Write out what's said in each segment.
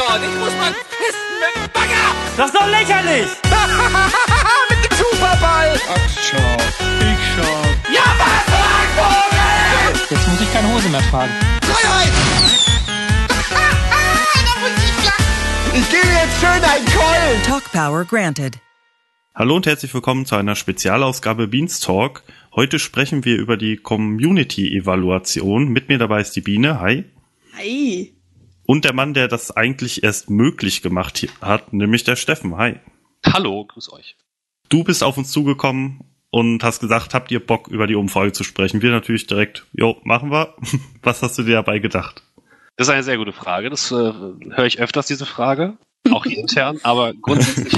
dort. Ich muss mal pissen mit dem Bagger. Das ist doch lächerlich! mit dem Superball. Ach, schau. Ich schau. Ja, was, Vogel? Jetzt muss ich keine Hose mehr tragen. Freiheit. ich gebe jetzt schön einen Keulen. Talk Power granted. Hallo und herzlich willkommen zu einer Spezialausgabe Beanstalk. Heute sprechen wir über die Community-Evaluation. Mit mir dabei ist die Biene. Hi. Hi. Und der Mann, der das eigentlich erst möglich gemacht hat, nämlich der Steffen. Hi. Hallo, grüß euch. Du bist auf uns zugekommen und hast gesagt, habt ihr Bock, über die Umfrage zu sprechen? Wir natürlich direkt, jo, machen wir. Was hast du dir dabei gedacht? Das ist eine sehr gute Frage. Das äh, höre ich öfters, diese Frage. Auch hier intern. Aber grundsätzlich,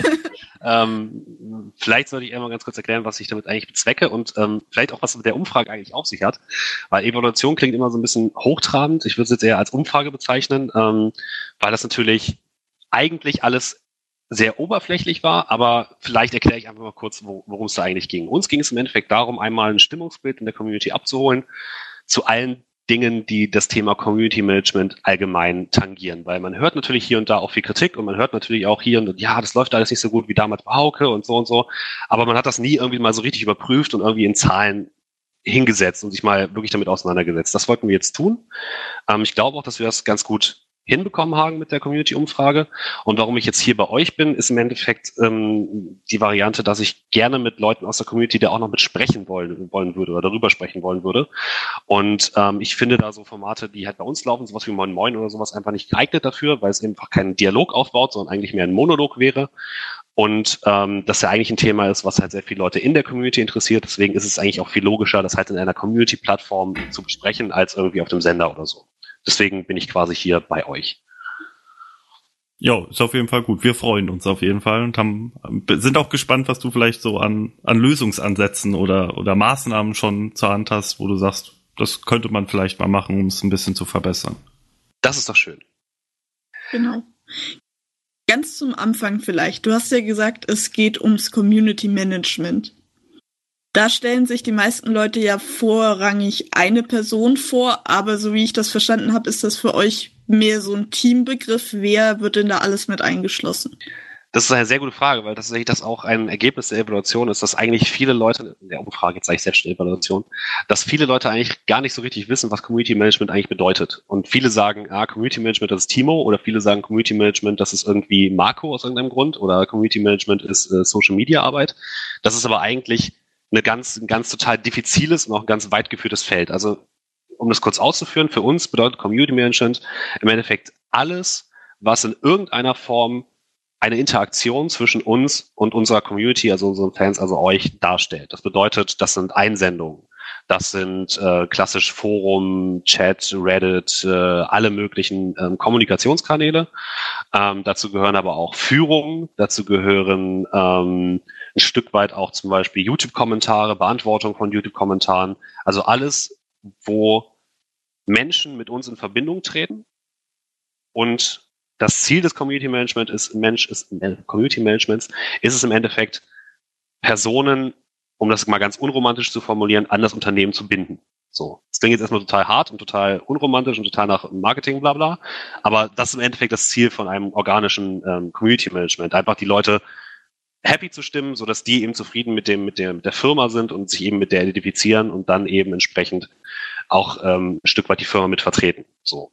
ähm, vielleicht sollte ich einmal ganz kurz erklären, was ich damit eigentlich bezwecke und ähm, vielleicht auch, was mit der Umfrage eigentlich auf sich hat. Weil Evaluation klingt immer so ein bisschen hochtrabend. Ich würde es jetzt eher als Umfrage bezeichnen, ähm, weil das natürlich eigentlich alles sehr oberflächlich war, aber vielleicht erkläre ich einfach mal kurz, wo, worum es da eigentlich ging. Uns ging es im Endeffekt darum, einmal ein Stimmungsbild in der Community abzuholen zu allen Dingen, die das Thema Community Management allgemein tangieren. Weil man hört natürlich hier und da auch viel Kritik und man hört natürlich auch hier und ja, das läuft alles nicht so gut wie damals bei Hauke und so und so. Aber man hat das nie irgendwie mal so richtig überprüft und irgendwie in Zahlen hingesetzt und sich mal wirklich damit auseinandergesetzt. Das wollten wir jetzt tun. Ähm, ich glaube auch, dass wir das ganz gut hinbekommen haben mit der Community-Umfrage. Und warum ich jetzt hier bei euch bin, ist im Endeffekt ähm, die Variante, dass ich gerne mit Leuten aus der Community da auch noch mit sprechen wollen, wollen würde oder darüber sprechen wollen würde. Und ähm, ich finde da so Formate, die halt bei uns laufen, sowas wie Moin Moin oder sowas, einfach nicht geeignet dafür, weil es einfach keinen Dialog aufbaut, sondern eigentlich mehr ein Monolog wäre. Und ähm, das ja eigentlich ein Thema ist, was halt sehr viele Leute in der Community interessiert. Deswegen ist es eigentlich auch viel logischer, das halt in einer Community-Plattform zu besprechen, als irgendwie auf dem Sender oder so. Deswegen bin ich quasi hier bei euch. Ja, ist auf jeden Fall gut. Wir freuen uns auf jeden Fall und haben, sind auch gespannt, was du vielleicht so an, an Lösungsansätzen oder, oder Maßnahmen schon zur Hand hast, wo du sagst, das könnte man vielleicht mal machen, um es ein bisschen zu verbessern. Das ist doch schön. Genau. Ganz zum Anfang vielleicht. Du hast ja gesagt, es geht ums Community Management. Da stellen sich die meisten Leute ja vorrangig eine Person vor, aber so wie ich das verstanden habe, ist das für euch mehr so ein Teambegriff. Wer wird denn da alles mit eingeschlossen? Das ist eine sehr gute Frage, weil tatsächlich das auch ein Ergebnis der Evaluation ist, dass eigentlich viele Leute, in der Umfrage, jetzt sage ich selbst schon Evaluation, dass viele Leute eigentlich gar nicht so richtig wissen, was Community Management eigentlich bedeutet. Und viele sagen, ah, Community Management, das ist Timo, oder viele sagen, Community Management, das ist irgendwie Marco aus irgendeinem Grund, oder Community Management ist äh, Social Media Arbeit. Das ist aber eigentlich eine ganz, ein ganz total diffiziles und auch ein ganz weit geführtes Feld. Also, um das kurz auszuführen, für uns bedeutet Community Management im Endeffekt alles, was in irgendeiner Form eine Interaktion zwischen uns und unserer Community, also unseren Fans, also euch darstellt. Das bedeutet, das sind Einsendungen. Das sind äh, klassisch Forum, Chat, Reddit, äh, alle möglichen ähm, Kommunikationskanäle. Ähm, dazu gehören aber auch Führungen, dazu gehören ähm, ein Stück weit auch zum Beispiel YouTube-Kommentare, Beantwortung von YouTube-Kommentaren. Also alles, wo Menschen mit uns in Verbindung treten. Und das Ziel des Community Management ist, Mensch ist, Community Managements ist es im Endeffekt, Personen, um das mal ganz unromantisch zu formulieren, an das Unternehmen zu binden. So. Das klingt jetzt erstmal total hart und total unromantisch und total nach Marketing, bla bla. Aber das ist im Endeffekt das Ziel von einem organischen ähm, Community Management. Einfach die Leute happy zu stimmen, so dass die eben zufrieden mit dem, mit der, mit der Firma sind und sich eben mit der identifizieren und dann eben entsprechend auch ähm, ein Stück weit die Firma mit vertreten. So.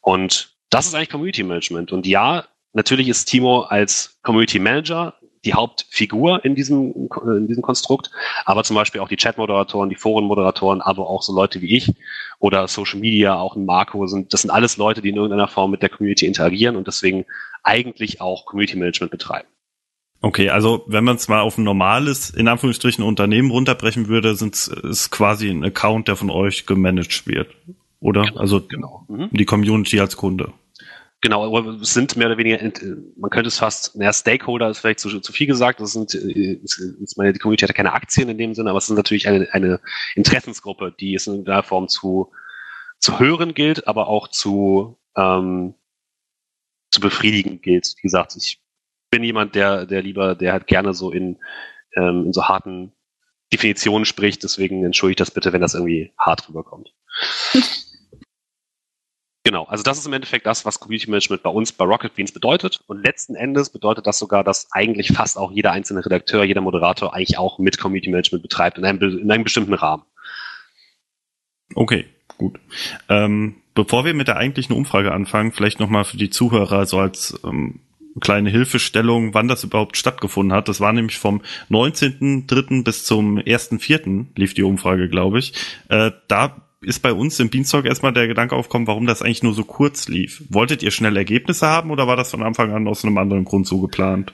Und das ist eigentlich Community Management. Und ja, natürlich ist Timo als Community Manager die Hauptfigur in diesem, in diesem Konstrukt, aber zum Beispiel auch die Chat-Moderatoren, die Foren-Moderatoren, aber auch so Leute wie ich oder Social Media, auch ein Marco, sind, das sind alles Leute, die in irgendeiner Form mit der Community interagieren und deswegen eigentlich auch Community Management betreiben. Okay, also wenn man es mal auf ein normales, in Anführungsstrichen, Unternehmen runterbrechen würde, sind es quasi ein Account, der von euch gemanagt wird. Oder? Genau, also genau. Mhm. die Community als Kunde. Genau, aber es sind mehr oder weniger, man könnte es fast, naja, Stakeholder ist vielleicht zu, zu viel gesagt, das sind, ist meine, die Community hat ja keine Aktien in dem Sinne, aber es ist natürlich eine, eine Interessensgruppe, die es in der Form zu, zu hören gilt, aber auch zu, ähm, zu befriedigen gilt. Wie gesagt, ich bin jemand, der, der lieber, der halt gerne so in, ähm, in so harten Definitionen spricht. Deswegen entschuldige ich das bitte, wenn das irgendwie hart rüberkommt. Genau, also das ist im Endeffekt das, was Community Management bei uns bei Rocket Beans bedeutet. Und letzten Endes bedeutet das sogar, dass eigentlich fast auch jeder einzelne Redakteur, jeder Moderator eigentlich auch mit Community Management betreibt, in einem, in einem bestimmten Rahmen. Okay, gut. Ähm, bevor wir mit der eigentlichen Umfrage anfangen, vielleicht nochmal für die Zuhörer so als ähm, kleine Hilfestellung, wann das überhaupt stattgefunden hat. Das war nämlich vom 19.3. bis zum 1.4. lief die Umfrage, glaube ich. Äh, da ist bei uns im Beanstalk erstmal der Gedanke aufgekommen, warum das eigentlich nur so kurz lief. Wolltet ihr schnell Ergebnisse haben oder war das von Anfang an aus einem anderen Grund so geplant?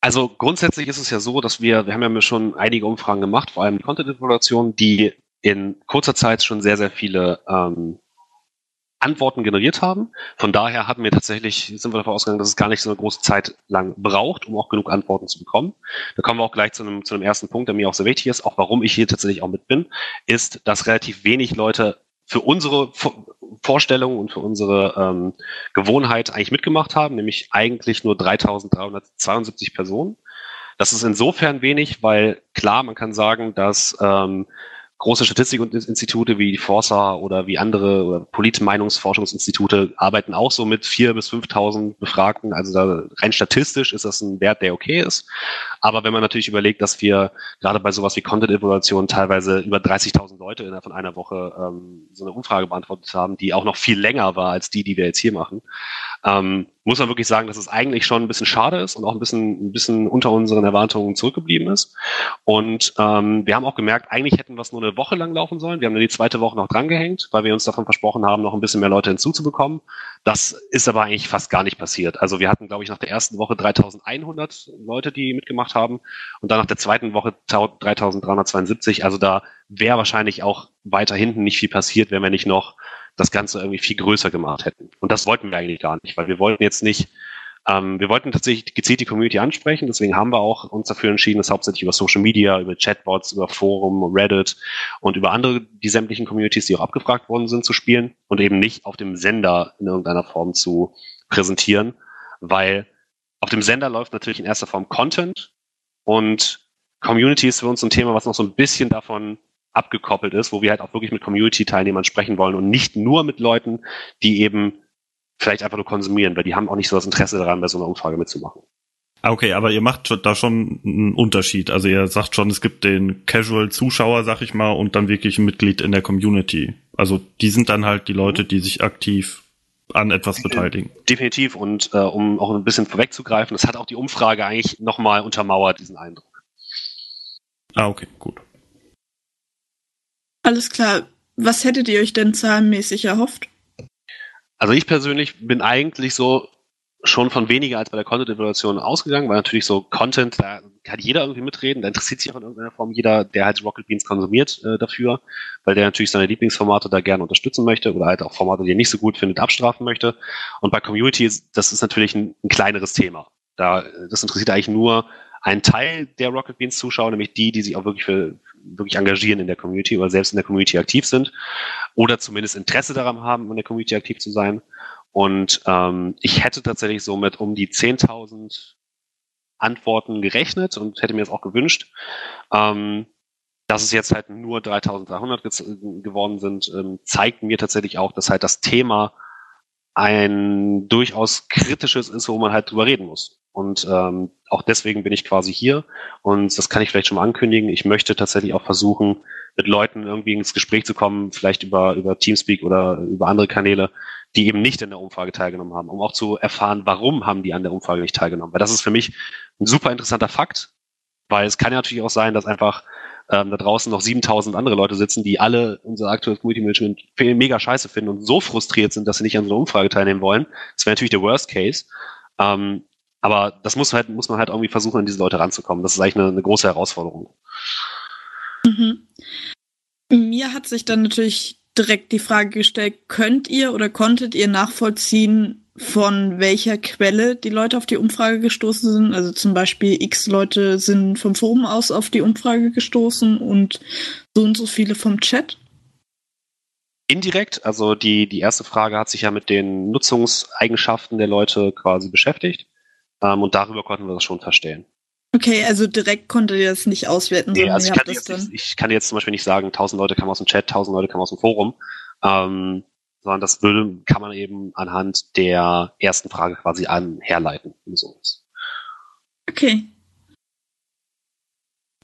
Also grundsätzlich ist es ja so, dass wir, wir haben ja schon einige Umfragen gemacht, vor allem die Content-Evaluation, die in kurzer Zeit schon sehr, sehr viele ähm, Antworten generiert haben. Von daher hatten wir tatsächlich, sind wir davon ausgegangen, dass es gar nicht so eine große Zeit lang braucht, um auch genug Antworten zu bekommen. Da kommen wir auch gleich zu einem, zu einem ersten Punkt, der mir auch sehr wichtig ist, auch warum ich hier tatsächlich auch mit bin, ist, dass relativ wenig Leute für unsere Vorstellungen und für unsere ähm, Gewohnheit eigentlich mitgemacht haben, nämlich eigentlich nur 3.372 Personen. Das ist insofern wenig, weil klar, man kann sagen, dass ähm, große Statistikinstitute wie die Forsa oder wie andere oder Politmeinungsforschungsinstitute arbeiten auch so mit vier bis 5.000 Befragten. Also da, rein statistisch ist das ein Wert, der okay ist. Aber wenn man natürlich überlegt, dass wir gerade bei sowas wie Content-Evaluation teilweise über 30.000 Leute innerhalb von einer Woche ähm, so eine Umfrage beantwortet haben, die auch noch viel länger war als die, die wir jetzt hier machen, ähm, muss man wirklich sagen, dass es eigentlich schon ein bisschen schade ist und auch ein bisschen, ein bisschen unter unseren Erwartungen zurückgeblieben ist. Und ähm, wir haben auch gemerkt, eigentlich hätten wir es nur eine Woche lang laufen sollen. Wir haben dann die zweite Woche noch drangehängt, weil wir uns davon versprochen haben, noch ein bisschen mehr Leute hinzuzubekommen. Das ist aber eigentlich fast gar nicht passiert. Also wir hatten, glaube ich, nach der ersten Woche 3100 Leute, die mitgemacht haben und dann nach der zweiten Woche 3372. Also da wäre wahrscheinlich auch weiter hinten nicht viel passiert, wenn wir nicht noch das Ganze irgendwie viel größer gemacht hätten. Und das wollten wir eigentlich gar nicht, weil wir wollten jetzt nicht, ähm, wir wollten tatsächlich gezielt die Community ansprechen, deswegen haben wir auch uns dafür entschieden, das hauptsächlich über Social Media, über Chatbots, über Forum, Reddit und über andere, die sämtlichen Communities, die auch abgefragt worden sind, zu spielen und eben nicht auf dem Sender in irgendeiner Form zu präsentieren, weil auf dem Sender läuft natürlich in erster Form Content und Community ist für uns ein Thema, was noch so ein bisschen davon abgekoppelt ist, wo wir halt auch wirklich mit Community-Teilnehmern sprechen wollen und nicht nur mit Leuten, die eben vielleicht einfach nur konsumieren, weil die haben auch nicht so das Interesse daran, bei so einer Umfrage mitzumachen. Ah, okay, aber ihr macht da schon einen Unterschied. Also ihr sagt schon, es gibt den Casual-Zuschauer, sag ich mal, und dann wirklich ein Mitglied in der Community. Also die sind dann halt die Leute, die sich aktiv an etwas beteiligen. Definitiv. Und äh, um auch ein bisschen vorwegzugreifen, das hat auch die Umfrage eigentlich nochmal untermauert, diesen Eindruck. Ah, okay, gut. Alles klar. Was hättet ihr euch denn zahlenmäßig erhofft? Also ich persönlich bin eigentlich so schon von weniger als bei der Content-Evaluation ausgegangen, weil natürlich so Content, da kann jeder irgendwie mitreden, da interessiert sich auch in irgendeiner Form jeder, der halt Rocket Beans konsumiert äh, dafür, weil der natürlich seine Lieblingsformate da gerne unterstützen möchte oder halt auch Formate, die er nicht so gut findet, abstrafen möchte. Und bei Community, das ist natürlich ein, ein kleineres Thema. Da, das interessiert eigentlich nur einen Teil der Rocket Beans Zuschauer, nämlich die, die sich auch wirklich für, wirklich engagieren in der Community oder selbst in der Community aktiv sind oder zumindest Interesse daran haben, in der Community aktiv zu sein. Und ähm, ich hätte tatsächlich so mit um die 10.000 Antworten gerechnet und hätte mir das auch gewünscht. Ähm, dass es jetzt halt nur 3.300 geworden sind, ähm, zeigt mir tatsächlich auch, dass halt das Thema ein durchaus kritisches ist, wo man halt drüber reden muss. Und ähm, auch deswegen bin ich quasi hier. Und das kann ich vielleicht schon mal ankündigen. Ich möchte tatsächlich auch versuchen, mit Leuten irgendwie ins Gespräch zu kommen, vielleicht über, über Teamspeak oder über andere Kanäle, die eben nicht in der Umfrage teilgenommen haben, um auch zu erfahren, warum haben die an der Umfrage nicht teilgenommen. Weil das ist für mich ein super interessanter Fakt, weil es kann ja natürlich auch sein, dass einfach ähm, da draußen noch 7000 andere Leute sitzen, die alle unser aktuelles Community Management mega scheiße finden und so frustriert sind, dass sie nicht an so einer Umfrage teilnehmen wollen. Das wäre natürlich der Worst Case. Ähm, aber das muss halt, muss man halt irgendwie versuchen, an diese Leute ranzukommen. Das ist eigentlich eine, eine große Herausforderung. Mhm. Mir hat sich dann natürlich direkt die Frage gestellt, könnt ihr oder konntet ihr nachvollziehen, von welcher Quelle die Leute auf die Umfrage gestoßen sind? Also zum Beispiel x Leute sind vom Forum aus auf die Umfrage gestoßen und so und so viele vom Chat? Indirekt, also die, die erste Frage hat sich ja mit den Nutzungseigenschaften der Leute quasi beschäftigt. Ähm, und darüber konnten wir das schon verstehen. Okay, also direkt konntet ihr das nicht auswerten. Nee, also ich kann, jetzt, ich, ich kann jetzt zum Beispiel nicht sagen, 1000 Leute kamen aus dem Chat, 1000 Leute kamen aus dem Forum. Ähm, sondern das würde, kann man eben anhand der ersten Frage quasi an herleiten. So. Okay.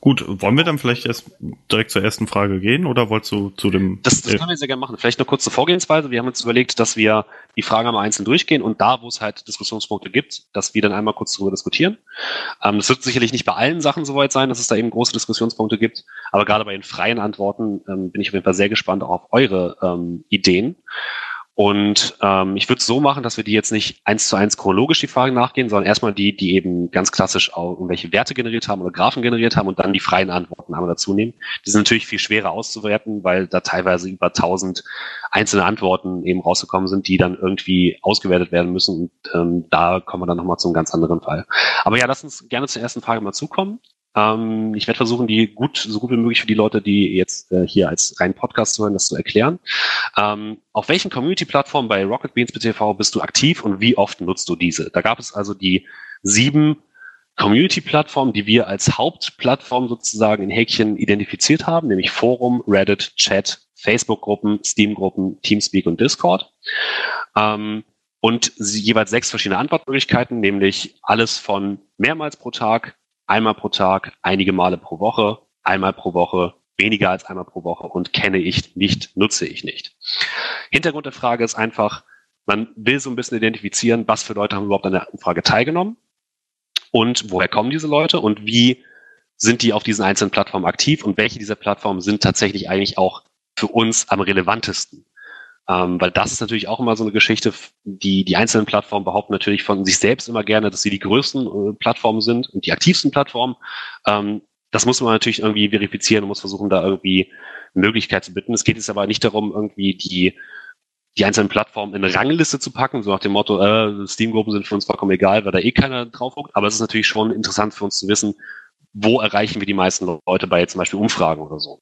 Gut, wollen wir dann vielleicht erst direkt zur ersten Frage gehen oder wolltest du zu dem. Das, das können wir sehr gerne machen. Vielleicht eine kurze Vorgehensweise. Wir haben uns überlegt, dass wir die Fragen einmal einzeln durchgehen und da, wo es halt Diskussionspunkte gibt, dass wir dann einmal kurz darüber diskutieren. Ähm, das wird sicherlich nicht bei allen Sachen soweit sein, dass es da eben große Diskussionspunkte gibt, aber gerade bei den freien Antworten ähm, bin ich auf jeden Fall sehr gespannt auf eure ähm, Ideen. Und ähm, ich würde es so machen, dass wir die jetzt nicht eins zu eins chronologisch die Fragen nachgehen, sondern erstmal die, die eben ganz klassisch auch irgendwelche Werte generiert haben oder Graphen generiert haben und dann die freien Antworten einmal dazu nehmen. Die sind natürlich viel schwerer auszuwerten, weil da teilweise über tausend einzelne Antworten eben rausgekommen sind, die dann irgendwie ausgewertet werden müssen. Und ähm, da kommen wir dann nochmal zu einem ganz anderen Fall. Aber ja, lass uns gerne zur ersten Frage mal zukommen. Ähm, ich werde versuchen, die gut, so gut wie möglich für die Leute, die jetzt äh, hier als rein Podcast hören, das zu erklären. Ähm, auf welchen Community-Plattformen bei Rocket Beans BTV bist du aktiv und wie oft nutzt du diese? Da gab es also die sieben Community-Plattformen, die wir als Hauptplattform sozusagen in Häkchen identifiziert haben, nämlich Forum, Reddit, Chat, Facebook-Gruppen, Steam-Gruppen, Teamspeak und Discord. Ähm, und jeweils sechs verschiedene Antwortmöglichkeiten, nämlich alles von mehrmals pro Tag einmal pro Tag, einige Male pro Woche, einmal pro Woche, weniger als einmal pro Woche und kenne ich nicht, nutze ich nicht. Hintergrund der Frage ist einfach, man will so ein bisschen identifizieren, was für Leute haben überhaupt an der Umfrage teilgenommen und woher kommen diese Leute und wie sind die auf diesen einzelnen Plattformen aktiv und welche dieser Plattformen sind tatsächlich eigentlich auch für uns am relevantesten. Ähm, weil das ist natürlich auch immer so eine Geschichte, die die einzelnen Plattformen behaupten natürlich von sich selbst immer gerne, dass sie die größten äh, Plattformen sind und die aktivsten Plattformen. Ähm, das muss man natürlich irgendwie verifizieren und muss versuchen, da irgendwie Möglichkeit zu bitten. Es geht jetzt aber nicht darum, irgendwie die die einzelnen Plattformen in eine Rangliste zu packen, so nach dem Motto, äh, Steam-Gruppen sind für uns vollkommen egal, weil da eh keiner drauf guckt. Aber es ist natürlich schon interessant für uns zu wissen, wo erreichen wir die meisten Leute bei zum Beispiel Umfragen oder so.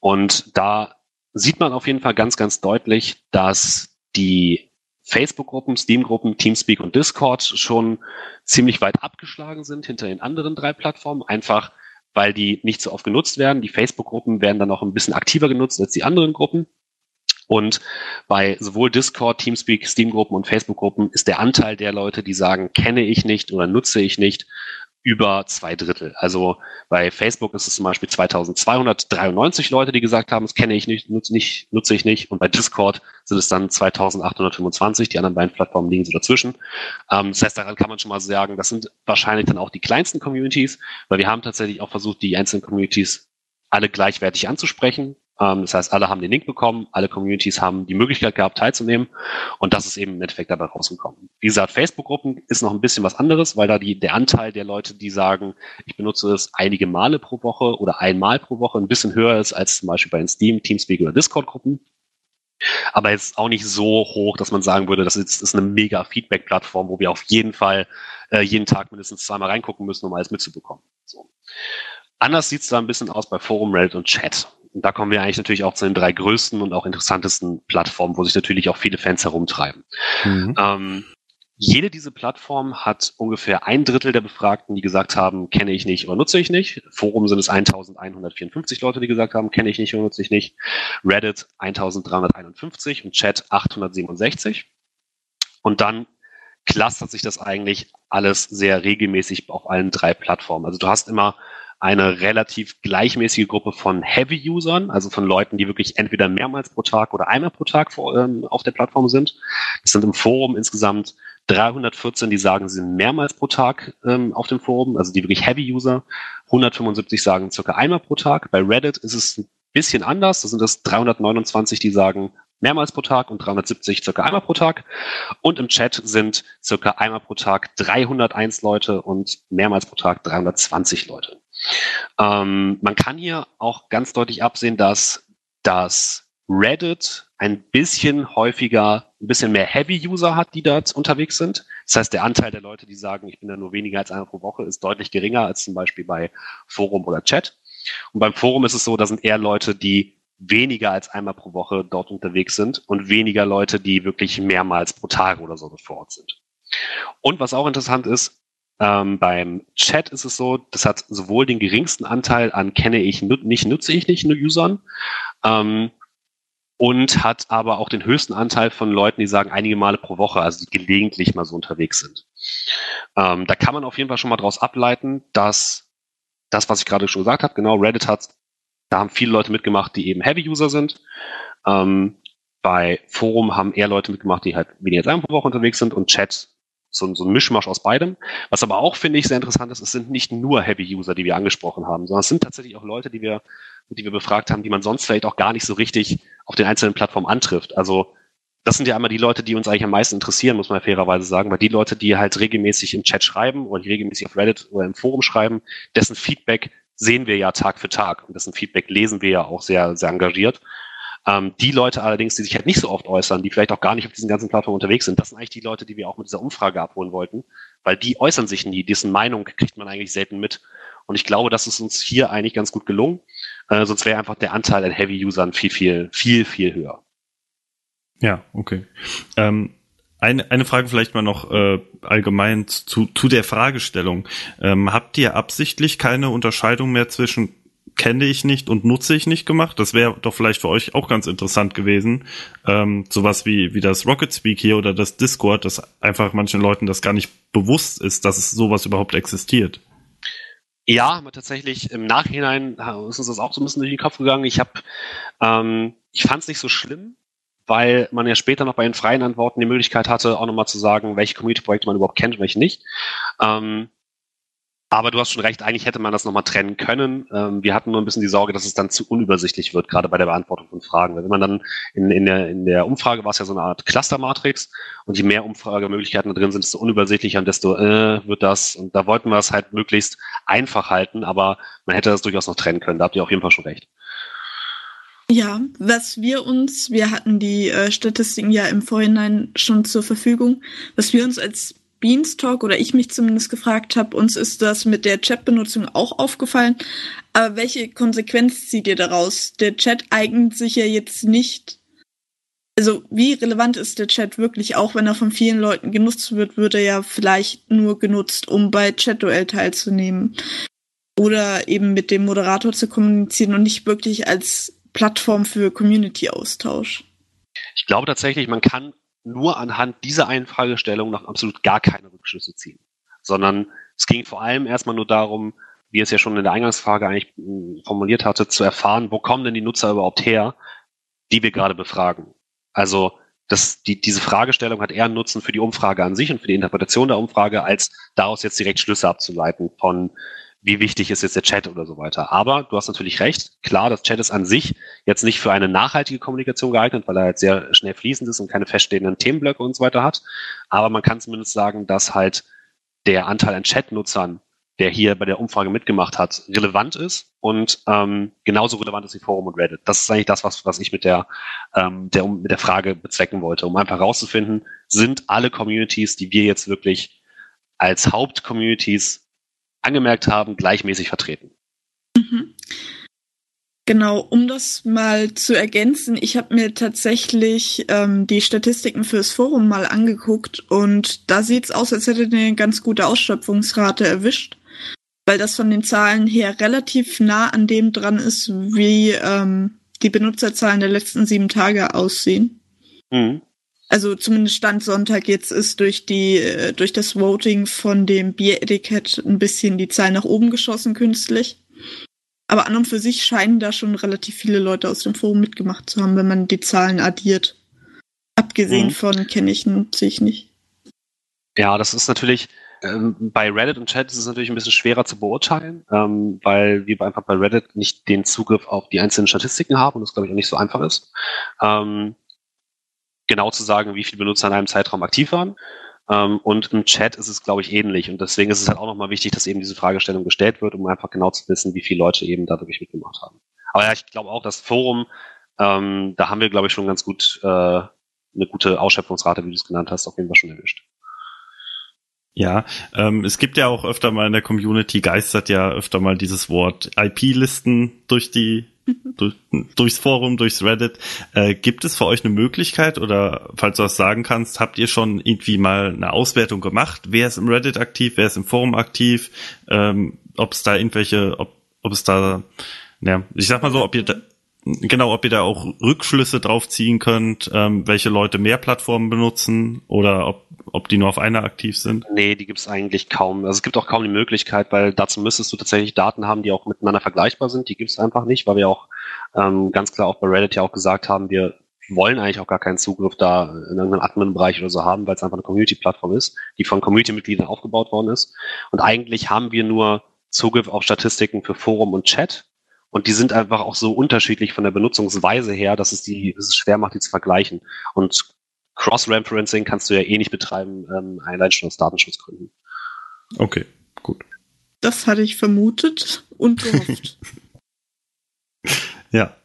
Und da sieht man auf jeden Fall ganz, ganz deutlich, dass die Facebook-Gruppen, Steam-Gruppen, Teamspeak und Discord schon ziemlich weit abgeschlagen sind hinter den anderen drei Plattformen, einfach weil die nicht so oft genutzt werden. Die Facebook-Gruppen werden dann auch ein bisschen aktiver genutzt als die anderen Gruppen. Und bei sowohl Discord, Teamspeak, Steam-Gruppen und Facebook-Gruppen ist der Anteil der Leute, die sagen, kenne ich nicht oder nutze ich nicht, über zwei Drittel. Also bei Facebook ist es zum Beispiel 2293 Leute, die gesagt haben, das kenne ich nicht, nutze, nicht, nutze ich nicht. Und bei Discord sind es dann 2825. Die anderen beiden Plattformen liegen so dazwischen. Ähm, das heißt, daran kann man schon mal sagen, das sind wahrscheinlich dann auch die kleinsten Communities, weil wir haben tatsächlich auch versucht, die einzelnen Communities alle gleichwertig anzusprechen. Ähm, das heißt, alle haben den Link bekommen, alle Communities haben die Möglichkeit gehabt, teilzunehmen. Und das ist eben im Endeffekt dabei rausgekommen. Wie gesagt, Facebook-Gruppen ist noch ein bisschen was anderes, weil da die, der Anteil der Leute, die sagen, ich benutze es einige Male pro Woche oder einmal pro Woche, ein bisschen höher ist als zum Beispiel bei den Steam, Teamspeak oder Discord-Gruppen. Aber jetzt auch nicht so hoch, dass man sagen würde, das ist, eine mega Feedback-Plattform, wo wir auf jeden Fall äh, jeden Tag mindestens zweimal reingucken müssen, um alles mitzubekommen. So. Anders sieht es da ein bisschen aus bei Forum, Reddit und Chat. Und da kommen wir eigentlich natürlich auch zu den drei größten und auch interessantesten Plattformen, wo sich natürlich auch viele Fans herumtreiben. Mhm. Ähm, jede dieser Plattformen hat ungefähr ein Drittel der Befragten, die gesagt haben, kenne ich nicht oder nutze ich nicht. Forum sind es 1154 Leute, die gesagt haben, kenne ich nicht oder nutze ich nicht. Reddit 1351 und Chat 867. Und dann clustert sich das eigentlich alles sehr regelmäßig auf allen drei Plattformen. Also du hast immer eine relativ gleichmäßige Gruppe von Heavy-Usern, also von Leuten, die wirklich entweder mehrmals pro Tag oder einmal pro Tag vor, ähm, auf der Plattform sind. Das sind im Forum insgesamt 314, die sagen, sie sind mehrmals pro Tag ähm, auf dem Forum, also die wirklich Heavy-User. 175 sagen circa einmal pro Tag. Bei Reddit ist es ein bisschen anders. Da sind es 329, die sagen mehrmals pro Tag und 370 circa einmal pro Tag. Und im Chat sind circa einmal pro Tag 301 Leute und mehrmals pro Tag 320 Leute. Ähm, man kann hier auch ganz deutlich absehen, dass das Reddit ein bisschen häufiger, ein bisschen mehr Heavy-User hat, die dort unterwegs sind. Das heißt, der Anteil der Leute, die sagen, ich bin da nur weniger als einmal pro Woche, ist deutlich geringer als zum Beispiel bei Forum oder Chat. Und beim Forum ist es so, da sind eher Leute, die weniger als einmal pro Woche dort unterwegs sind und weniger Leute, die wirklich mehrmals pro Tag oder so vor Ort sind. Und was auch interessant ist, ähm, beim Chat ist es so, das hat sowohl den geringsten Anteil an kenne ich nicht, nutze ich nicht, nur Usern, ähm, und hat aber auch den höchsten Anteil von Leuten, die sagen einige Male pro Woche, also die gelegentlich mal so unterwegs sind. Ähm, da kann man auf jeden Fall schon mal daraus ableiten, dass das, was ich gerade schon gesagt habe, genau, Reddit hat, da haben viele Leute mitgemacht, die eben Heavy-User sind. Ähm, bei Forum haben eher Leute mitgemacht, die halt weniger als einmal pro Woche unterwegs sind und Chat so, so ein Mischmasch aus beidem. Was aber auch, finde ich, sehr interessant ist, es sind nicht nur Heavy-User, die wir angesprochen haben, sondern es sind tatsächlich auch Leute, die wir, die wir befragt haben, die man sonst vielleicht auch gar nicht so richtig auf den einzelnen Plattformen antrifft. Also das sind ja einmal die Leute, die uns eigentlich am meisten interessieren, muss man fairerweise sagen, weil die Leute, die halt regelmäßig im Chat schreiben oder die regelmäßig auf Reddit oder im Forum schreiben, dessen Feedback sehen wir ja Tag für Tag und dessen Feedback lesen wir ja auch sehr, sehr engagiert. Ähm, die Leute allerdings, die sich halt nicht so oft äußern, die vielleicht auch gar nicht auf diesen ganzen Plattformen unterwegs sind, das sind eigentlich die Leute, die wir auch mit dieser Umfrage abholen wollten, weil die äußern sich nie, dessen Meinung kriegt man eigentlich selten mit. Und ich glaube, das ist uns hier eigentlich ganz gut gelungen. Äh, sonst wäre einfach der Anteil an Heavy-Usern viel, viel, viel, viel höher. Ja, okay. Ähm, eine, eine Frage vielleicht mal noch äh, allgemein zu, zu der Fragestellung. Ähm, habt ihr absichtlich keine Unterscheidung mehr zwischen kenne ich nicht und nutze ich nicht gemacht. Das wäre doch vielleicht für euch auch ganz interessant gewesen. Ähm, sowas wie, wie das Rocket Speak hier oder das Discord, dass einfach manchen Leuten das gar nicht bewusst ist, dass es sowas überhaupt existiert. Ja, aber tatsächlich im Nachhinein ist uns das auch so ein bisschen durch den Kopf gegangen. Ich habe, ähm, ich fand es nicht so schlimm, weil man ja später noch bei den freien Antworten die Möglichkeit hatte, auch nochmal zu sagen, welche Community-Projekte man überhaupt kennt und welche nicht. Ähm, aber du hast schon recht, eigentlich hätte man das nochmal trennen können. Ähm, wir hatten nur ein bisschen die Sorge, dass es dann zu unübersichtlich wird, gerade bei der Beantwortung von Fragen. Wenn man dann in, in, der, in der Umfrage war es ja so eine Art Cluster-Matrix und je mehr Umfragemöglichkeiten da drin sind, desto unübersichtlicher und desto äh, wird das. Und da wollten wir es halt möglichst einfach halten, aber man hätte das durchaus noch trennen können. Da habt ihr auf jeden Fall schon recht. Ja, was wir uns, wir hatten die äh, Statistiken ja im Vorhinein schon zur Verfügung, was wir uns als Beanstalk oder ich mich zumindest gefragt habe, uns ist das mit der Chat-Benutzung auch aufgefallen. Aber welche Konsequenz zieht ihr daraus? Der Chat eignet sich ja jetzt nicht. Also, wie relevant ist der Chat wirklich? Auch wenn er von vielen Leuten genutzt wird, wird er ja vielleicht nur genutzt, um bei Chat-Duell teilzunehmen. Oder eben mit dem Moderator zu kommunizieren und nicht wirklich als Plattform für Community-Austausch. Ich glaube tatsächlich, man kann nur anhand dieser einen Fragestellung noch absolut gar keine Rückschlüsse ziehen, sondern es ging vor allem erstmal nur darum, wie es ja schon in der Eingangsfrage eigentlich hm, formuliert hatte, zu erfahren, wo kommen denn die Nutzer überhaupt her, die wir gerade befragen. Also das, die, diese Fragestellung hat eher einen Nutzen für die Umfrage an sich und für die Interpretation der Umfrage, als daraus jetzt direkt Schlüsse abzuleiten von wie wichtig ist jetzt der Chat oder so weiter. Aber du hast natürlich recht. Klar, das Chat ist an sich jetzt nicht für eine nachhaltige Kommunikation geeignet, weil er halt sehr schnell fließend ist und keine feststehenden Themenblöcke und so weiter hat. Aber man kann zumindest sagen, dass halt der Anteil an Chat-Nutzern, der hier bei der Umfrage mitgemacht hat, relevant ist und ähm, genauso relevant ist wie Forum und Reddit. Das ist eigentlich das, was, was ich mit der, ähm, der, mit der Frage bezwecken wollte, um einfach herauszufinden, sind alle Communities, die wir jetzt wirklich als Hauptcommunities angemerkt haben, gleichmäßig vertreten. Mhm. Genau, um das mal zu ergänzen, ich habe mir tatsächlich ähm, die Statistiken fürs Forum mal angeguckt und da sieht's aus, als hätte eine ganz gute Ausschöpfungsrate erwischt, weil das von den Zahlen her relativ nah an dem dran ist, wie ähm, die Benutzerzahlen der letzten sieben Tage aussehen. Mhm. Also zumindest Stand Sonntag jetzt ist durch die äh, durch das Voting von dem Bieretikett ein bisschen die Zahl nach oben geschossen künstlich. Aber an und für sich scheinen da schon relativ viele Leute aus dem Forum mitgemacht zu haben, wenn man die Zahlen addiert. Abgesehen mhm. von kenne ich nutze ich nicht. Ja, das ist natürlich ähm, bei Reddit und Chat ist es natürlich ein bisschen schwerer zu beurteilen, ähm, weil wir einfach bei Reddit nicht den Zugriff auf die einzelnen Statistiken haben und das glaube ich auch nicht so einfach ist. Ähm, genau zu sagen, wie viele Benutzer in einem Zeitraum aktiv waren. Ähm, und im Chat ist es, glaube ich, ähnlich. Und deswegen ist es halt auch nochmal wichtig, dass eben diese Fragestellung gestellt wird, um einfach genau zu wissen, wie viele Leute eben da wirklich mitgemacht haben. Aber ja, ich glaube auch, das Forum, ähm, da haben wir, glaube ich, schon ganz gut äh, eine gute Ausschöpfungsrate, wie du es genannt hast, auf jeden Fall schon erwischt. Ja, ähm, es gibt ja auch öfter mal in der Community geistert ja öfter mal dieses Wort IP-Listen durch die durch, durchs Forum, durchs Reddit. Äh, gibt es für euch eine Möglichkeit oder falls du das sagen kannst, habt ihr schon irgendwie mal eine Auswertung gemacht? Wer ist im Reddit aktiv, wer ist im Forum aktiv? Ähm, ob es da irgendwelche, ob, ob es da, ja, ich sag mal so, ob ihr da, genau, ob ihr da auch Rückschlüsse drauf ziehen könnt, ähm, welche Leute mehr Plattformen benutzen oder ob, ob die nur auf einer aktiv sind? Nee, die gibt es eigentlich kaum. Also es gibt auch kaum die Möglichkeit, weil dazu müsstest du tatsächlich Daten haben, die auch miteinander vergleichbar sind. Die gibt es einfach nicht, weil wir auch ähm, ganz klar auch bei Reddit ja auch gesagt haben, wir wollen eigentlich auch gar keinen Zugriff da in irgendeinem Admin-Bereich oder so haben, weil es einfach eine Community-Plattform ist, die von Community-Mitgliedern aufgebaut worden ist. Und eigentlich haben wir nur Zugriff auf Statistiken für Forum und Chat. Und die sind einfach auch so unterschiedlich von der Benutzungsweise her, dass es die, dass es schwer macht, die zu vergleichen. Und Cross-Referencing kannst du ja eh nicht betreiben, ähm, allein schon aus Datenschutzgründen. Okay, gut. Das hatte ich vermutet und gehofft. ja.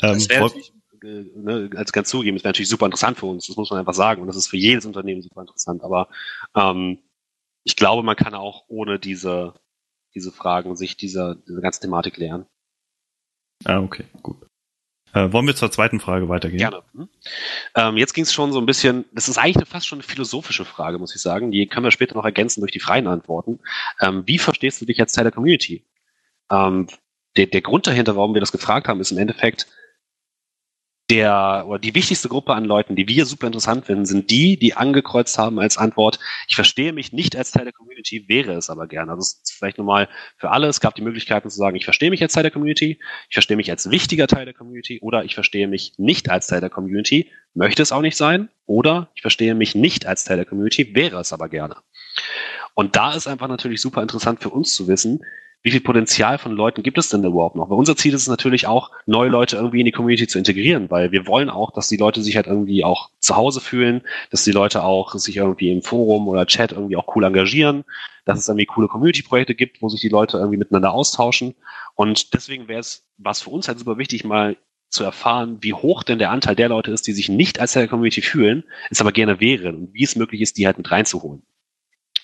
Ähm, das natürlich, äh, ne, als ganz zugeben, das wäre natürlich super interessant für uns, das muss man einfach sagen. Und das ist für jedes Unternehmen super interessant. Aber ähm, ich glaube, man kann auch ohne diese, diese Fragen sich dieser, diese ganze Thematik lernen. Ah, okay, gut. Äh, wollen wir zur zweiten Frage weitergehen? Gerne. Hm? Ähm, jetzt ging es schon so ein bisschen, das ist eigentlich fast schon eine philosophische Frage, muss ich sagen. Die können wir später noch ergänzen durch die freien Antworten. Ähm, wie verstehst du dich als Teil der Community? Ähm, der, der Grund dahinter, warum wir das gefragt haben, ist im Endeffekt, der oder die wichtigste Gruppe an Leuten, die wir super interessant finden, sind die, die angekreuzt haben als Antwort, ich verstehe mich nicht als Teil der Community, wäre es aber gerne. Also es ist vielleicht nochmal für alle, es gab die Möglichkeiten zu sagen, ich verstehe mich als Teil der Community, ich verstehe mich als wichtiger Teil der Community oder ich verstehe mich nicht als Teil der Community, möchte es auch nicht sein oder ich verstehe mich nicht als Teil der Community, wäre es aber gerne. Und da ist einfach natürlich super interessant für uns zu wissen, wie viel Potenzial von Leuten gibt es denn überhaupt noch? Weil unser Ziel ist es natürlich auch, neue Leute irgendwie in die Community zu integrieren, weil wir wollen auch, dass die Leute sich halt irgendwie auch zu Hause fühlen, dass die Leute auch sich irgendwie im Forum oder Chat irgendwie auch cool engagieren, dass es irgendwie coole Community-Projekte gibt, wo sich die Leute irgendwie miteinander austauschen. Und deswegen wäre es, was für uns halt super wichtig, mal zu erfahren, wie hoch denn der Anteil der Leute ist, die sich nicht als Teil der Community fühlen, es aber gerne wären und wie es möglich ist, die halt mit reinzuholen.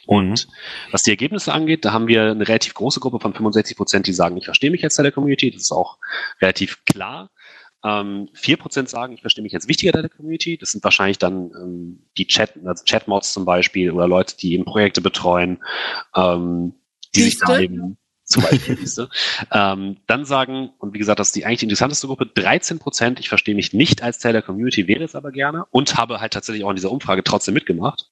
Und was die Ergebnisse angeht, da haben wir eine relativ große Gruppe von 65 Prozent, die sagen, ich verstehe mich als Teil der Community. Das ist auch relativ klar. Ähm, 4% sagen, ich verstehe mich als wichtiger Teil der Community. Das sind wahrscheinlich dann ähm, die Chat, also Chatmods zum Beispiel oder Leute, die eben Projekte betreuen, ähm, die sich da eben zum Beispiel, ähm, dann sagen, und wie gesagt, das ist die eigentlich die interessanteste Gruppe, 13 Prozent, ich verstehe mich nicht als Teil der Community, wäre es aber gerne und habe halt tatsächlich auch in dieser Umfrage trotzdem mitgemacht.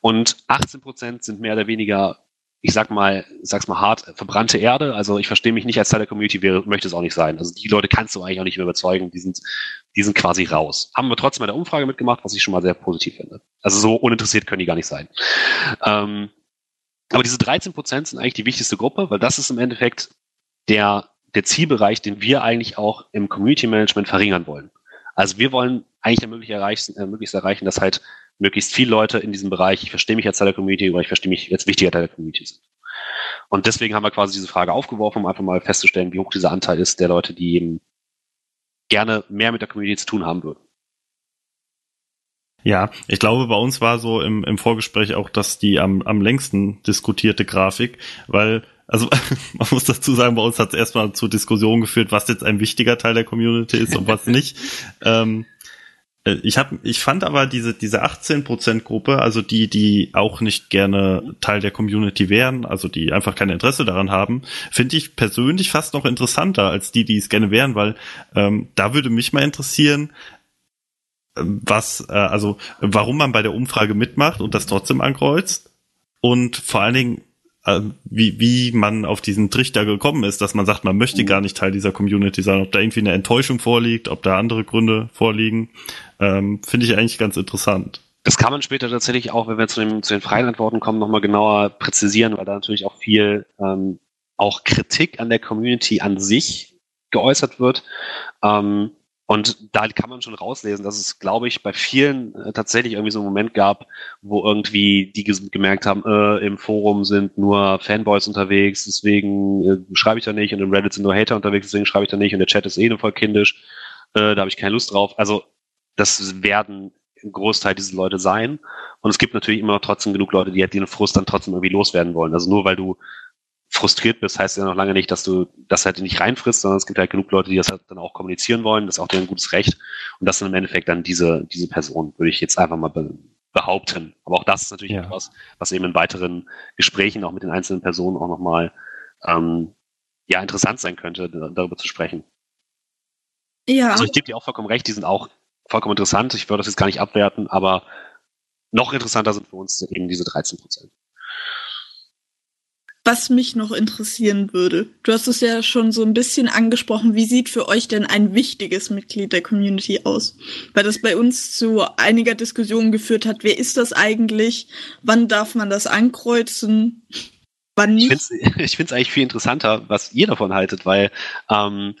Und 18 Prozent sind mehr oder weniger, ich sag mal, sag's mal hart, verbrannte Erde. Also ich verstehe mich nicht als Teil der Community, wäre, möchte es auch nicht sein. Also die Leute kannst du eigentlich auch nicht mehr überzeugen, die sind, die sind quasi raus. Haben wir trotzdem bei der Umfrage mitgemacht, was ich schon mal sehr positiv finde. Also so uninteressiert können die gar nicht sein. Ähm, aber diese 13 Prozent sind eigentlich die wichtigste Gruppe, weil das ist im Endeffekt der, der Zielbereich, den wir eigentlich auch im Community Management verringern wollen. Also wir wollen eigentlich möglichst erreichen, äh, möglichst erreichen, dass halt möglichst viele Leute in diesem Bereich, ich verstehe mich als Teil der Community oder ich verstehe mich als wichtiger Teil der Community sind. Und deswegen haben wir quasi diese Frage aufgeworfen, um einfach mal festzustellen, wie hoch dieser Anteil ist der Leute, die eben gerne mehr mit der Community zu tun haben würden. Ja, ich glaube, bei uns war so im, im Vorgespräch auch dass die am, am längsten diskutierte Grafik, weil, also man muss dazu sagen, bei uns hat es erstmal zu Diskussionen geführt, was jetzt ein wichtiger Teil der Community ist und was nicht. ähm, äh, ich habe, ich fand aber diese diese 18% Gruppe, also die die auch nicht gerne Teil der Community wären, also die einfach kein Interesse daran haben, finde ich persönlich fast noch interessanter als die, die es gerne wären, weil ähm, da würde mich mal interessieren, ähm, was, äh, also warum man bei der Umfrage mitmacht und das trotzdem ankreuzt und vor allen Dingen äh, wie, wie man auf diesen Trichter gekommen ist, dass man sagt, man möchte gar nicht Teil dieser Community sein, ob da irgendwie eine Enttäuschung vorliegt, ob da andere Gründe vorliegen, ähm, finde ich eigentlich ganz interessant. Das kann man später tatsächlich auch, wenn wir zu, dem, zu den freien Antworten kommen, nochmal genauer präzisieren, weil da natürlich auch viel ähm, auch Kritik an der Community an sich geäußert wird. Ähm, und da kann man schon rauslesen, dass es, glaube ich, bei vielen äh, tatsächlich irgendwie so einen Moment gab, wo irgendwie die gemerkt haben, äh, im Forum sind nur Fanboys unterwegs, deswegen äh, schreibe ich da nicht und im Reddit sind nur Hater unterwegs, deswegen schreibe ich da nicht und der Chat ist eh nur voll kindisch, äh, da habe ich keine Lust drauf. Also das werden ein Großteil dieser Leute sein. Und es gibt natürlich immer trotzdem genug Leute, die halt den Frust dann trotzdem irgendwie loswerden wollen. Also nur weil du frustriert bist, heißt ja noch lange nicht, dass du das halt nicht reinfrisst, sondern es gibt halt genug Leute, die das halt dann auch kommunizieren wollen. Das ist auch deren gutes Recht. Und das sind im Endeffekt dann diese, diese Person, würde ich jetzt einfach mal behaupten. Aber auch das ist natürlich ja. etwas, was eben in weiteren Gesprächen auch mit den einzelnen Personen auch nochmal ähm, ja, interessant sein könnte, darüber zu sprechen. Ja. Also ich gebe dir auch vollkommen recht, die sind auch vollkommen interessant. Ich würde das jetzt gar nicht abwerten, aber noch interessanter sind für uns eben diese 13 Prozent. Was mich noch interessieren würde, du hast es ja schon so ein bisschen angesprochen, wie sieht für euch denn ein wichtiges Mitglied der Community aus? Weil das bei uns zu einiger Diskussion geführt hat, wer ist das eigentlich? Wann darf man das ankreuzen? Wann Ich nicht? finde es ich find's eigentlich viel interessanter, was ihr davon haltet, weil ähm,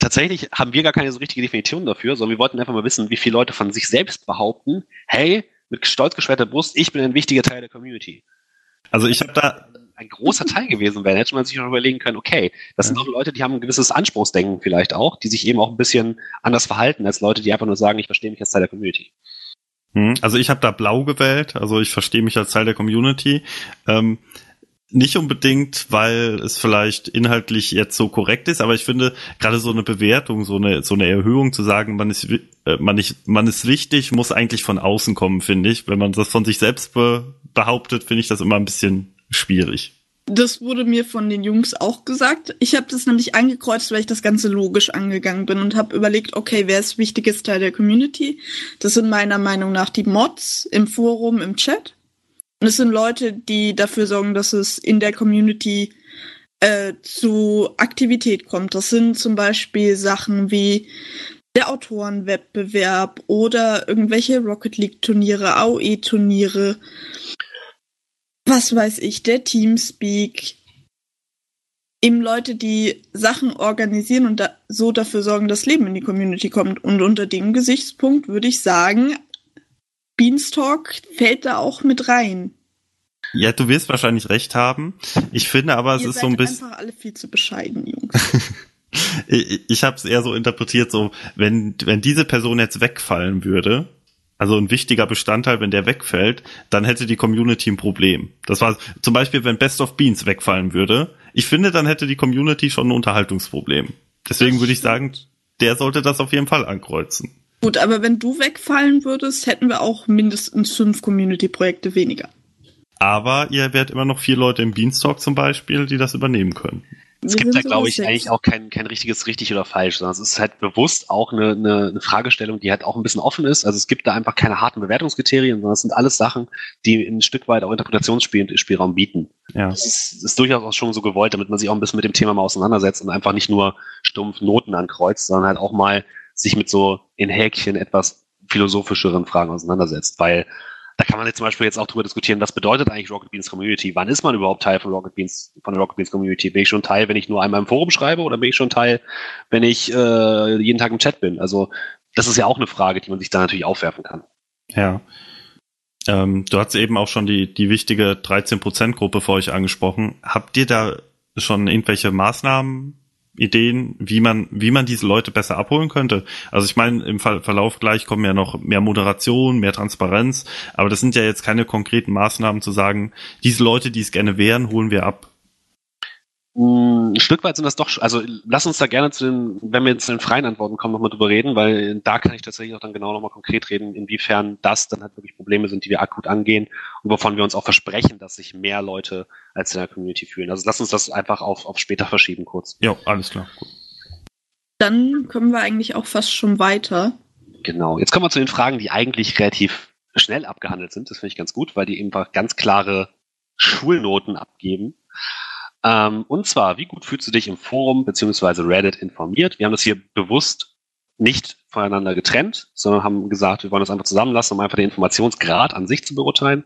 tatsächlich haben wir gar keine so richtige Definition dafür, sondern wir wollten einfach mal wissen, wie viele Leute von sich selbst behaupten, hey, mit stolz geschwellter Brust, ich bin ein wichtiger Teil der Community. Also ich habe da, Ein großer Teil gewesen wäre, hätte man sich noch überlegen können, okay, das sind auch Leute, die haben ein gewisses Anspruchsdenken vielleicht auch, die sich eben auch ein bisschen anders verhalten als Leute, die einfach nur sagen, ich verstehe mich als Teil der Community. hm, also ich habe da blau gewählt, also ich verstehe mich als Teil der Community. Ähm, nicht unbedingt, weil es vielleicht inhaltlich jetzt so korrekt ist, aber ich finde gerade so eine Bewertung, so eine so eine Erhöhung zu sagen, man ist äh, man nicht man ist wichtig, muss eigentlich von außen kommen, finde ich. Wenn man das von sich selbst be behauptet, finde ich das immer ein bisschen schwierig. Das wurde mir von den Jungs auch gesagt. Ich habe das nämlich angekreuzt, weil ich das Ganze logisch angegangen bin und habe überlegt, okay, wer ist wichtiges Teil der Community? Das sind meiner Meinung nach die Mods im Forum, im Chat. Und es sind Leute, die dafür sorgen, dass es in der Community äh, zu Aktivität kommt. Das sind zum Beispiel Sachen wie der Autorenwettbewerb oder irgendwelche Rocket League Turniere, AOE Turniere, was weiß ich, der Teamspeak. Eben Leute, die Sachen organisieren und da, so dafür sorgen, dass Leben in die Community kommt. Und unter dem Gesichtspunkt würde ich sagen, Beanstalk fällt da auch mit rein. Ja, du wirst wahrscheinlich recht haben. Ich finde aber, es Ihr ist so ein bisschen einfach alle viel zu bescheiden, Jungs. ich, ich habe es eher so interpretiert, so wenn wenn diese Person jetzt wegfallen würde, also ein wichtiger Bestandteil, wenn der wegfällt, dann hätte die Community ein Problem. Das war zum Beispiel, wenn Best of Beans wegfallen würde. Ich finde, dann hätte die Community schon ein Unterhaltungsproblem. Deswegen würde ich sagen, der sollte das auf jeden Fall ankreuzen. Gut, aber wenn du wegfallen würdest, hätten wir auch mindestens fünf Community-Projekte weniger. Aber ihr werdet immer noch vier Leute im Beanstalk zum Beispiel, die das übernehmen können. Es Wir gibt da, glaube ich, sechs. eigentlich auch kein, kein richtiges richtig oder falsch, sondern es ist halt bewusst auch eine, eine, eine Fragestellung, die halt auch ein bisschen offen ist. Also es gibt da einfach keine harten Bewertungskriterien, sondern es sind alles Sachen, die ein Stück weit auch Interpretationsspielraum bieten. Ja. Das ist, ist durchaus auch schon so gewollt, damit man sich auch ein bisschen mit dem Thema mal auseinandersetzt und einfach nicht nur stumpf Noten ankreuzt, sondern halt auch mal sich mit so in Häkchen etwas philosophischeren Fragen auseinandersetzt, weil da kann man jetzt zum Beispiel jetzt auch drüber diskutieren, was bedeutet eigentlich Rocket Beans Community? Wann ist man überhaupt Teil von Rocket Beans, von der Rocket Beans Community? Bin ich schon Teil, wenn ich nur einmal im Forum schreibe oder bin ich schon Teil, wenn ich äh, jeden Tag im Chat bin? Also das ist ja auch eine Frage, die man sich da natürlich aufwerfen kann. Ja. Ähm, du hast eben auch schon die, die wichtige 13%-Gruppe für euch angesprochen. Habt ihr da schon irgendwelche Maßnahmen, Ideen, wie man, wie man diese Leute besser abholen könnte? Also ich meine, im Ver Verlauf gleich kommen ja noch mehr Moderation, mehr Transparenz, aber das sind ja jetzt keine konkreten Maßnahmen zu sagen, diese Leute, die es gerne wären, holen wir ab. Mm, Ein Stück weit sind das doch, also lass uns da gerne zu den, wenn wir jetzt zu den freien Antworten kommen, nochmal drüber reden, weil da kann ich tatsächlich auch dann genau nochmal konkret reden, inwiefern das dann halt wirklich Probleme sind, die wir akut angehen und wovon wir uns auch versprechen, dass sich mehr Leute als in der Community fühlen. Also lass uns das einfach auf, auf später verschieben kurz. Ja, alles klar. Gut. Dann können wir eigentlich auch fast schon weiter. Genau. Jetzt kommen wir zu den Fragen, die eigentlich relativ schnell abgehandelt sind. Das finde ich ganz gut, weil die einfach ganz klare Schulnoten abgeben. Ähm, und zwar, wie gut fühlst du dich im Forum beziehungsweise Reddit informiert? Wir haben das hier bewusst nicht voneinander getrennt, sondern haben gesagt, wir wollen das einfach zusammenlassen, um einfach den Informationsgrad an sich zu beurteilen.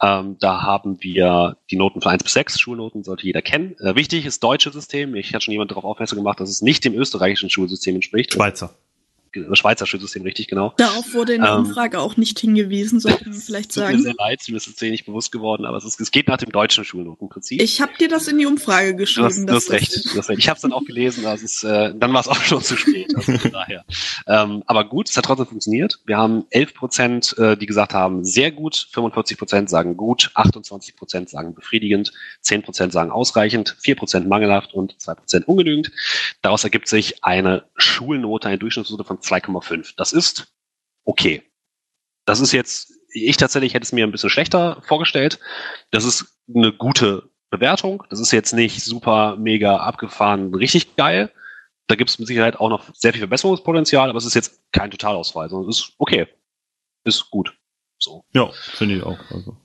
Ähm, da haben wir die Noten von 1 bis 6, Schulnoten sollte jeder kennen. Äh, wichtig ist deutsche System. Ich hatte schon jemand darauf aufmerksam gemacht, dass es nicht dem österreichischen Schulsystem entspricht. Schweizer. Das Schweizer Schulsystem, richtig, genau. Darauf wurde in der Ähm, Umfrage auch nicht hingewiesen, sollten wir vielleicht Tut mir sagen. sehr leid, mir ist es dir nicht bewusst geworden, aber es, ist, es geht nach dem deutschen Schulnotenprinzip. Ich habe dir das in die Umfrage geschrieben. du hast das- recht, du hast recht. Ich habe es dann auch gelesen, also es äh, dann war es auch schon zu spät. Also von daher. Ähm, aber gut, es hat trotzdem funktioniert. Wir haben 11 Prozent, äh, die gesagt haben, sehr gut, 45 Prozent sagen gut, 28 Prozent sagen befriedigend, 10 Prozent sagen ausreichend, 4 Prozent mangelhaft und 2 Prozent ungenügend. Daraus ergibt sich eine Schulnote, eine Durchschnittsnote von 2,5. Das ist okay. Das ist jetzt, ich tatsächlich hätte es mir ein bisschen schlechter vorgestellt. Das ist eine gute Bewertung. Das ist jetzt nicht super, mega abgefahren, richtig geil. Da gibt es mit Sicherheit auch noch sehr viel Verbesserungspotenzial, aber es ist jetzt kein Totalausfall, sondern es ist okay. Ist gut. So. Ja, finde ich auch. Also.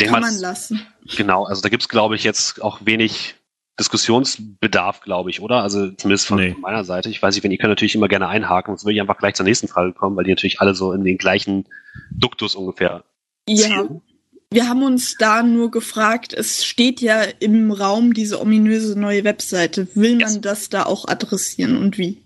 Denk Kann man lassen. Genau, also da gibt's glaube ich, jetzt auch wenig Diskussionsbedarf, glaube ich, oder? Also zumindest von, Nee. von meiner Seite. Ich weiß nicht, wenn ihr könnt natürlich immer gerne einhaken, sonst würde ich einfach gleich zur nächsten Frage kommen, weil die natürlich alle so in den gleichen Duktus ungefähr Ja. zielen. Wir haben uns da nur gefragt, es steht ja im Raum diese ominöse neue Webseite. Will man Yes. das da auch adressieren und wie?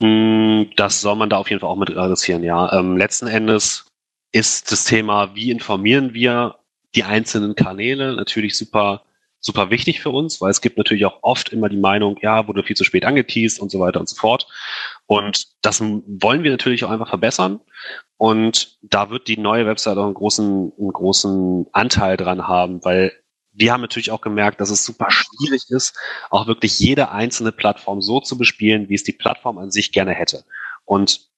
Mm, Das soll man da auf jeden Fall auch mit adressieren, ja. Ähm, letzten Endes ist das Thema, wie informieren wir die einzelnen Kanäle, natürlich super, super wichtig für uns, weil es gibt natürlich auch oft immer die Meinung, ja, wurde viel zu spät angeteased und so weiter und so fort. Und das wollen wir natürlich auch einfach verbessern. Und da wird die neue Website auch einen großen, einen großen Anteil dran haben, weil wir haben natürlich auch gemerkt, dass es super schwierig ist, auch wirklich jede einzelne Plattform so zu bespielen, wie es die Plattform an sich gerne hätte. Und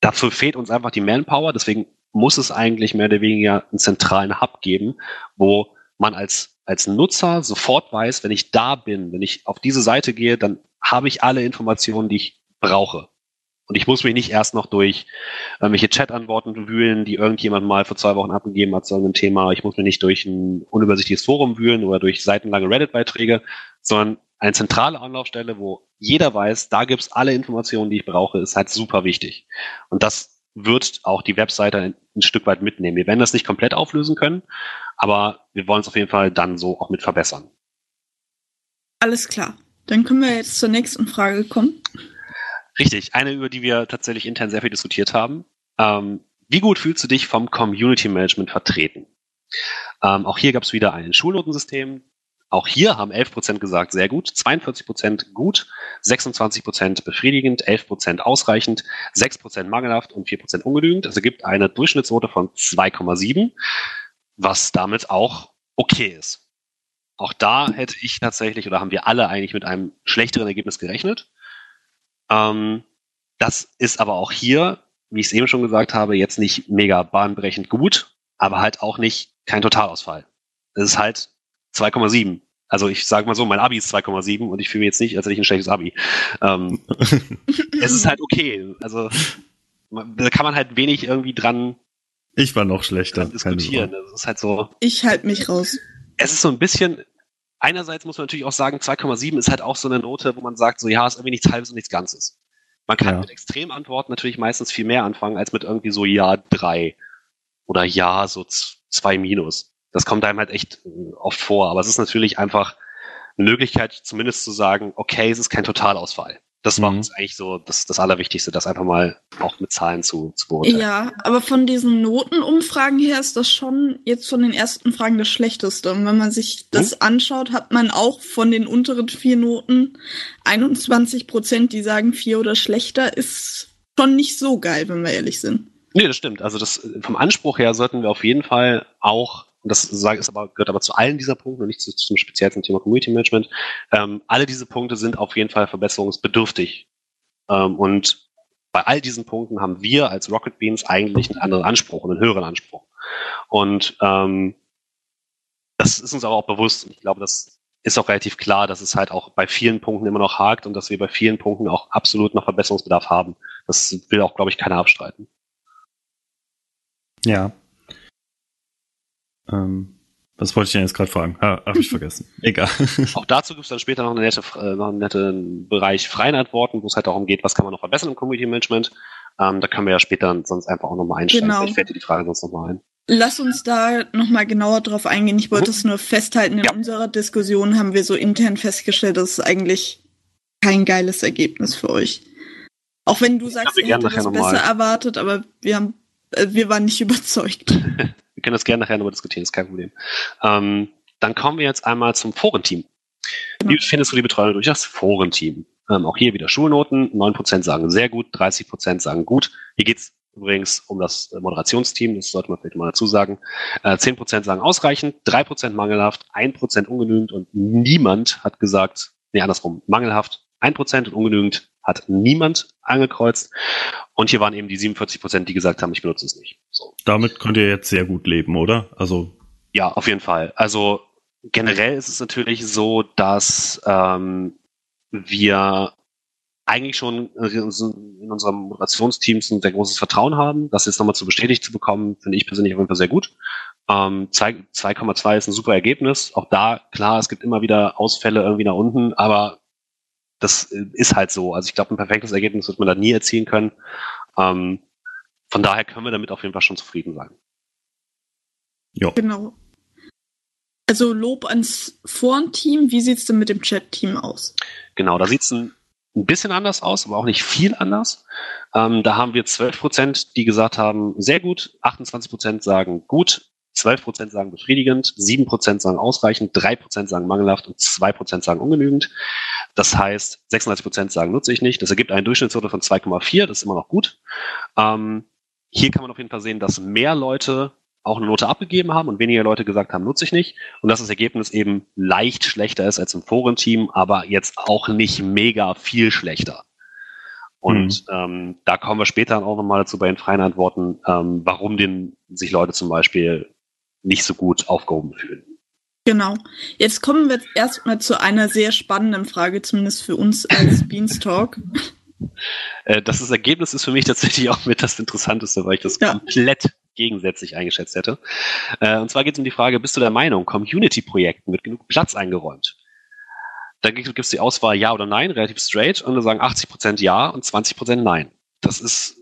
dafür fehlt uns einfach die Manpower. Deswegen muss es eigentlich mehr oder weniger einen zentralen Hub geben, wo man als, als Nutzer sofort weiß, wenn ich da bin, wenn ich auf diese Seite gehe, dann habe ich alle Informationen, die ich brauche. Und ich muss mich nicht erst noch durch irgendwelche Chat-Antworten wühlen, die irgendjemand mal vor zwei Wochen abgegeben hat zu irgendeinem Thema. Ich muss mich nicht durch ein unübersichtliches Forum wühlen oder durch seitenlange Reddit-Beiträge, sondern eine zentrale Anlaufstelle, wo jeder weiß, da gibt's alle Informationen, die ich brauche, ist halt super wichtig. Und das wird auch die Webseite ein, ein Stück weit mitnehmen. Wir werden das nicht komplett auflösen können, aber wir wollen es auf jeden Fall dann so auch mit verbessern. Alles klar. Dann können wir jetzt zur nächsten Frage kommen. Richtig, eine, über die wir tatsächlich intern sehr viel diskutiert haben. Ähm, wie gut fühlst du dich vom Community Management vertreten? Ähm, auch hier gab es wieder ein Schulnotensystem. Auch hier haben 11% gesagt, sehr gut, 42% gut, 26% befriedigend, 11% ausreichend, 6% mangelhaft und 4% ungenügend. Es ergibt eine Durchschnittsnote von 2,7, was damit auch okay ist. Auch da hätte ich tatsächlich oder haben wir alle eigentlich mit einem schlechteren Ergebnis gerechnet. Ähm, das ist aber auch hier, wie ich es eben schon gesagt habe, jetzt nicht mega bahnbrechend gut, aber halt auch nicht kein Totalausfall. Es ist halt 2,7. Also ich sage mal so, mein Abi ist 2,7 und ich fühle mich jetzt nicht, als hätte ich ein schlechtes Abi. Ähm, es ist halt okay. Also man- da kann man halt wenig irgendwie dran, Ich war noch schlechter. diskutieren. Es ist halt so, Ich halte mich raus. es ist so ein bisschen, einerseits muss man natürlich auch sagen, 2,7 ist halt auch so eine Note, wo man sagt, so ja, ist irgendwie nichts Halbes und nichts Ganzes. Man kann Ja. mit Extremantworten natürlich meistens viel mehr anfangen, als mit irgendwie so ja, drei oder ja, so zwei minus. Das kommt einem halt echt äh, oft vor, aber es ist natürlich einfach eine Möglichkeit, zumindest zu sagen, okay, es ist kein Totalausfall. Das war Mhm. uns eigentlich so das, das Allerwichtigste, das einfach mal auch mit Zahlen zu, zu beurteilen. Ja, aber von diesen Notenumfragen her ist das schon jetzt von den ersten Fragen das Schlechteste. Und wenn man sich das anschaut, hat man auch von den unteren vier Noten 21 Prozent, die sagen vier oder schlechter, ist schon nicht so geil, wenn wir ehrlich sind. Nee, das stimmt. Also das vom Anspruch her sollten wir auf jeden Fall auch, und das ist aber, gehört aber zu allen dieser Punkte und nicht zu, zum speziell Thema Community Management, ähm, alle diese Punkte sind auf jeden Fall verbesserungsbedürftig. Ähm, und bei all diesen Punkten haben wir als Rocket Beans eigentlich einen anderen Anspruch, einen höheren Anspruch. Und ähm, das ist uns aber auch bewusst. Und ich glaube, das ist auch relativ klar, dass es halt auch bei vielen Punkten immer noch hakt und dass wir bei vielen Punkten auch absolut noch Verbesserungsbedarf haben. Das will auch, glaube ich, keiner abstreiten. Ja. Ähm, was wollte ich denn jetzt gerade fragen? Ah, hab ich vergessen. Egal. Auch dazu gibt es dann später noch eine nette, äh, noch einen netten Bereich freien Antworten, wo es halt darum geht, was kann man noch verbessern im Community Management. Ähm, da können wir ja später sonst einfach auch nochmal einsteigen. Genau. Vielleicht fällt dir die Frage sonst nochmal ein. Lass uns da nochmal genauer drauf eingehen. Ich wollte Mhm. es nur festhalten, in Ja. unserer Diskussion haben wir so intern festgestellt, das ist eigentlich kein geiles Ergebnis für euch. Auch wenn du sagst, wir ihr hättet das besser erwartet, aber wir haben, äh, wir waren nicht überzeugt. Wir können das gerne nachher nochmal diskutieren, ist kein Problem. Ähm, dann kommen wir jetzt einmal zum Forenteam. Genau. Wie findest du die Betreuung durch das Forenteam? Ähm, auch hier wieder Schulnoten. 9% sagen sehr gut, 30% sagen gut. Hier geht's übrigens um das äh, Moderationsteam, das sollte man vielleicht mal dazu sagen. Äh, 10% sagen ausreichend, 3% mangelhaft, 1% ungenügend und niemand hat gesagt, nee, andersrum, mangelhaft, 1% und ungenügend hat niemand angekreuzt. Und hier waren eben die 47%, die gesagt haben, ich benutze es nicht. So. Damit könnt ihr jetzt sehr gut leben, oder? Also, Ja, auf jeden Fall. Also generell ist es natürlich so, dass ähm, wir eigentlich schon in unserem Moderationsteam ein sehr großes Vertrauen haben. Das jetzt nochmal zu bestätigt zu bekommen, finde ich persönlich auf jeden Fall sehr gut. Ähm, 2,2 ist ein super Ergebnis. Auch da, klar, es gibt immer wieder Ausfälle irgendwie nach unten, aber das ist halt so. Also ich glaube, ein perfektes Ergebnis wird man da nie erzielen können. Ähm, von daher können wir damit auf jeden Fall schon zufrieden sein. Ja. Genau. Also Lob ans Forenteam. Wie sieht's denn mit dem Chat-Team aus? Genau, da sieht's ein, ein bisschen anders aus, aber auch nicht viel anders. Ähm, da haben wir 12 Prozent, die gesagt haben, sehr gut, 28 Prozent sagen gut, 12 Prozent sagen befriedigend, 7 Prozent sagen ausreichend, 3 Prozent sagen mangelhaft und 2 Prozent sagen ungenügend. Das heißt, 36 Prozent sagen nutze ich nicht. Das ergibt einen Durchschnittsnote von 2,4. Das ist immer noch gut. Ähm, hier kann man auf jeden Fall sehen, dass mehr Leute auch eine Note abgegeben haben und weniger Leute gesagt haben, nutze ich nicht. Und dass das Ergebnis eben leicht schlechter ist als im Forenteam, aber jetzt auch nicht mega viel schlechter. Und mhm. ähm, da kommen wir später auch nochmal dazu bei den freien Antworten, ähm, warum den sich Leute zum Beispiel nicht so gut aufgehoben fühlen. Genau. Jetzt kommen wir erstmal zu einer sehr spannenden Frage, zumindest für uns als Beanstalk. Äh, das, Ergebnis ist für mich tatsächlich auch mit das Interessanteste, weil ich das ja. komplett gegensätzlich eingeschätzt hätte. Äh, und zwar geht es um die Frage, bist du der Meinung, Community-Projekten wird genug Platz eingeräumt? Da gibt es die Auswahl Ja oder Nein, relativ straight, und da sagen 80% Ja und 20% Nein. Das ist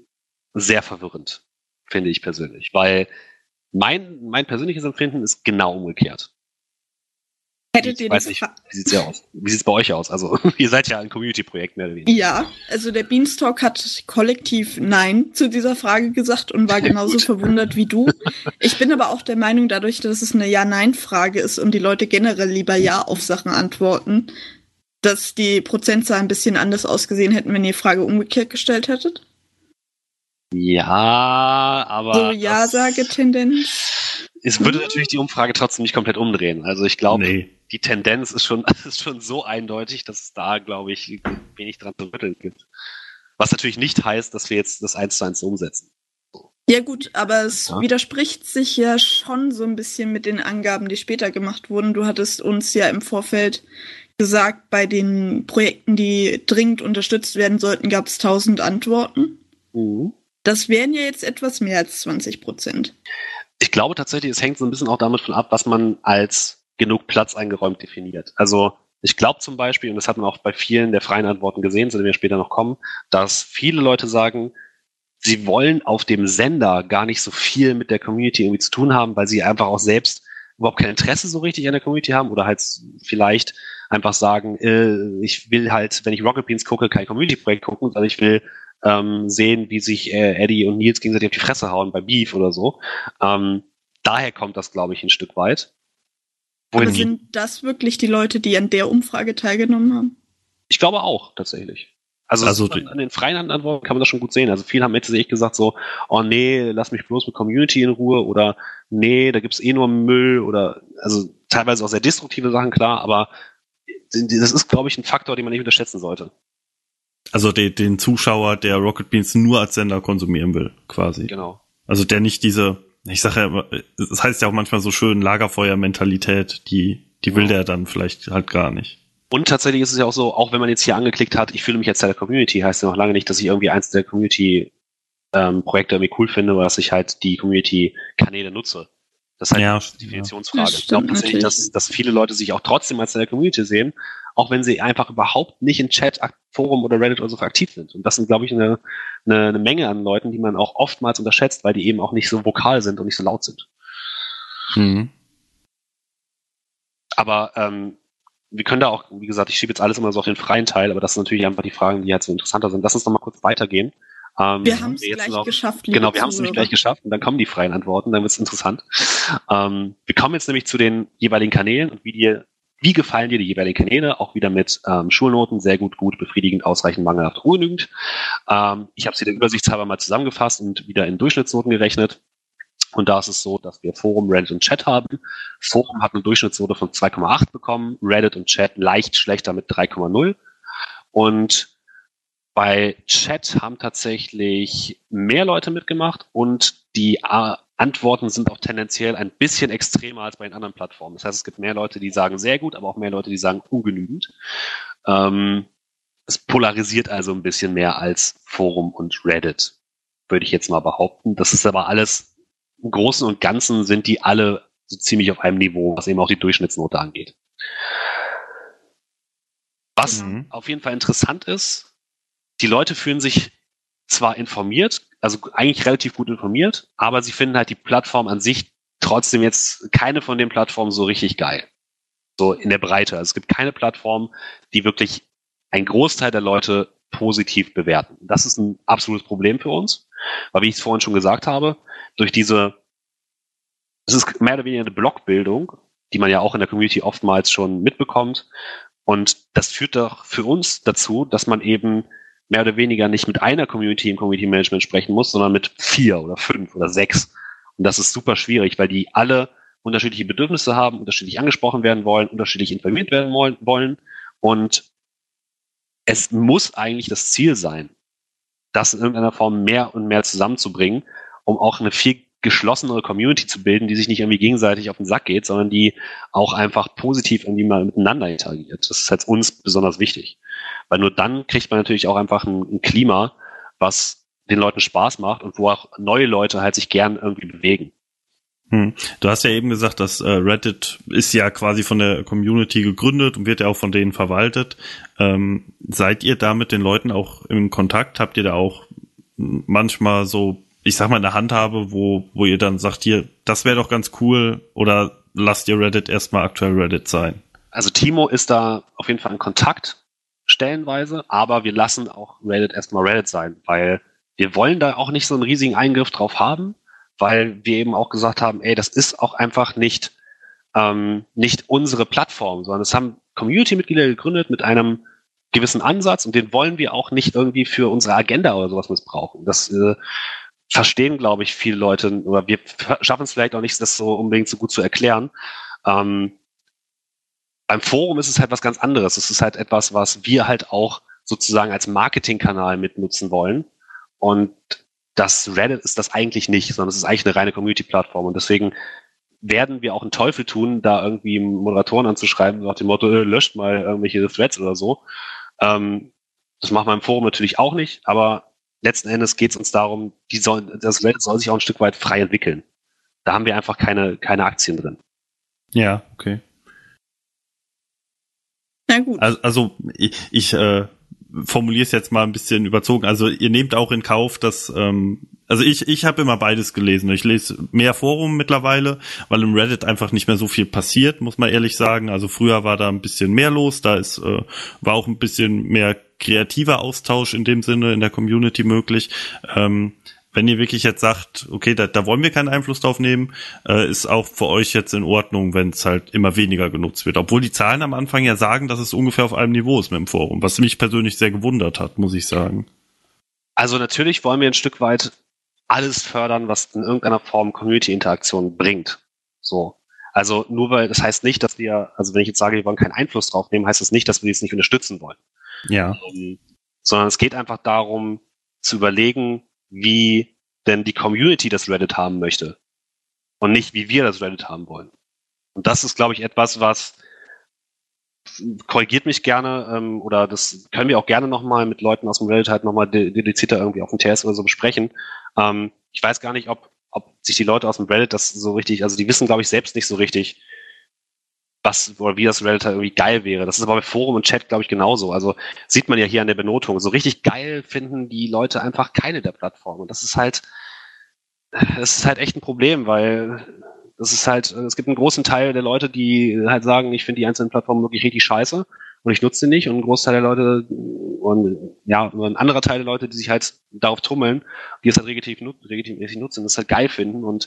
sehr verwirrend, finde ich persönlich, weil mein, mein persönliches Empfinden ist genau umgekehrt. Hättet ihr weiß nicht, wie sieht's ja aus? Wie sieht's bei euch aus? Also, ihr seid ja ein Community-Projekt mehr oder weniger. Ja, also der Beanstalk hat kollektiv Nein zu dieser Frage gesagt und war genauso verwundert wie du. Ich bin aber auch der Meinung, dadurch, dass es eine Ja-Nein-Frage ist und die Leute generell lieber Ja auf Sachen antworten, dass die Prozentzahl ein bisschen anders ausgesehen hätten, wenn ihr die Frage umgekehrt gestellt hättet? Ja, aber. So Ja-Sage-Tendenz. Es würde natürlich die Umfrage trotzdem nicht komplett umdrehen. Also ich glaube, nee. die Tendenz ist schon, ist schon so eindeutig, dass es da, glaube ich, wenig dran zu rütteln gibt. Was natürlich nicht heißt, dass wir jetzt das eins zu eins umsetzen. Ja gut, aber es ja. widerspricht sich ja schon so ein bisschen mit den Angaben, die später gemacht wurden. Du hattest uns ja im Vorfeld gesagt, bei den Projekten, die dringend unterstützt werden sollten, gab es 1000 Antworten. Mhm. Das wären ja jetzt etwas mehr als 20 Prozent. Ich glaube tatsächlich, es hängt so ein bisschen auch damit von ab, was man als genug Platz eingeräumt definiert. Also ich glaube zum Beispiel, und das hat man auch bei vielen der freien Antworten gesehen, zu denen wir später noch kommen, dass viele Leute sagen, sie wollen auf dem Sender gar nicht so viel mit der Community irgendwie zu tun haben, weil sie einfach auch selbst überhaupt kein Interesse so richtig an der Community haben oder halt vielleicht einfach sagen, äh, ich will halt, wenn ich Rocket Beans gucke, kein Community-Projekt gucken, sondern ich will ähm, sehen, wie sich äh, Eddie und Nils gegenseitig auf die Fresse hauen bei Beef oder so. Ähm, daher kommt das, glaube ich, ein Stück weit. Wohin Aber sind das wirklich die Leute, die an der Umfrage teilgenommen haben? Ich glaube auch, tatsächlich. Also, also an den freien Antworten kann man das schon gut sehen. Also viele haben jetzt echt gesagt so, oh nee, lass mich bloß mit Community in Ruhe oder nee, da gibt's eh nur Müll oder also teilweise auch sehr destruktive Sachen, klar, aber das ist, glaube ich, ein Faktor, den man nicht unterschätzen sollte. Also de, den Zuschauer, der Rocket Beans nur als Sender konsumieren will, quasi. Genau. Also der nicht diese, ich sage ja, das heißt ja auch manchmal so schön Lagerfeuer-Mentalität, die, die will der dann vielleicht halt gar nicht. Und tatsächlich ist es ja auch so, auch wenn man jetzt hier angeklickt hat, ich fühle mich jetzt Teil der Community, heißt ja noch lange nicht, dass ich irgendwie eins der Community ähm, Projekte irgendwie cool finde oder dass ich halt die Community-Kanäle nutze. Das ist halt ja, die Definitionsfrage. Ja, ich glaube tatsächlich, dass, dass viele Leute sich auch trotzdem als Teil der Community sehen, auch wenn sie einfach überhaupt nicht in Chat, Forum oder Reddit oder so aktiv sind. Und das sind, glaube ich, eine, eine, eine Menge an Leuten, die man auch oftmals unterschätzt, weil die eben auch nicht so vokal sind und nicht so laut sind. Mhm. Aber ähm, wir können da auch, wie gesagt, ich schiebe jetzt alles immer so auf den freien Teil, aber das sind natürlich einfach die Fragen, die halt so interessanter sind. Lass uns noch mal kurz weitergehen. Ähm, wir haben es gleich noch, geschafft. Genau, wir haben es nämlich gleich geschafft und dann kommen die freien Antworten, dann wird es interessant. Ähm, wir kommen jetzt nämlich zu den jeweiligen Kanälen und wie die wie gefallen dir die jeweiligen Kanäle? Auch wieder mit ähm, Schulnoten, sehr gut, gut, befriedigend, ausreichend, mangelhaft, ungenügend. Ähm, ich habe sie der Übersichtshalber mal zusammengefasst und wieder in Durchschnittsnoten gerechnet. Und da ist es so, dass wir Forum, Reddit und Chat haben. Forum hat eine Durchschnittsnote von 2,8 bekommen, Reddit und Chat leicht schlechter mit 3,0. Und bei Chat haben tatsächlich mehr Leute mitgemacht und die Antworten sind auch tendenziell ein bisschen extremer als bei den anderen Plattformen. Das heißt, es gibt mehr Leute, die sagen sehr gut, aber auch mehr Leute, die sagen ungenügend. Ähm, es polarisiert also ein bisschen mehr als Forum und Reddit, würde ich jetzt mal behaupten. Das ist aber alles, im Großen und Ganzen sind die alle so ziemlich auf einem Niveau, was eben auch die Durchschnittsnote angeht. Was mhm. auf jeden Fall interessant ist, die Leute fühlen sich zwar informiert, also eigentlich relativ gut informiert, aber sie finden halt die Plattform an sich trotzdem jetzt keine von den Plattformen so richtig geil. So in der Breite. Also es gibt keine Plattform, die wirklich ein Großteil der Leute positiv bewerten. Das ist ein absolutes Problem für uns, weil wie ich es vorhin schon gesagt habe, durch diese, es ist mehr oder weniger eine Blockbildung, die man ja auch in der Community oftmals schon mitbekommt. Und das führt doch für uns dazu, dass man eben mehr oder weniger nicht mit einer Community im Community Management sprechen muss, sondern mit vier oder fünf oder sechs. Und das ist super schwierig, weil die alle unterschiedliche Bedürfnisse haben, unterschiedlich angesprochen werden wollen, unterschiedlich informiert werden wollen. Und es muss eigentlich das Ziel sein, das in irgendeiner Form mehr und mehr zusammenzubringen, um auch eine viel geschlossenere Community zu bilden, die sich nicht irgendwie gegenseitig auf den Sack geht, sondern die auch einfach positiv irgendwie mal miteinander interagiert. Das ist halt uns besonders wichtig. Weil nur dann kriegt man natürlich auch einfach ein, ein Klima, was den Leuten Spaß macht und wo auch neue Leute halt sich gern irgendwie bewegen. Hm. Du hast ja eben gesagt, dass äh, Reddit ist ja quasi von der Community gegründet und wird ja auch von denen verwaltet. Ähm, seid ihr da mit den Leuten auch in Kontakt? Habt ihr da auch manchmal so, ich sag mal, eine Handhabe, wo, wo ihr dann sagt, hier, das wäre doch ganz cool oder lasst ihr Reddit erstmal aktuell Reddit sein? Also Timo ist da auf jeden Fall in Kontakt stellenweise, aber wir lassen auch Reddit erstmal Reddit sein, weil wir wollen da auch nicht so einen riesigen Eingriff drauf haben, weil wir eben auch gesagt haben, ey, das ist auch einfach nicht, ähm, nicht unsere Plattform, sondern es haben Community-Mitglieder gegründet mit einem gewissen Ansatz und den wollen wir auch nicht irgendwie für unsere Agenda oder sowas missbrauchen. Das äh, verstehen, glaube ich, viele Leute, oder wir schaffen es vielleicht auch nicht, das so unbedingt so gut zu erklären. Ähm, beim Forum ist es halt was ganz anderes. Es ist halt etwas, was wir halt auch sozusagen als Marketingkanal mitnutzen wollen. Und das Reddit ist das eigentlich nicht, sondern es ist eigentlich eine reine Community-Plattform. Und deswegen werden wir auch einen Teufel tun, da irgendwie Moderatoren anzuschreiben, nach dem Motto, äh, löscht mal irgendwelche Threads oder so. Ähm, das machen wir im Forum natürlich auch nicht, aber letzten Endes geht es uns darum, die sollen, das Reddit soll sich auch ein Stück weit frei entwickeln. Da haben wir einfach keine, keine Aktien drin. Ja, okay. Na gut. Also, also ich, ich äh, formuliere es jetzt mal ein bisschen überzogen. Also ihr nehmt auch in Kauf, dass ähm, also ich ich habe immer beides gelesen. Ich lese mehr Forum mittlerweile, weil im Reddit einfach nicht mehr so viel passiert, muss man ehrlich sagen. Also früher war da ein bisschen mehr los, da ist äh, war auch ein bisschen mehr kreativer Austausch in dem Sinne in der Community möglich. Ähm, wenn ihr wirklich jetzt sagt, okay, da, da wollen wir keinen Einfluss drauf nehmen, äh, ist auch für euch jetzt in Ordnung, wenn es halt immer weniger genutzt wird. Obwohl die Zahlen am Anfang ja sagen, dass es ungefähr auf einem Niveau ist mit dem Forum, was mich persönlich sehr gewundert hat, muss ich sagen. Also natürlich wollen wir ein Stück weit alles fördern, was in irgendeiner Form Community-Interaktion bringt. So. Also nur weil, das heißt nicht, dass wir, also wenn ich jetzt sage, wir wollen keinen Einfluss drauf nehmen, heißt das nicht, dass wir es nicht unterstützen wollen. Ja. Ähm, sondern es geht einfach darum, zu überlegen, wie denn die Community das Reddit haben möchte und nicht, wie wir das Reddit haben wollen. Und das ist, glaube ich, etwas, was korrigiert mich gerne ähm, oder das können wir auch gerne nochmal mit Leuten aus dem Reddit halt nochmal dedizierter irgendwie auf dem TS oder so besprechen. Ähm, ich weiß gar nicht, ob, ob sich die Leute aus dem Reddit das so richtig, also die wissen, glaube ich, selbst nicht so richtig, was oder wie das Reddit irgendwie geil wäre. Das ist aber bei Forum und Chat, glaube ich, genauso. Also sieht man ja hier an der Benotung. So richtig geil finden die Leute einfach keine der Plattformen. Und das ist halt, das ist halt echt ein Problem, weil das ist halt, es gibt einen großen Teil der Leute, die halt sagen, ich finde die einzelnen Plattformen wirklich richtig scheiße und ich nutze sie nicht. Und ein Großteil der Leute und ja, ein anderer Teil der Leute, die sich halt darauf tummeln, die es halt regelmäßig nutzen, das halt geil finden. Und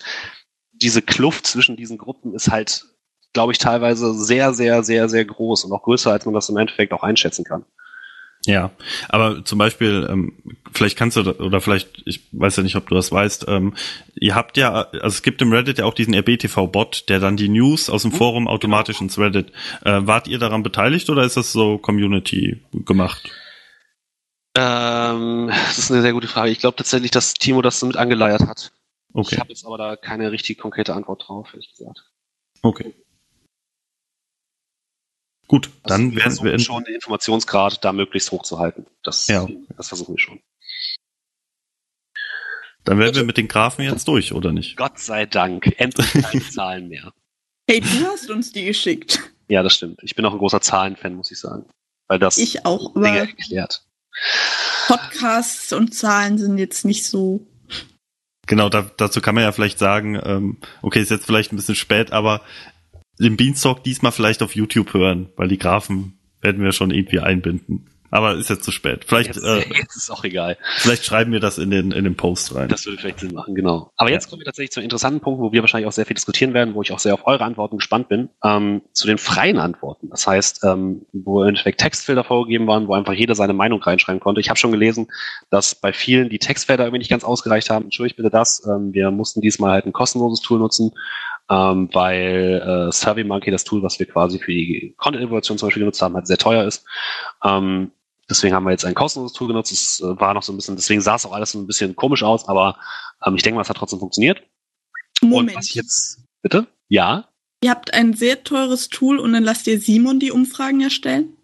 diese Kluft zwischen diesen Gruppen ist halt glaube ich, teilweise sehr, sehr, sehr, sehr groß und auch größer, als man das im Endeffekt auch einschätzen kann. Ja, aber zum Beispiel, ähm, vielleicht kannst du, oder vielleicht, ich weiß ja nicht, ob du das weißt, ähm, ihr habt ja, also es gibt im Reddit ja auch diesen RBTV-Bot, der dann die News aus dem mhm. Forum automatisch ins Reddit. Äh, wart ihr daran beteiligt oder ist das so Community gemacht? Ähm, das ist eine sehr gute Frage. Ich glaube tatsächlich, dass Timo das mit angeleiert hat. Okay. Ich habe jetzt aber da keine richtig konkrete Antwort drauf, ehrlich gesagt. Okay. Gut, Also dann wir werden versuchen wir schon den Informationsgrad da möglichst hoch zu halten. Das, Ja. das versuchen wir schon. dann werden wir mit den Graphen jetzt durch, oder nicht? Gott sei Dank. Endlich keine Zahlen mehr. Hey, du hast uns die geschickt. Ja, das stimmt. Ich bin auch ein großer Zahlenfan, muss ich sagen. Weil das Ich auch, Dinge aber erklärt. Podcasts und Zahlen sind jetzt nicht so. Genau, da, dazu kann man ja vielleicht sagen, ähm, okay, ist jetzt vielleicht ein bisschen spät, aber den Beanstalk diesmal vielleicht auf YouTube hören, weil die Graphen werden wir schon irgendwie einbinden. Aber ist jetzt zu spät. Vielleicht, Jetzt, äh, jetzt ist auch egal. vielleicht schreiben wir das in den, in den Post rein. Das würde vielleicht Sinn machen, genau. Aber jetzt kommen wir tatsächlich zu einem interessanten Punkt, wo wir wahrscheinlich auch sehr viel diskutieren werden, wo ich auch sehr auf eure Antworten gespannt bin, ähm, zu den freien Antworten. Das heißt, ähm, wo im Endeffekt Textfelder vorgegeben waren, wo einfach jeder seine Meinung reinschreiben konnte. Ich habe schon gelesen, dass bei vielen die Textfelder irgendwie nicht ganz ausgereicht haben. Entschuldigt bitte das. Ähm, wir mussten diesmal halt ein kostenloses Tool nutzen, ähm, weil äh, SurveyMonkey, das Tool, was wir quasi für die Content-Evaluation zum Beispiel genutzt haben, halt sehr teuer ist. Ähm, Deswegen haben wir jetzt ein kostenloses Tool genutzt. Es äh, war noch so ein bisschen, deswegen sah es auch alles so ein bisschen komisch aus, aber ähm, ich denke mal, es hat trotzdem funktioniert. Und Moment. was ich jetzt, bitte? Ja? Ihr habt ein sehr teures Tool und dann lasst ihr Simon die Umfragen erstellen?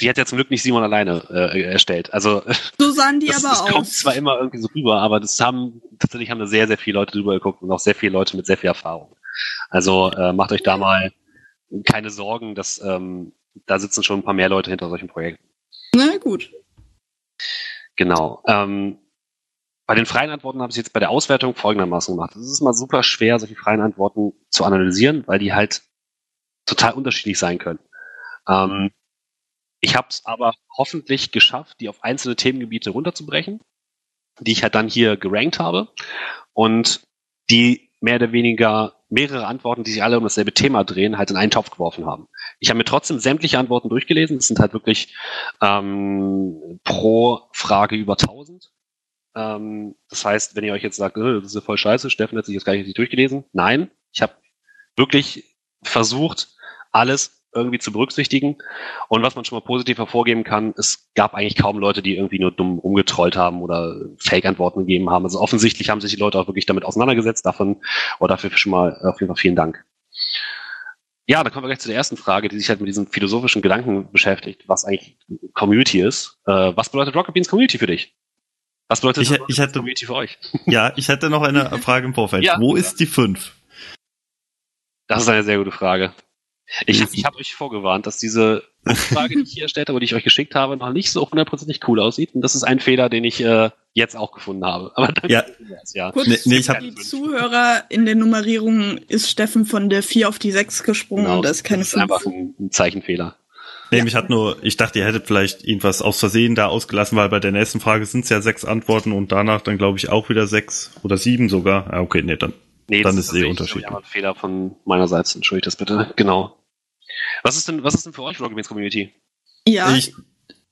Die hat ja zum Glück nicht Simon alleine äh, erstellt. Also So sahen die das, aber das aus. kommt zwar immer irgendwie so rüber, aber das haben tatsächlich haben da sehr, sehr viele Leute drüber geguckt und auch sehr viele Leute mit sehr viel Erfahrung. Also äh, macht euch da mal keine Sorgen, dass ähm, da sitzen schon ein paar mehr Leute hinter solchen Projekten. Na gut. Genau. Ähm, bei den freien Antworten habe ich jetzt bei der Auswertung folgendermaßen gemacht. Es ist mal super schwer, solche freien Antworten zu analysieren, weil die halt total unterschiedlich sein können. Ähm, ich habe es aber hoffentlich geschafft, die auf einzelne Themengebiete runterzubrechen, die ich halt dann hier gerankt habe und die mehr oder weniger mehrere Antworten, die sich alle um dasselbe Thema drehen, halt in einen Topf geworfen haben. Ich habe mir trotzdem sämtliche Antworten durchgelesen. Es sind halt wirklich ähm, pro Frage über 1000. Ähm, das heißt, wenn ihr euch jetzt sagt, äh, das ist ja voll scheiße, Steffen hat sich jetzt gar nicht durchgelesen. Nein, ich habe wirklich versucht, alles irgendwie zu berücksichtigen. Und was man schon mal positiv hervorgeben kann, es gab eigentlich kaum Leute, die irgendwie nur dumm rumgetrollt haben oder Fake-Antworten gegeben haben. Also offensichtlich haben sich die Leute auch wirklich damit auseinandergesetzt. Davon oder dafür schon mal auf jeden Fall vielen Dank. Ja, dann kommen wir gleich zu der ersten Frage, die sich halt mit diesen philosophischen Gedanken beschäftigt, was eigentlich Community ist. Äh, was bedeutet Rocket Beans Community für dich? Was bedeutet Ich- ich hätte- Community für euch? Ja, ich hätte noch eine Frage im Vorfeld. Ja. Wo ist die 5? Das ist eine sehr gute Frage. Ich, ich habe euch vorgewarnt, dass diese Frage, die ich hier erstellt habe, die ich euch geschickt habe, noch nicht so hundertprozentig cool aussieht. Und das ist ein Fehler, den ich äh, jetzt auch gefunden habe. Aber danke Ja. für das, ja. Kurz Nee, nee, ich für hab- die Zuhörer in der Nummerierung ist Steffen von der 4 auf die 6 gesprungen Genau, und da ist keine das ist einfach 5. ein, Zeichenfehler. Nee, mich hat nur, ich dachte, ihr hättet vielleicht irgendwas aus Versehen da ausgelassen, weil bei der nächsten Frage sind es ja sechs Antworten und danach dann glaube ich auch wieder sechs oder sieben sogar. Ah, okay, nee, dann. Nee, Dann das ist eh tatsächlich, unterschiedlich. ein Fehler von meinerseits. Entschuldigt das bitte. Genau. Was ist denn, was ist denn für euch Rocket Community? Ja, Ich,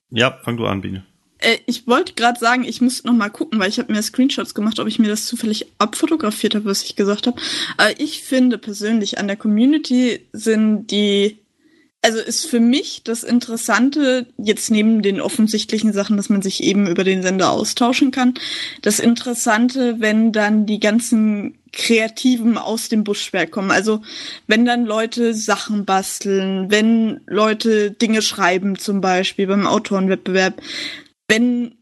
ja, fang du an, Biene. äh, ich wollte gerade sagen, ich müsste noch mal gucken, weil ich habe mir Screenshots gemacht, ob ich mir das zufällig abfotografiert habe, was ich gesagt habe. Aber ich finde persönlich an der Community sind die also ist für mich das Interessante, jetzt neben den offensichtlichen Sachen, dass man sich eben über den Sender austauschen kann, das Interessante, wenn dann die ganzen Kreativen aus dem Buschwerk kommen. Also wenn dann Leute Sachen basteln, wenn Leute Dinge schreiben, zum Beispiel beim Autorenwettbewerb, wenn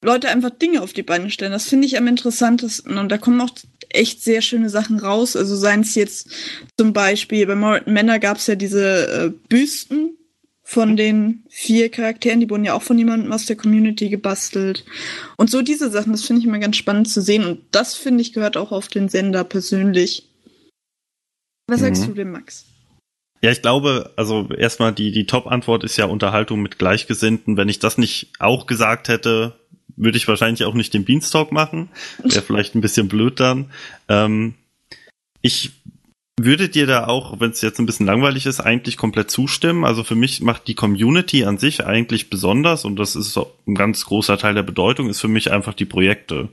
Leute einfach Dinge auf die Beine stellen. Das finde ich am interessantesten. Und da kommen auch echt sehr schöne Sachen raus. Also seien es jetzt zum Beispiel, bei Männer gab es ja diese äh, Büsten von den vier Charakteren, die wurden ja auch von jemandem aus der Community gebastelt. Und so diese Sachen, das finde ich immer ganz spannend zu sehen. Und das, finde ich, gehört auch auf den Sender persönlich. Was Mhm. sagst du denn, Max? Ja, ich glaube, also erstmal die, die Top-Antwort ist ja Unterhaltung mit Gleichgesinnten. Wenn ich das nicht auch gesagt hätte, würde ich wahrscheinlich auch nicht den Beanstalk machen. Wäre vielleicht ein bisschen blöd dann. Ähm, ich würde dir da auch, wenn es jetzt ein bisschen langweilig ist, eigentlich komplett zustimmen. Also für mich macht die Community an sich eigentlich besonders und das ist ein ganz großer Teil der Bedeutung, ist für mich einfach die Projekte.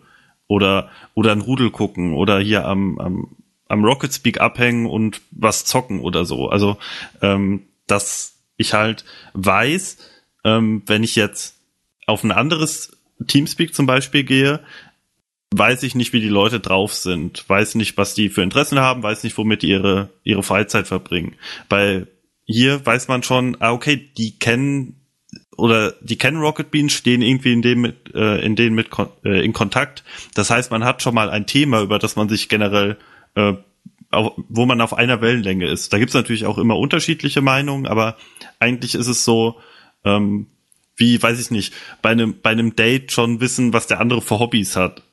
Oder, oder ein Rudel gucken oder hier am, am, am Rocket Speak abhängen und was zocken oder so. Also, ähm, dass ich halt weiß, ähm, wenn ich jetzt auf ein anderes Teamspeak zum Beispiel gehe, weiß ich nicht, wie die Leute drauf sind, weiß nicht, was die für Interessen haben, weiß nicht, womit die ihre, ihre Freizeit verbringen. Bei hier weiß man schon, ah, okay, die kennen oder die kennen Rocket Beans, stehen irgendwie in dem mit, äh, in denen mit äh, in Kontakt. Das heißt, man hat schon mal ein Thema, über das man sich generell, äh, wo man auf einer Wellenlänge ist. Da gibt's natürlich auch immer unterschiedliche Meinungen, aber eigentlich ist es so, ähm, wie, weiß ich nicht, bei einem, bei einem Date schon wissen, was der andere für Hobbys hat.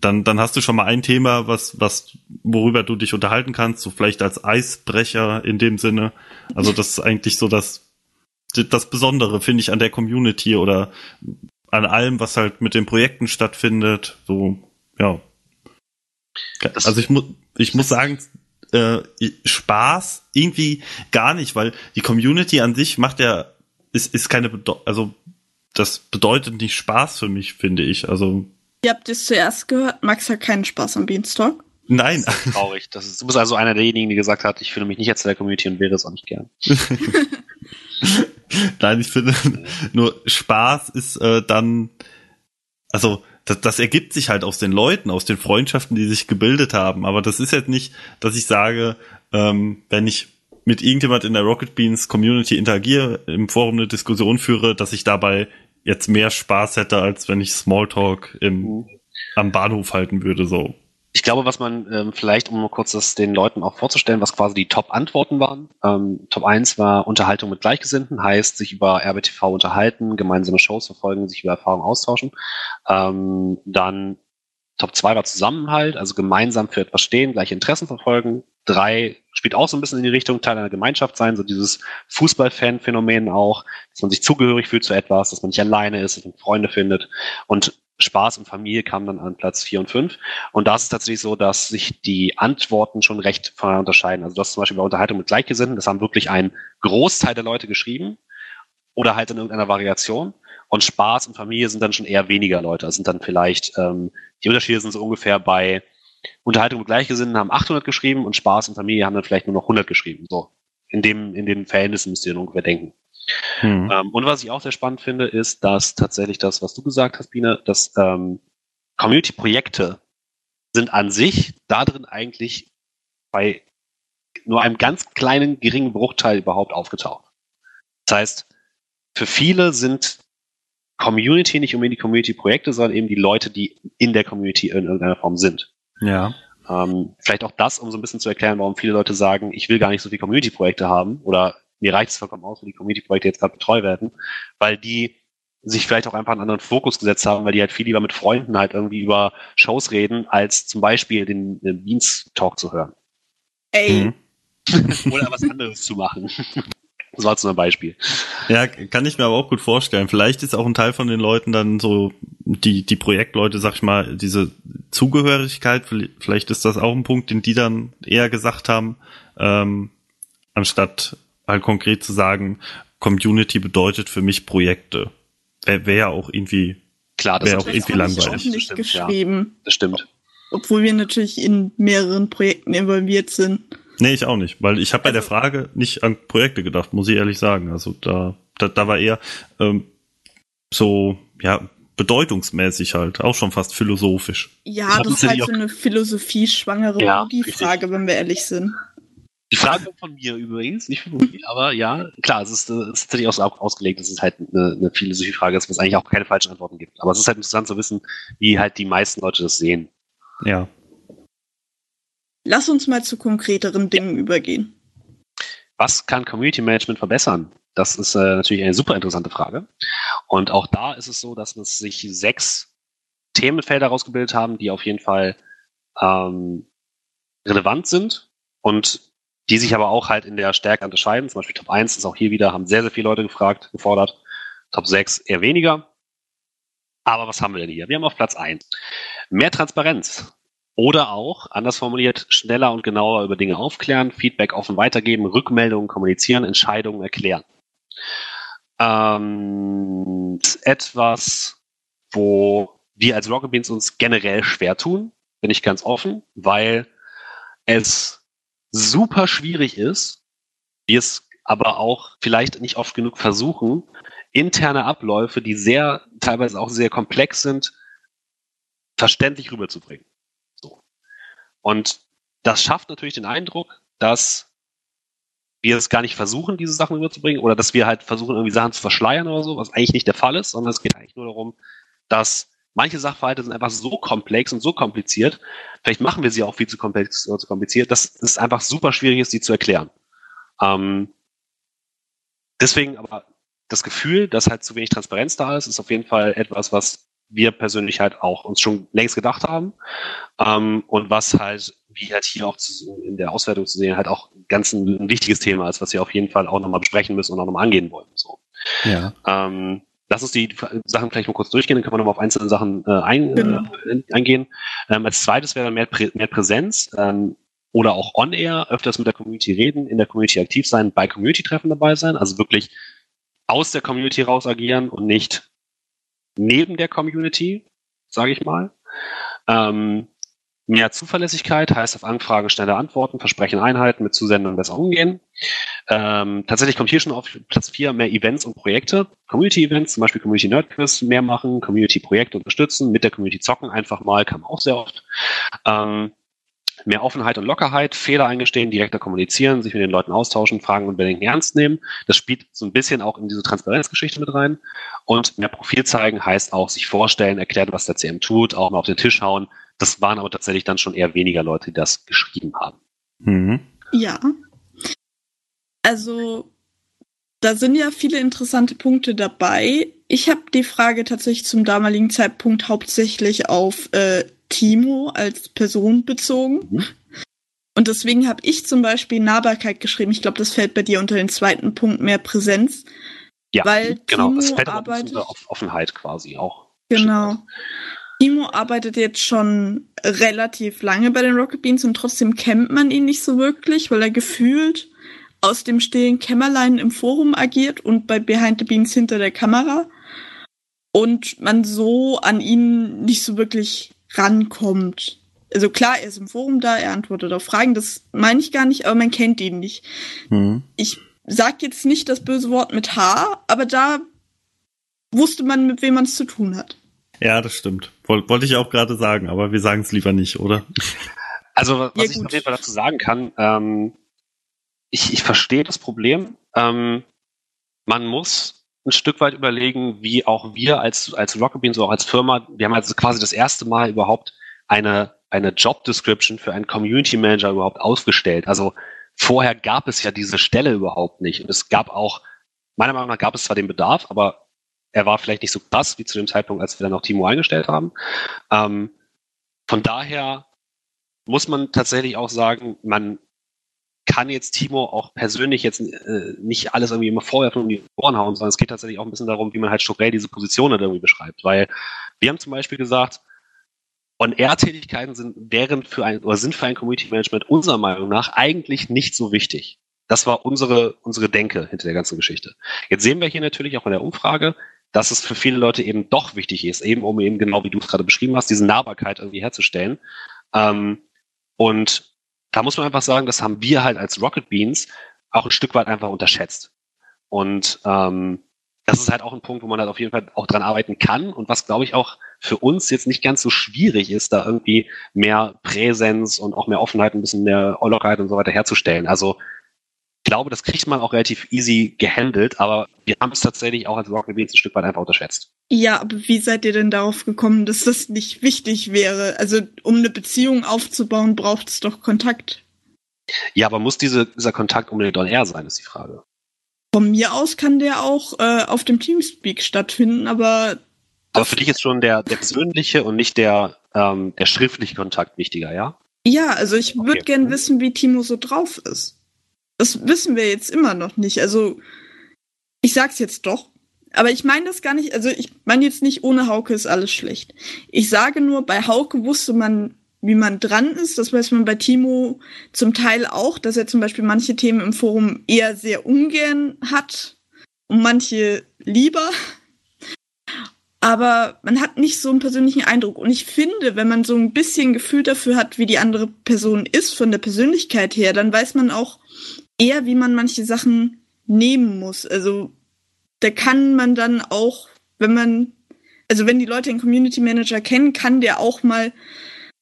Dann, dann hast du schon mal ein Thema, was, was, worüber du dich unterhalten kannst, so vielleicht als Eisbrecher in dem Sinne. Also das ist eigentlich so das, das Besondere, finde ich, an der Community oder an allem, was halt mit den Projekten stattfindet. So, ja. Das also ich muss, ich muss sagen, äh, Spaß irgendwie gar nicht, weil die Community an sich macht ja, ist, ist keine, Bedeu also das bedeutet nicht Spaß für mich, finde ich. Also. Ihr habt es zuerst gehört, Max hat keinen Spaß am Beanstalk. Nein. Das ist traurig. Das ist, du bist also einer derjenigen, die gesagt hat, ich fühle mich nicht jetzt in der Community und wäre es auch nicht gern. Nein, ich finde nur Spaß ist äh, dann, also das, das ergibt sich halt aus den Leuten, aus den Freundschaften, die sich gebildet haben. Aber das ist jetzt nicht, dass ich sage, ähm, wenn ich mit irgendjemand in der Rocket Beans Community interagiere, im Forum eine Diskussion führe, dass ich dabei jetzt mehr Spaß hätte, als wenn ich Smalltalk im, mhm. am Bahnhof halten würde, so ich glaube, was man ähm, vielleicht, um mal kurz das den Leuten auch vorzustellen, was quasi die Top-Antworten waren. Ähm, Top 1 war Unterhaltung mit Gleichgesinnten, heißt sich über RBTV unterhalten, gemeinsame Shows verfolgen, sich über Erfahrungen austauschen. Ähm, dann Top 2 war Zusammenhalt, also gemeinsam für etwas stehen, gleiche Interessen verfolgen. Drei spielt auch so ein bisschen in die Richtung Teil einer Gemeinschaft sein, so dieses Fußballfan-Phänomen auch, dass man sich zugehörig fühlt zu etwas, dass man nicht alleine ist, dass man Freunde findet. Und Spaß und Familie kam dann an Platz 4 und 5. Und da ist es tatsächlich so, dass sich die Antworten schon recht voneinander unterscheiden. Also das zum Beispiel bei Unterhaltung mit Gleichgesinnten, das haben wirklich ein Großteil der Leute geschrieben oder halt in irgendeiner Variation. Und Spaß und Familie sind dann schon eher weniger Leute. Das sind dann vielleicht, ähm, die Unterschiede sind so ungefähr bei Unterhaltung mit Gleichgesinnten haben 800 geschrieben und Spaß und Familie haben dann vielleicht nur noch 100 geschrieben. So. In dem, in den Verhältnissen müsst ihr dann ungefähr denken. Mhm. Ähm, und was ich auch sehr spannend finde, ist, dass tatsächlich das, was du gesagt hast, Biene, dass ähm, Community-Projekte sind an sich darin eigentlich bei nur einem ganz kleinen, geringen Bruchteil überhaupt aufgetaucht. Das heißt, für viele sind Community nicht unbedingt die Community-Projekte, sondern eben die Leute, die in der Community in irgendeiner Form sind. Ja. Ähm, vielleicht auch das, um so ein bisschen zu erklären, warum viele Leute sagen, ich will gar nicht so viele Community-Projekte haben oder mir reicht es vollkommen aus, wie die Community-Projekte jetzt gerade betreut werden, weil die sich vielleicht auch einfach einen anderen Fokus gesetzt haben, weil die halt viel lieber mit Freunden halt irgendwie über Shows reden, als zum Beispiel den, den Beans Talk zu hören. Ey. Mhm. Oder was anderes zu machen. Das war zum Beispiel. Ja, kann ich mir aber auch gut vorstellen. Vielleicht ist auch ein Teil von den Leuten dann so, die, die Projektleute, sag ich mal, diese Zugehörigkeit, vielleicht ist das auch ein Punkt, den die dann eher gesagt haben, ähm, anstatt halt konkret zu sagen, Community bedeutet für mich Projekte. Wäre wär ja auch irgendwie, Klar, das wäre auch irgendwie langweilig. Nicht stimmt, geschrieben. Ja. Das stimmt. Obwohl wir natürlich in mehreren Projekten involviert sind. Nee, ich auch nicht, weil ich habe bei der also Frage nicht an Projekte gedacht, muss ich ehrlich sagen. Also da, da, da war eher ähm, so, ja, bedeutungsmäßig halt, auch schon fast philosophisch. Ja, das ist halt so eine philosophie-schwangere ja, Frage, wenn wir ehrlich sind. Die Frage kommt von mir übrigens, nicht von mir, aber ja, klar, es ist, es ist tatsächlich auch so ausgelegt, dass es halt eine, eine Philosophie-Frage ist, wo es eigentlich auch keine falschen Antworten gibt. Aber es ist halt interessant zu wissen, wie halt die meisten Leute das sehen. Ja. Lass uns mal zu konkreteren Dingen übergehen. Was kann Community Management verbessern? Das ist äh, natürlich eine super interessante Frage. Und auch da ist es so, dass es sich sechs Themenfelder rausgebildet haben, die auf jeden Fall ähm, relevant sind und die sich aber auch halt in der Stärke unterscheiden. Zum Beispiel Top 1 ist auch hier wieder, haben sehr, sehr viele Leute gefragt, gefordert. Top 6 eher weniger. Aber was haben wir denn hier? Wir haben auf Platz 1 mehr Transparenz. Oder auch, anders formuliert, schneller und genauer über Dinge aufklären, Feedback offen weitergeben, Rückmeldungen kommunizieren, Entscheidungen erklären. Ähm, etwas, wo wir als Rocket Beans uns generell schwer tun, bin ich ganz offen, weil es super schwierig ist, wir es aber auch vielleicht nicht oft genug versuchen, interne Abläufe, die sehr, teilweise auch sehr komplex sind, verständlich rüberzubringen. So. Und das schafft natürlich den Eindruck, dass wir es gar nicht versuchen, diese Sachen rüberzubringen oder dass wir halt versuchen, irgendwie Sachen zu verschleiern oder so, was eigentlich nicht der Fall ist, sondern es geht eigentlich nur darum, dass manche Sachverhalte sind einfach so komplex und so kompliziert, vielleicht machen wir sie auch viel zu komplex oder zu kompliziert, dass es einfach super schwierig ist, die zu erklären. Ähm, deswegen aber das Gefühl, dass halt zu wenig Transparenz da ist, ist auf jeden Fall etwas, was wir persönlich halt auch uns schon längst gedacht haben ähm, und was halt, wie halt hier auch zu, in der Auswertung zu sehen, halt auch ganz ein, ein, wichtiges Thema ist, was wir auf jeden Fall auch nochmal besprechen müssen und auch nochmal angehen wollen. So. Ja. Ähm, lass uns die Sachen vielleicht mal kurz durchgehen, dann können wir nochmal auf einzelne Sachen äh, ein, genau. äh, eingehen. Ähm, als zweites wäre dann mehr, Prä mehr Präsenz ähm, oder auch on-air, öfters mit der Community reden, in der Community aktiv sein, bei Community-Treffen dabei sein, also wirklich aus der Community raus agieren und nicht neben der Community, sage ich mal. Ähm, mehr Zuverlässigkeit heißt auf Anfragen schnelle Antworten, Versprechen Einheiten, mit Zusendungen besser umgehen. Ähm, tatsächlich kommt hier schon auf Platz 4 mehr Events und Projekte. Community-Events, zum Beispiel Community Nerd Quiz, mehr machen, Community-Projekte unterstützen, mit der Community zocken einfach mal, kam auch sehr oft. Ähm, mehr Offenheit und Lockerheit, Fehler eingestehen, direkter kommunizieren, sich mit den Leuten austauschen, Fragen und Bedenken ernst nehmen. Das spielt so ein bisschen auch in diese Transparenzgeschichte mit rein. Und mehr Profil zeigen heißt auch sich vorstellen, erklären, was der CM tut, auch mal auf den Tisch hauen. Das waren aber tatsächlich dann schon eher weniger Leute, die das geschrieben haben. Mhm. Ja. Also, da sind ja viele interessante Punkte dabei. Ich habe die Frage tatsächlich zum damaligen Zeitpunkt hauptsächlich auf äh, Timo als Person bezogen. Mhm. Und deswegen habe ich zum Beispiel Nahbarkeit geschrieben. Ich glaube, das fällt bei dir unter den zweiten Punkt mehr Präsenz. Ja, weil genau. Timo das fällt arbeitet, auf Offenheit quasi auch. Genau. Timo arbeitet jetzt schon relativ lange bei den Rocket Beans und trotzdem kennt man ihn nicht so wirklich, weil er gefühlt aus dem stillen Kämmerlein im Forum agiert und bei Behind the Beans hinter der Kamera. Und man so an ihn nicht so wirklich rankommt. Also klar, er ist im Forum da, er antwortet auf Fragen, das meine ich gar nicht, aber man kennt ihn nicht. Mhm. Ich sag jetzt nicht das böse Wort mit H, aber da wusste man, mit wem man es zu tun hat. Ja, das stimmt. Woll, wollte ich auch gerade sagen, aber wir sagen es lieber nicht, oder? Also, was ja, ich auf jeden Fall dazu sagen kann, ähm, ich, ich verstehe das Problem. Ähm, man muss ein Stück weit überlegen, wie auch wir als, als Rocket Beans, auch als Firma, wir haben also quasi das erste Mal überhaupt eine, eine Job Description für einen Community Manager überhaupt aufgestellt. Also vorher gab es ja diese Stelle überhaupt nicht. Und es gab auch, meiner Meinung nach gab es zwar den Bedarf, aber er war vielleicht nicht so krass wie zu dem Zeitpunkt, als wir dann auch Timo eingestellt haben. Ähm, von daher muss man tatsächlich auch sagen, man kann jetzt Timo auch persönlich jetzt äh, nicht alles irgendwie immer vorwerfen und die Ohren hauen, sondern es geht tatsächlich auch ein bisschen darum, wie man halt strukturell diese Position dann irgendwie beschreibt. Weil wir haben zum Beispiel gesagt, On-Air-Tätigkeiten sind während für ein oder sind für ein Community Management unserer Meinung nach eigentlich nicht so wichtig. Das war unsere, unsere Denke hinter der ganzen Geschichte. Jetzt sehen wir hier natürlich auch in der Umfrage, dass es für viele Leute eben doch wichtig ist, eben um eben genau wie du es gerade beschrieben hast, diese Nahbarkeit irgendwie herzustellen. Ähm, und da muss man einfach sagen, das haben wir halt als Rocket Beans auch ein Stück weit einfach unterschätzt. Und ähm, das ist halt auch ein Punkt, wo man halt auf jeden Fall auch dran arbeiten kann und was, glaube ich, auch für uns jetzt nicht ganz so schwierig ist, da irgendwie mehr Präsenz und auch mehr Offenheit, ein bisschen mehr Lockerheit und so weiter herzustellen. Also glaube, das kriegt man auch relativ easy gehandelt, aber wir haben es tatsächlich auch als Rocket Beans ein Stück weit einfach unterschätzt. Ja, aber wie seid ihr denn darauf gekommen, dass das nicht wichtig wäre? Also, um eine Beziehung aufzubauen, braucht es doch Kontakt. Ja, aber muss diese, dieser Kontakt unbedingt on air sein, ist die Frage. Von mir aus kann der auch äh, auf dem Teamspeak stattfinden, aber. Aber für dich ist schon der, der persönliche und nicht der, ähm, der schriftliche Kontakt wichtiger, ja? Ja, also ich würde okay. gern wissen, wie Timo so drauf ist. Das wissen wir jetzt immer noch nicht. Also, ich sag's jetzt doch. Aber ich meine das gar nicht, also ich meine jetzt nicht, ohne Hauke ist alles schlecht. Ich sage nur, bei Hauke wusste man, wie man dran ist. Das weiß man bei Timo zum Teil auch, dass er zum Beispiel manche Themen im Forum eher sehr ungern hat und manche lieber. Aber man hat nicht so einen persönlichen Eindruck. Und ich finde, wenn man so ein bisschen Gefühl dafür hat, wie die andere Person ist, von der Persönlichkeit her, dann weiß man auch, eher, wie man manche Sachen nehmen muss. Also da kann man dann auch, wenn man, also wenn die Leute den Community Manager kennen, kann der auch mal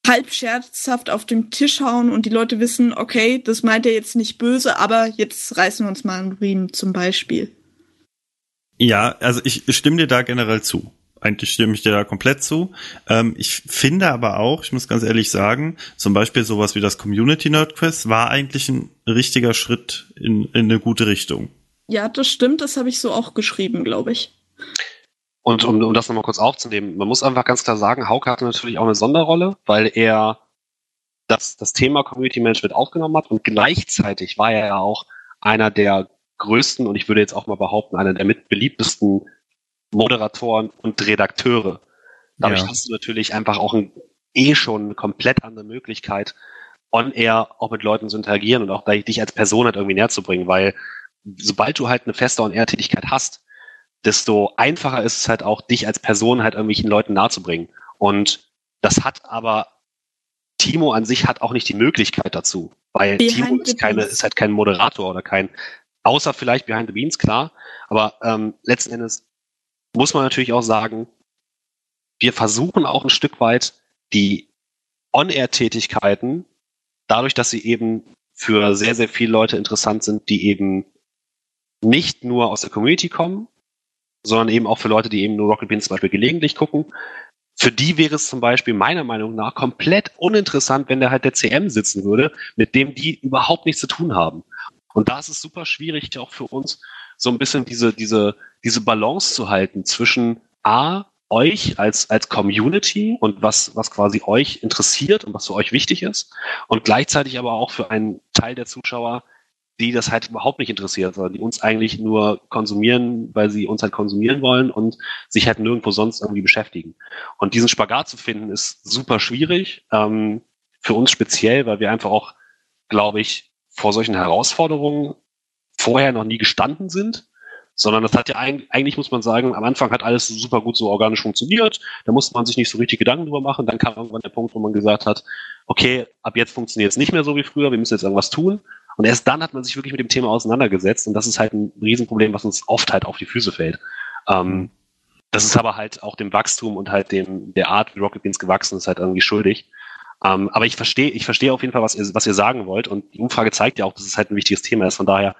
halb scherzhaft auf dem Tisch hauen und die Leute wissen, okay, das meint er jetzt nicht böse, aber jetzt reißen wir uns mal einen Riemen zum Beispiel. Ja, also ich stimme dir da generell zu. Eigentlich stimme ich dir da komplett zu. Ähm, ich finde aber auch, ich muss ganz ehrlich sagen, zum Beispiel sowas wie das Community Nerd Quiz war eigentlich ein richtiger Schritt in, in eine gute Richtung. Ja, das stimmt, das habe ich so auch geschrieben, glaube ich. Und um, um das nochmal kurz aufzunehmen, man muss einfach ganz klar sagen, Hauke hatte natürlich auch eine Sonderrolle, weil er das, das Thema Community Management aufgenommen hat und gleichzeitig war er ja auch einer der größten und ich würde jetzt auch mal behaupten, einer der mitbeliebtesten Moderatoren und Redakteure. Dadurch ja. hast du natürlich einfach auch ein, eh schon eine komplett andere Möglichkeit, on air auch mit Leuten zu interagieren und auch dich als Person halt irgendwie näher zu bringen, weil sobald du halt eine feste on air Tätigkeit hast, desto einfacher ist es halt auch, dich als Person halt irgendwelchen Leuten nahezubringen. Und das hat aber Timo an sich hat auch nicht die Möglichkeit dazu, weil Behind Timo ist, keine, ist halt kein Moderator oder kein, außer vielleicht Behind the Beans, klar. Aber ähm, letzten Endes muss man natürlich auch sagen, wir versuchen auch ein Stück weit die On-Air-Tätigkeiten, dadurch, dass sie eben für sehr, sehr viele Leute interessant sind, die eben nicht nur aus der Community kommen, sondern eben auch für Leute, die eben nur Rocket Beans zum Beispiel gelegentlich gucken. Für die wäre es zum Beispiel meiner Meinung nach komplett uninteressant, wenn da halt der CM sitzen würde, mit dem die überhaupt nichts zu tun haben. Und da ist es super schwierig, auch für uns so ein bisschen diese, diese, diese Balance zu halten zwischen A, euch als, als Community und was, was quasi euch interessiert und was für euch wichtig ist und gleichzeitig aber auch für einen Teil der Zuschauer, die das halt überhaupt nicht interessiert, sondern die uns eigentlich nur konsumieren, weil sie uns halt konsumieren wollen und sich halt nirgendwo sonst irgendwie beschäftigen. Und diesen Spagat zu finden, ist super schwierig, ähm, für uns speziell, weil wir einfach auch, glaube ich, vor solchen Herausforderungen vorher noch nie gestanden sind sondern das hat ja eigentlich, muss man sagen, am Anfang hat alles super gut so organisch funktioniert, da musste man sich nicht so richtig Gedanken drüber machen, dann kam irgendwann der Punkt, wo man gesagt hat, okay, ab jetzt funktioniert es nicht mehr so wie früher, wir müssen jetzt irgendwas tun und erst dann hat man sich wirklich mit dem Thema auseinandergesetzt und das ist halt ein Riesenproblem, was uns oft halt auf die Füße fällt. Ähm, das ist aber halt auch dem Wachstum und halt dem, der Art, wie Rocket Beans gewachsen ist, halt irgendwie schuldig. Ähm, aber ich verstehe, ich verstehe auf jeden Fall, was ihr, was ihr sagen wollt. Und die Umfrage zeigt ja auch, dass es halt ein wichtiges Thema ist. Von daher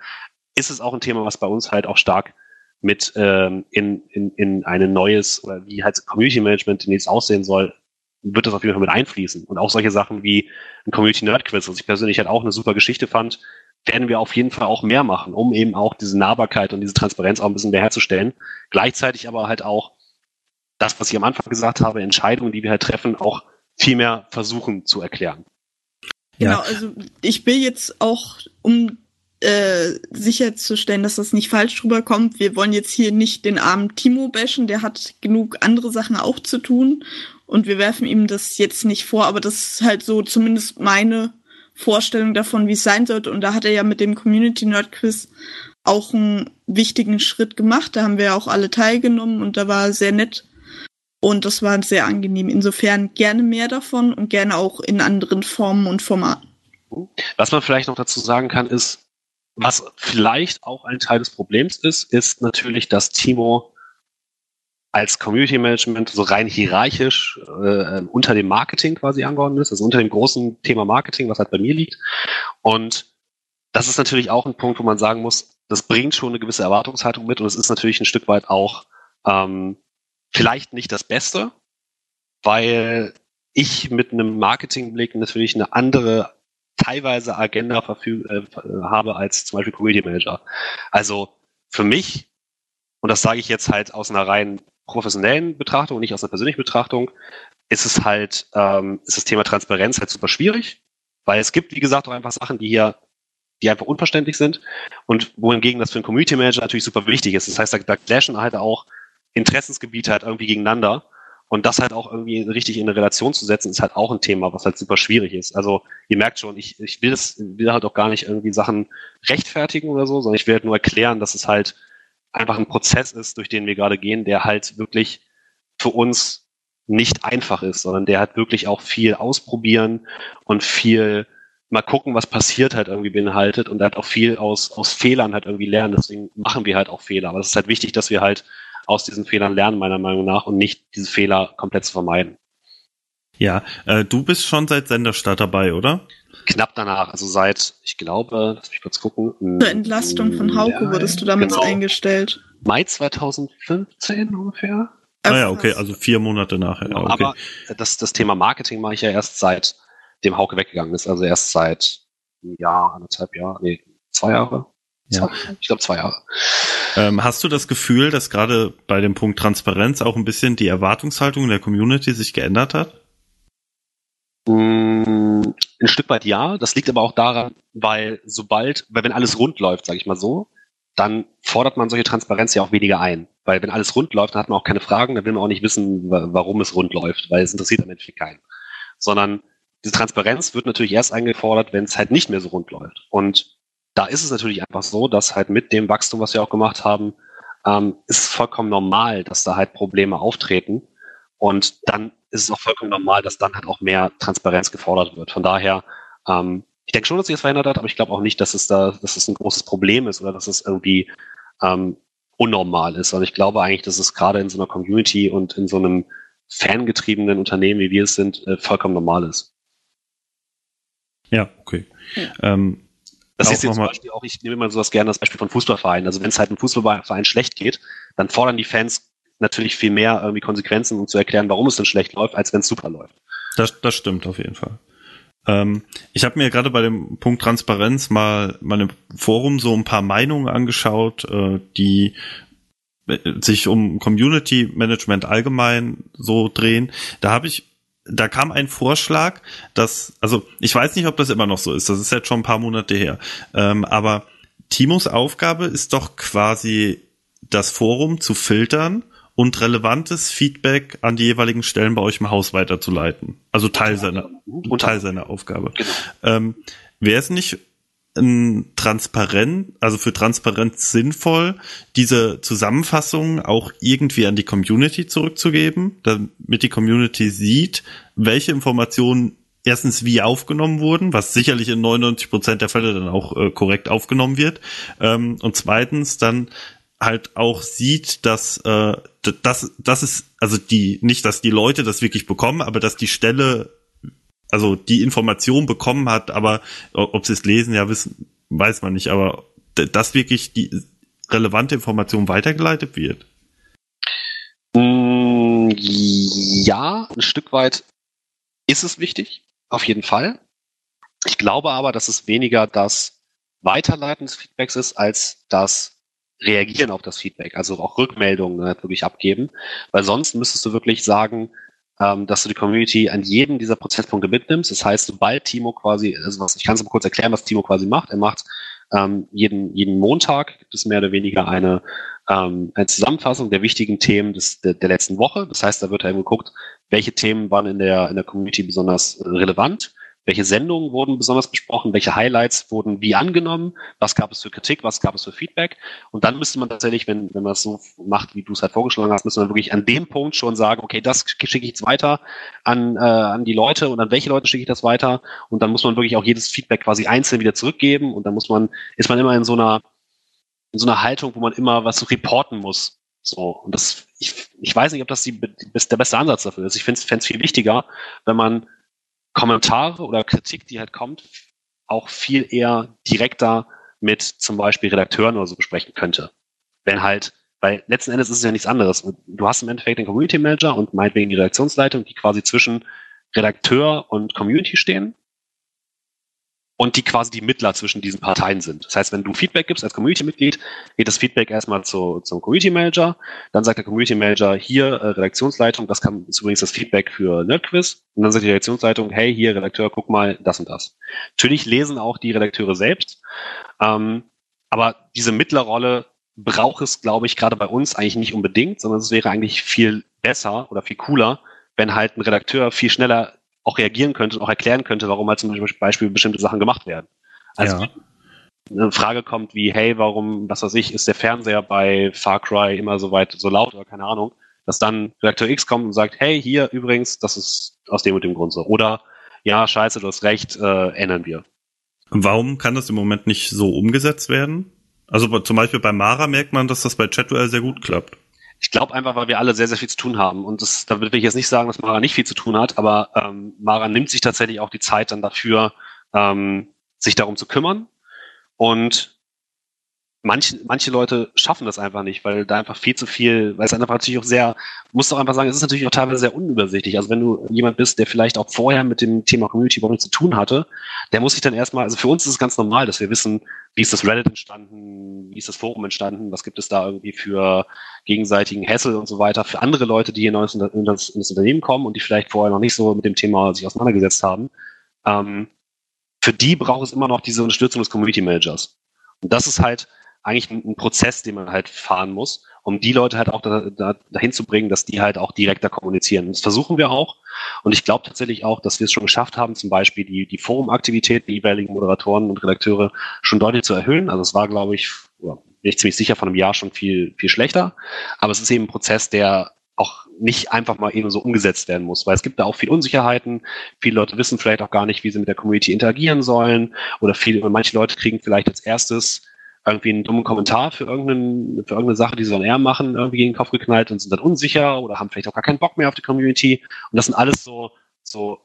ist es auch ein Thema, was bei uns halt auch stark mit ähm, in, in, in ein neues oder wie halt Community Management demnächst aussehen soll, wird das auf jeden Fall mit einfließen. Und auch solche Sachen wie ein Community Nerd Quiz, was ich persönlich halt auch eine super Geschichte fand, werden wir auf jeden Fall auch mehr machen, um eben auch diese Nahbarkeit und diese Transparenz auch ein bisschen mehr herzustellen. Gleichzeitig aber halt auch das, was ich am Anfang gesagt habe, Entscheidungen, die wir halt treffen, auch viel mehr versuchen zu erklären. Genau, also ich will jetzt auch, um äh, sicherzustellen, dass das nicht falsch rüberkommt. Wir wollen jetzt hier nicht den armen Timo bashen, der hat genug andere Sachen auch zu tun und wir werfen ihm das jetzt nicht vor, aber das ist halt so zumindest meine Vorstellung davon, wie es sein sollte. Und da hat er ja mit dem Community Nerd Quiz auch einen wichtigen Schritt gemacht. Da haben wir auch alle teilgenommen und da war sehr nett. Und das war sehr angenehm. Insofern gerne mehr davon und gerne auch in anderen Formen und Formaten. Was man vielleicht noch dazu sagen kann, ist, was vielleicht auch ein Teil des Problems ist, ist natürlich, dass Timo als Community Management so rein hierarchisch äh, unter dem Marketing quasi angeordnet ist, also unter dem großen Thema Marketing, was halt bei mir liegt. Und das ist natürlich auch ein Punkt, wo man sagen muss, das bringt schon eine gewisse Erwartungshaltung mit und es ist natürlich ein Stück weit auch ähm, vielleicht nicht das Beste, weil ich mit einem Marketingblick natürlich eine andere teilweise Agenda verfüg äh, habe als zum Beispiel Community Manager. Also für mich, und das sage ich jetzt halt aus einer rein professionellen Betrachtung und nicht aus einer persönlichen Betrachtung, ist es halt, ähm, ist das Thema Transparenz halt super schwierig, weil es gibt, wie gesagt, auch einfach Sachen, die hier, die einfach unverständlich sind und wohingegen das für einen Community Manager natürlich super wichtig ist. Das heißt, da, da clashen halt auch Interessensgebiete halt irgendwie gegeneinander und das halt auch irgendwie richtig in eine Relation zu setzen, ist halt auch ein Thema, was halt super schwierig ist. Also ihr merkt schon, ich, ich will das, will halt auch gar nicht irgendwie Sachen rechtfertigen oder so, sondern ich will halt nur erklären, dass es halt einfach ein Prozess ist, durch den wir gerade gehen, der halt wirklich für uns nicht einfach ist, sondern der halt wirklich auch viel ausprobieren und viel mal gucken, was passiert halt irgendwie beinhaltet und halt auch viel aus, aus Fehlern halt irgendwie lernen. Deswegen machen wir halt auch Fehler. Aber es ist halt wichtig, dass wir halt aus diesen Fehlern lernen, meiner Meinung nach, und nicht diese Fehler komplett zu vermeiden. Ja, äh, du bist schon seit Senderstart dabei, oder? Knapp danach, also seit, ich glaube, lass mich kurz gucken. Zur Entlastung von Hauke ja, wurdest du damit genau. eingestellt. Mai 2015 ungefähr. Ah ja, okay, also vier Monate nachher. Genau, Ja, okay. Aber das, das Thema Marketing mache ich ja erst seit dem Hauke weggegangen ist, also erst seit einem Jahr, anderthalb Jahr, nee, zwei Jahre. Ja. Zwei, ich glaube zwei Jahre. Ähm, hast du das Gefühl, dass gerade bei dem Punkt Transparenz auch ein bisschen die Erwartungshaltung der Community sich geändert hat? Mm, Ein Stück weit ja. Das liegt aber auch daran, weil sobald, weil wenn alles rund läuft, sage ich mal so, dann fordert man solche Transparenz ja auch weniger ein. Weil wenn alles rund läuft, dann hat man auch keine Fragen, dann will man auch nicht wissen, wa- warum es rund läuft, weil es interessiert am Endeffekt keinen. Sondern diese Transparenz wird natürlich erst eingefordert, wenn es halt nicht mehr so rund läuft. Und da ist es natürlich einfach so, dass halt mit dem Wachstum, was wir auch gemacht haben, ähm, ist es vollkommen normal, dass da halt Probleme auftreten. Und dann ist es auch vollkommen normal, dass dann halt auch mehr Transparenz gefordert wird. Von daher, ähm, ich denke schon, dass sich das verändert hat, aber ich glaube auch nicht, dass es da, dass es ein großes Problem ist oder dass es irgendwie ähm, unnormal ist. Und ich glaube eigentlich, dass es gerade in so einer Community und in so einem fangetriebenen Unternehmen, wie wir es sind, äh, vollkommen normal ist. Ja, okay. Ähm, Das ist jetzt zum Beispiel auch, ich nehme immer so das gerne das Beispiel von Fußballvereinen. Also wenn es halt einem Fußballverein schlecht geht, dann fordern die Fans natürlich viel mehr irgendwie Konsequenzen, um zu erklären, warum es denn schlecht läuft, als wenn es super läuft. Das, das stimmt auf jeden Fall. Ähm, ich habe mir gerade bei dem Punkt Transparenz mal, mal im Forum so ein paar Meinungen angeschaut, äh, die äh, sich um Community Management allgemein so drehen. Da habe ich, da kam ein Vorschlag, dass, also ich weiß nicht, ob das immer noch so ist, das ist jetzt schon ein paar Monate her, ähm, aber Timos Aufgabe ist doch quasi das Forum zu filtern und relevantes Feedback an die jeweiligen Stellen bei euch im Haus weiterzuleiten. Also Teil seiner, Teil seiner Aufgabe. Genau. Ähm, Wäre es nicht transparent, also für Transparenz sinnvoll, diese Zusammenfassung auch irgendwie an die Community zurückzugeben, damit die Community sieht, welche Informationen erstens wie aufgenommen wurden, was sicherlich in 99 Prozent der Fälle dann auch äh, korrekt aufgenommen wird, ähm, und zweitens dann halt auch sieht, dass äh, das das ist also die nicht, dass die Leute das wirklich bekommen, aber dass die Stelle also die Information bekommen hat, aber ob sie es lesen, ja wissen, weiß man nicht, aber dass wirklich die relevante Information weitergeleitet wird. Mm, Ja, ein Stück weit ist es wichtig, auf jeden Fall. Ich glaube aber, dass es weniger das Weiterleiten des Feedbacks ist, als das Reagieren auf das Feedback, also auch Rückmeldungen halt wirklich abgeben, weil sonst müsstest du wirklich sagen, ähm, dass du die Community an jedem dieser Prozesspunkte mitnimmst. Das heißt, sobald Timo quasi, also was, ich kann es mal kurz erklären, was Timo quasi macht. Er macht ähm, jeden, jeden Montag gibt es mehr oder weniger eine, ähm, eine Zusammenfassung der wichtigen Themen des, der, der letzten Woche. Das heißt, da wird eben geguckt, welche Themen waren in der, in der Community besonders relevant, welche Sendungen wurden besonders besprochen, welche Highlights wurden wie angenommen, was gab es für Kritik, was gab es für Feedback. Und dann müsste man tatsächlich, wenn, wenn man es so macht, wie du es halt vorgeschlagen hast, müsste man wirklich an dem Punkt schon sagen, okay, das schicke ich jetzt weiter an, äh, an die Leute und an welche Leute schicke ich das weiter. Und dann muss man wirklich auch jedes Feedback quasi einzeln wieder zurückgeben. Und dann muss man, ist man immer in so einer, in so einer Haltung, wo man immer was reporten muss. So, und das, ich, ich weiß nicht, ob das die, die, der beste Ansatz dafür ist. Ich finde es viel wichtiger, wenn man Kommentare oder Kritik, die halt kommt, auch viel eher direkter mit zum Beispiel Redakteuren oder so besprechen könnte. Wenn halt, weil letzten Endes ist es ja nichts anderes. Du hast im Endeffekt den Community Manager und meinetwegen die Redaktionsleitung, die quasi zwischen Redakteur und Community stehen und die quasi die Mittler zwischen diesen Parteien sind. Das heißt, wenn du Feedback gibst als Community-Mitglied, geht das Feedback erstmal zu, zum Community Manager, dann sagt der Community Manager hier äh, Redaktionsleitung, das kann, ist übrigens das Feedback für Nerdquiz, und dann sagt die Redaktionsleitung, hey, hier Redakteur, guck mal, das und das. Natürlich lesen auch die Redakteure selbst, ähm, aber diese Mittlerrolle braucht es, glaube ich, gerade bei uns eigentlich nicht unbedingt, sondern es wäre eigentlich viel besser oder viel cooler, wenn halt ein Redakteur viel schneller auch reagieren könnte und auch erklären könnte, warum halt zum Beispiel bestimmte Sachen gemacht werden. Also Ja. eine Frage kommt wie, hey, warum, was weiß ich, ist der Fernseher bei Far Cry immer so weit, so laut oder keine Ahnung, dass dann Redakteur X kommt und sagt, hey, hier übrigens, das ist aus dem und dem Grund so. Oder, ja, scheiße, du hast recht, äh, ändern wir. Warum kann das im Moment nicht so umgesetzt werden? Also zum Beispiel bei Mara merkt man, dass das bei Chatwell sehr gut klappt. Ich glaube einfach, weil wir alle sehr, sehr viel zu tun haben. Und das, da will ich jetzt nicht sagen, dass Mara nicht viel zu tun hat, aber ähm, Mara nimmt sich tatsächlich auch die Zeit dann dafür, ähm, sich darum zu kümmern. Und manche, manche Leute schaffen das einfach nicht, weil da einfach viel zu viel, weil es einfach natürlich auch sehr, muss doch einfach sagen, es ist natürlich auch teilweise sehr unübersichtlich. Also wenn du jemand bist, der vielleicht auch vorher mit dem Thema Community überhaupt nichts zu tun hatte, der muss sich dann erstmal, also für uns ist es ganz normal, dass wir wissen, wie ist das Reddit entstanden, wie ist das Forum entstanden, was gibt es da irgendwie für gegenseitigen Hassel und so weiter. Für andere Leute, die hier neu in das, in das Unternehmen kommen und die vielleicht vorher noch nicht so mit dem Thema sich auseinandergesetzt haben, ähm, für die braucht es immer noch diese Unterstützung des Community Managers. Und das ist halt eigentlich ein, Prozess, den man halt fahren muss, um die Leute halt auch da, da, dahin zu bringen, dass die halt auch direkter kommunizieren. Das versuchen wir auch. Und ich glaube tatsächlich auch, dass wir es schon geschafft haben, zum Beispiel die, die Forumaktivität der jeweiligen Moderatoren und Redakteure schon deutlich zu erhöhen. Also es war, glaube ich, bin ich ziemlich sicher, von einem Jahr schon viel, viel schlechter. Aber es ist eben ein Prozess, der auch nicht einfach mal eben so umgesetzt werden muss, weil es gibt da auch viel Unsicherheiten. Viele Leute wissen vielleicht auch gar nicht, wie sie mit der Community interagieren sollen oder viele, manche Leute kriegen vielleicht als erstes irgendwie einen dummen Kommentar für, irgendeinen, für irgendeine Sache, die sie dann eher machen, irgendwie gegen den Kopf geknallt und sind dann unsicher oder haben vielleicht auch gar keinen Bock mehr auf die Community. Und das sind alles so, so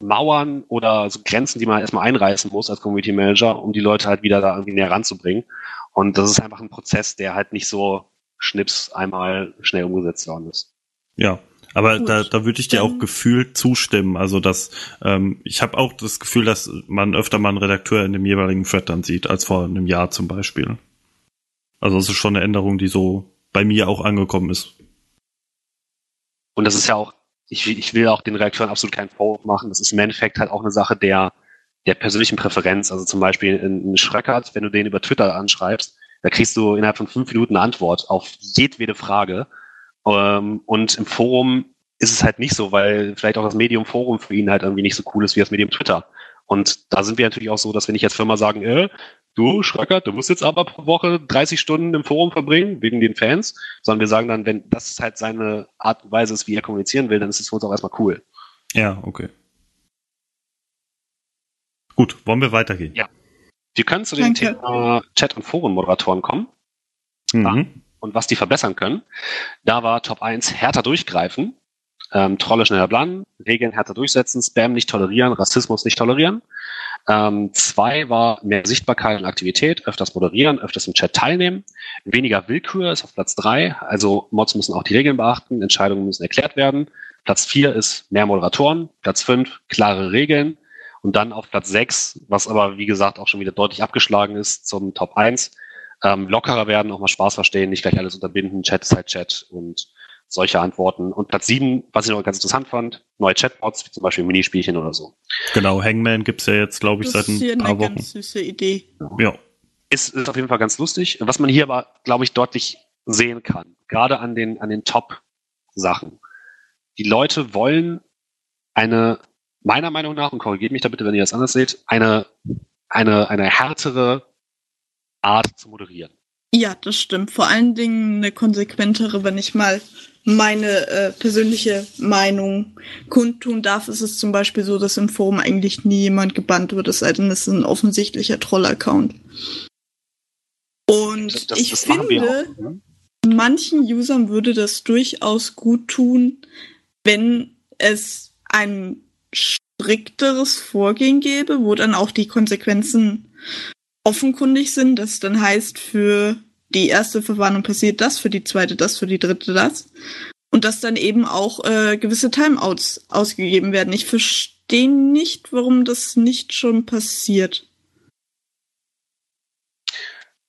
Mauern oder so Grenzen, die man erstmal einreißen muss als Community Manager, um die Leute halt wieder da irgendwie näher ranzubringen. Und das ist einfach ein Prozess, der halt nicht so schnips einmal schnell umgesetzt worden ist. Ja, aber Gut, da, da würde ich dir auch gefühlt zustimmen. Also dass ähm, ich habe auch das Gefühl, dass man öfter mal einen Redakteur in dem jeweiligen Thread dann sieht, als vor einem Jahr zum Beispiel. Also es ist schon eine Änderung, die so bei mir auch angekommen ist. Und das ist ja auch, ich, ich will auch den Redakteuren absolut keinen Vorwurf machen. Das ist im Endeffekt halt auch eine Sache der, der persönlichen Präferenz. Also zum Beispiel ein Schröckert, wenn du den über Twitter anschreibst, da kriegst du innerhalb von fünf Minuten eine Antwort auf jedwede Frage. Ähm, und im Forum ist es halt nicht so, weil vielleicht auch das Medium Forum für ihn halt irgendwie nicht so cool ist wie das Medium Twitter. Und da sind wir natürlich auch so, dass wir nicht als Firma sagen, äh, du Schröcker, du musst jetzt aber pro Woche 30 Stunden im Forum verbringen, wegen den Fans, sondern wir sagen dann, wenn das halt seine Art und Weise ist, wie er kommunizieren will, dann ist es für uns auch erstmal cool. Ja, okay. Gut, wollen wir weitergehen? Ja. Wir können zu dem Danke. Thema Chat- und Forenmoderatoren kommen. Mhm und was die verbessern können. Da war Top 1 härter durchgreifen, ähm, Trolle schneller planen, Regeln härter durchsetzen, Spam nicht tolerieren, Rassismus nicht tolerieren. Ähm, zwei war mehr Sichtbarkeit und Aktivität, öfters moderieren, öfters im Chat teilnehmen. Weniger Willkür ist auf Platz drei, also Mods müssen auch die Regeln beachten, Entscheidungen müssen erklärt werden. Platz vier ist mehr Moderatoren. Platz fünf klare Regeln. Und dann auf Platz sechs, was aber wie gesagt auch schon wieder deutlich abgeschlagen ist zum Top 1, ähm, lockerer werden, auch mal Spaß verstehen, nicht gleich alles unterbinden, Chat ist halt Chat und solche Antworten. Und Platz sieben, was ich noch ganz interessant fand, neue Chatbots, wie zum Beispiel Minispielchen oder so. Genau, Hangman gibt's ja jetzt, glaube ich, das seit ein ist paar eine Wochen. Ganz süße Idee. Ja. Ist, ist auf jeden Fall ganz lustig. Was man hier aber, glaube ich, deutlich sehen kann, gerade an den, an den Top-Sachen. Die Leute wollen eine, meiner Meinung nach, und korrigiert mich da bitte, wenn ihr das anders seht, eine, eine, eine härtere Art zu moderieren. Ja, das stimmt. Vor allen Dingen eine konsequentere, wenn ich mal meine äh, persönliche Meinung kundtun darf, ist es zum Beispiel so, dass im Forum eigentlich nie jemand gebannt wird, es sei denn, es ist ein offensichtlicher Troll-Account. Und das, ich das finde, ne? manchen Usern würde das durchaus gut tun, wenn es ein strikteres Vorgehen gäbe, wo dann auch die Konsequenzen offenkundig sind. Das dann heißt, für die erste Verwarnung passiert das, für die zweite das, für die dritte das. Und dass dann eben auch äh, gewisse Timeouts ausgegeben werden. Ich verstehe nicht, warum das nicht schon passiert.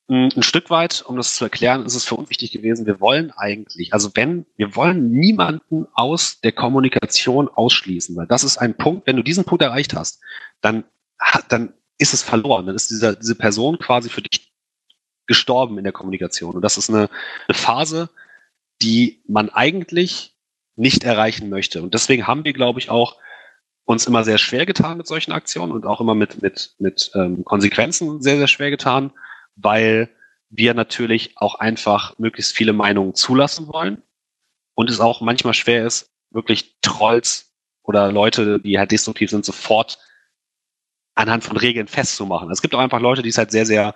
Ein Stück weit, um das zu erklären, ist es für uns wichtig gewesen, wir wollen eigentlich, also wenn, wir wollen niemanden aus der Kommunikation ausschließen, weil das ist ein Punkt, wenn du diesen Punkt erreicht hast, dann, dann ist es verloren. Dann ist dieser, diese Person quasi für dich gestorben in der Kommunikation. Und das ist eine, eine Phase, die man eigentlich nicht erreichen möchte. Und deswegen haben wir, glaube ich, auch uns immer sehr schwer getan mit solchen Aktionen und auch immer mit, mit, mit ähm, Konsequenzen sehr, sehr schwer getan, weil wir natürlich auch einfach möglichst viele Meinungen zulassen wollen und es auch manchmal schwer ist, wirklich Trolls oder Leute, die halt destruktiv sind, sofort anhand von Regeln festzumachen. Es gibt auch einfach Leute, die es halt sehr, sehr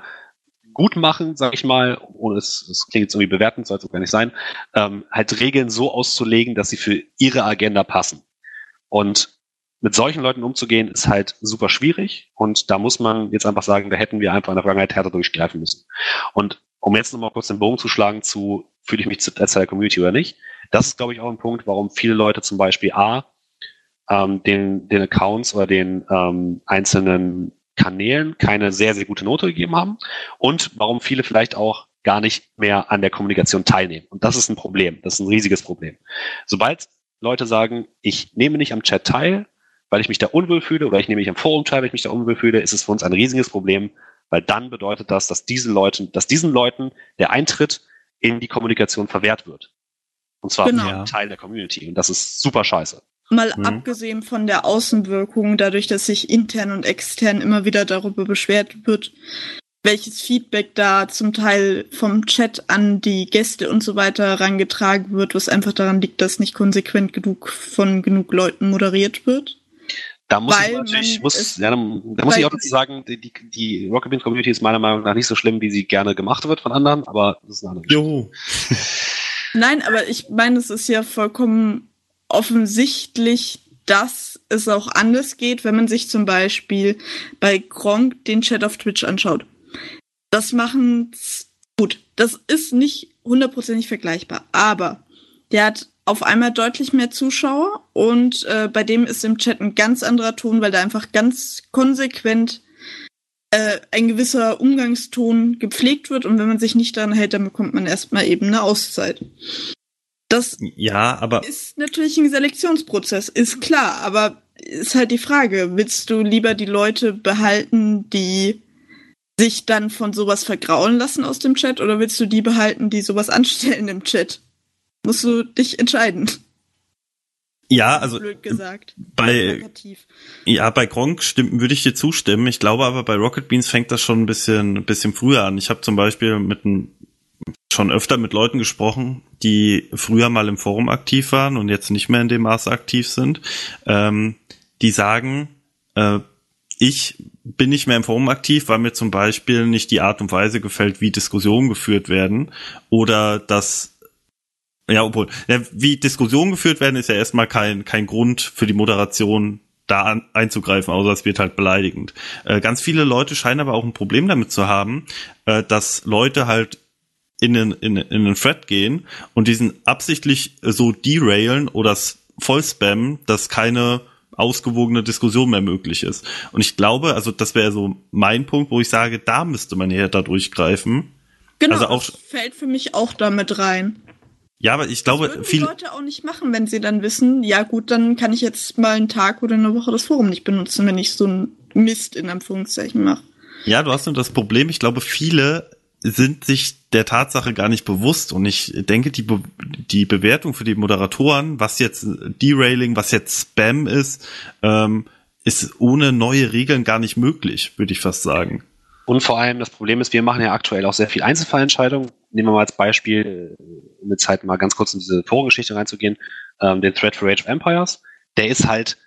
gut machen, sage ich mal, ohne es, es klingt jetzt irgendwie bewertend, soll es auch gar nicht sein, ähm, halt Regeln so auszulegen, dass sie für ihre Agenda passen. Und mit solchen Leuten umzugehen, ist halt super schwierig. Und da muss man jetzt einfach sagen, da hätten wir einfach in der Vergangenheit härter durchgreifen müssen. Und um jetzt nochmal kurz den Bogen zu schlagen zu, fühle ich mich als Teil der Community oder nicht, das ist, glaube ich, auch ein Punkt, warum viele Leute zum Beispiel A, ähm, den, den Accounts oder den ähm, einzelnen Kanälen keine sehr, sehr gute Note gegeben haben und warum viele vielleicht auch gar nicht mehr an der Kommunikation teilnehmen. Und das ist ein Problem. Das ist ein riesiges Problem. Sobald Leute sagen, ich nehme nicht am Chat teil, weil ich mich da unwohl fühle, oder ich nehme nicht am Forum teil, weil ich mich da unwohl fühle, ist es für uns ein riesiges Problem, weil dann bedeutet das, dass diese Leute, dass diesen Leuten der Eintritt in die Kommunikation verwehrt wird. Und zwar Genau. Teil der Community. Und das ist super scheiße. Mal Mhm. abgesehen von der Außenwirkung, dadurch, dass sich intern und extern immer wieder darüber beschwert wird, welches Feedback da zum Teil vom Chat an die Gäste und so weiter herangetragen wird, was einfach daran liegt, dass nicht konsequent genug von genug Leuten moderiert wird. Da muss Weil ich natürlich, muss, ja, da, da muss ich auch dazu sagen, die, die, die Rocket Beans Community ist meiner Meinung nach nicht so schlimm, wie sie gerne gemacht wird von anderen, aber das ist eine andere Geschichte. Jo. Nein, aber ich meine, es ist ja vollkommen offensichtlich, dass es auch anders geht, wenn man sich zum Beispiel bei Gronk den Chat auf Twitch anschaut. Das machen gut. Das ist nicht hundertprozentig vergleichbar, aber der hat auf einmal deutlich mehr Zuschauer und äh, bei dem ist im Chat ein ganz anderer Ton, weil da einfach ganz konsequent äh, ein gewisser Umgangston gepflegt wird und wenn man sich nicht daran hält, dann bekommt man erstmal eben eine Auszeit. Das Ja, aber ist natürlich ein Selektionsprozess, ist klar, aber ist halt die Frage, willst du lieber die Leute behalten, die sich dann von sowas vergraulen lassen aus dem Chat oder willst du die behalten, die sowas anstellen im Chat? Musst du dich entscheiden. ja, also blöd gesagt. bei ja bei Gronk stimmt, würde ich dir zustimmen. Ich glaube aber bei Rocket Beans fängt das schon ein bisschen ein bisschen früher an. Ich habe zum Beispiel mit einem schon öfter mit Leuten gesprochen, die früher mal im Forum aktiv waren und jetzt nicht mehr in dem Maße aktiv sind, ähm, die sagen, äh, ich bin nicht mehr im Forum aktiv, weil mir zum Beispiel nicht die Art und Weise gefällt, wie Diskussionen geführt werden oder dass ja, obwohl, ja, wie Diskussionen geführt werden, ist ja erstmal kein, kein Grund für die Moderation da an, einzugreifen, außer es wird halt beleidigend. Äh, ganz viele Leute scheinen aber auch ein Problem damit zu haben, äh, dass Leute halt in den, in, in den Thread gehen und diesen absichtlich so derailen oder voll spammen, dass keine ausgewogene Diskussion mehr möglich ist. Und ich glaube, also das wäre so mein Punkt, wo ich sage, da müsste man eher da durchgreifen. Genau, also auch- das fällt für mich auch damit rein. Ja, aber ich Das glaube, würden die viele, Leute auch nicht machen, wenn sie dann wissen, ja gut, dann kann ich jetzt mal einen Tag oder eine Woche das Forum nicht benutzen, wenn ich so einen Mist in Anführungszeichen mache. Ja, du hast nur das Problem, ich glaube, viele sind sich der Tatsache gar nicht bewusst und ich denke, die, Be die Bewertung für die Moderatoren, was jetzt Derailing, was jetzt Spam ist, ähm, ist ohne neue Regeln gar nicht möglich, würde ich fast sagen. Und vor allem das Problem ist, wir machen ja aktuell auch sehr viel Einzelfallentscheidungen. Nehmen wir mal als Beispiel, um jetzt halt mal ganz kurz in diese Forengeschichte reinzugehen, ähm, den Thread for Rage of Empires. Der ist halt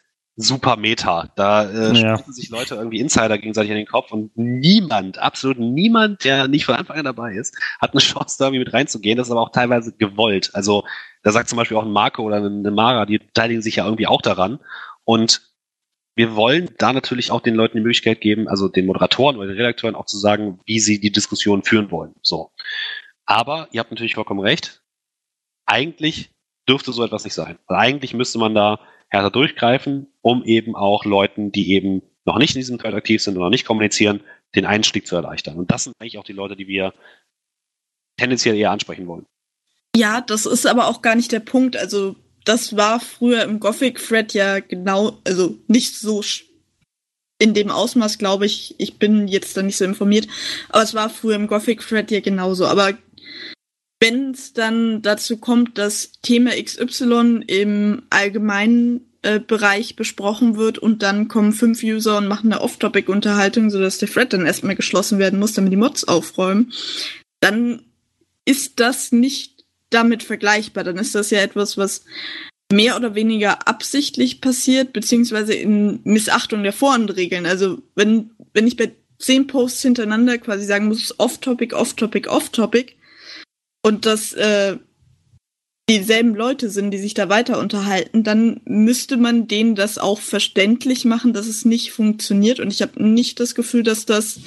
super Meta. Da äh, Ja. sich Leute irgendwie Insider gegenseitig in den Kopf und niemand, absolut niemand, der nicht von Anfang an dabei ist, hat eine Chance, da irgendwie mit reinzugehen. Das ist aber auch teilweise gewollt. Also da sagt zum Beispiel auch ein Marco oder eine Mara, die beteiligen sich ja irgendwie auch daran. Und wir wollen da natürlich auch den Leuten die Möglichkeit geben, also den Moderatoren oder den Redakteuren auch zu sagen, wie sie die Diskussion führen wollen. So. Aber ihr habt natürlich vollkommen recht. Eigentlich dürfte so etwas nicht sein. Also eigentlich müsste man da härter durchgreifen, um eben auch Leuten, die eben noch nicht in diesem Thread aktiv sind oder noch nicht kommunizieren, den Einstieg zu erleichtern. Und das sind eigentlich auch die Leute, die wir tendenziell eher ansprechen wollen. Ja, das ist aber auch gar nicht der Punkt. Also, das war früher im Gothic-Thread ja genau, also nicht so in dem Ausmaß, glaube ich. Ich bin jetzt da nicht so informiert. Aber es war früher im Gothic-Thread ja genauso. Aber wenn es dann dazu kommt, dass Thema XY im allgemeinen äh, Bereich besprochen wird und dann kommen fünf User und machen eine Off-Topic-Unterhaltung, sodass der Thread dann erstmal geschlossen werden muss, damit die Mods aufräumen, dann ist das nicht damit vergleichbar. Dann ist das ja etwas, was mehr oder weniger absichtlich passiert, beziehungsweise in Missachtung der Vorhandregeln. Also wenn, wenn ich bei zehn Posts hintereinander quasi sagen muss, off-topic, off-topic, off-topic. Und das äh, dieselben Leute sind, die sich da weiter unterhalten, dann müsste man denen das auch verständlich machen, dass es nicht funktioniert. Und ich habe nicht das Gefühl, dass das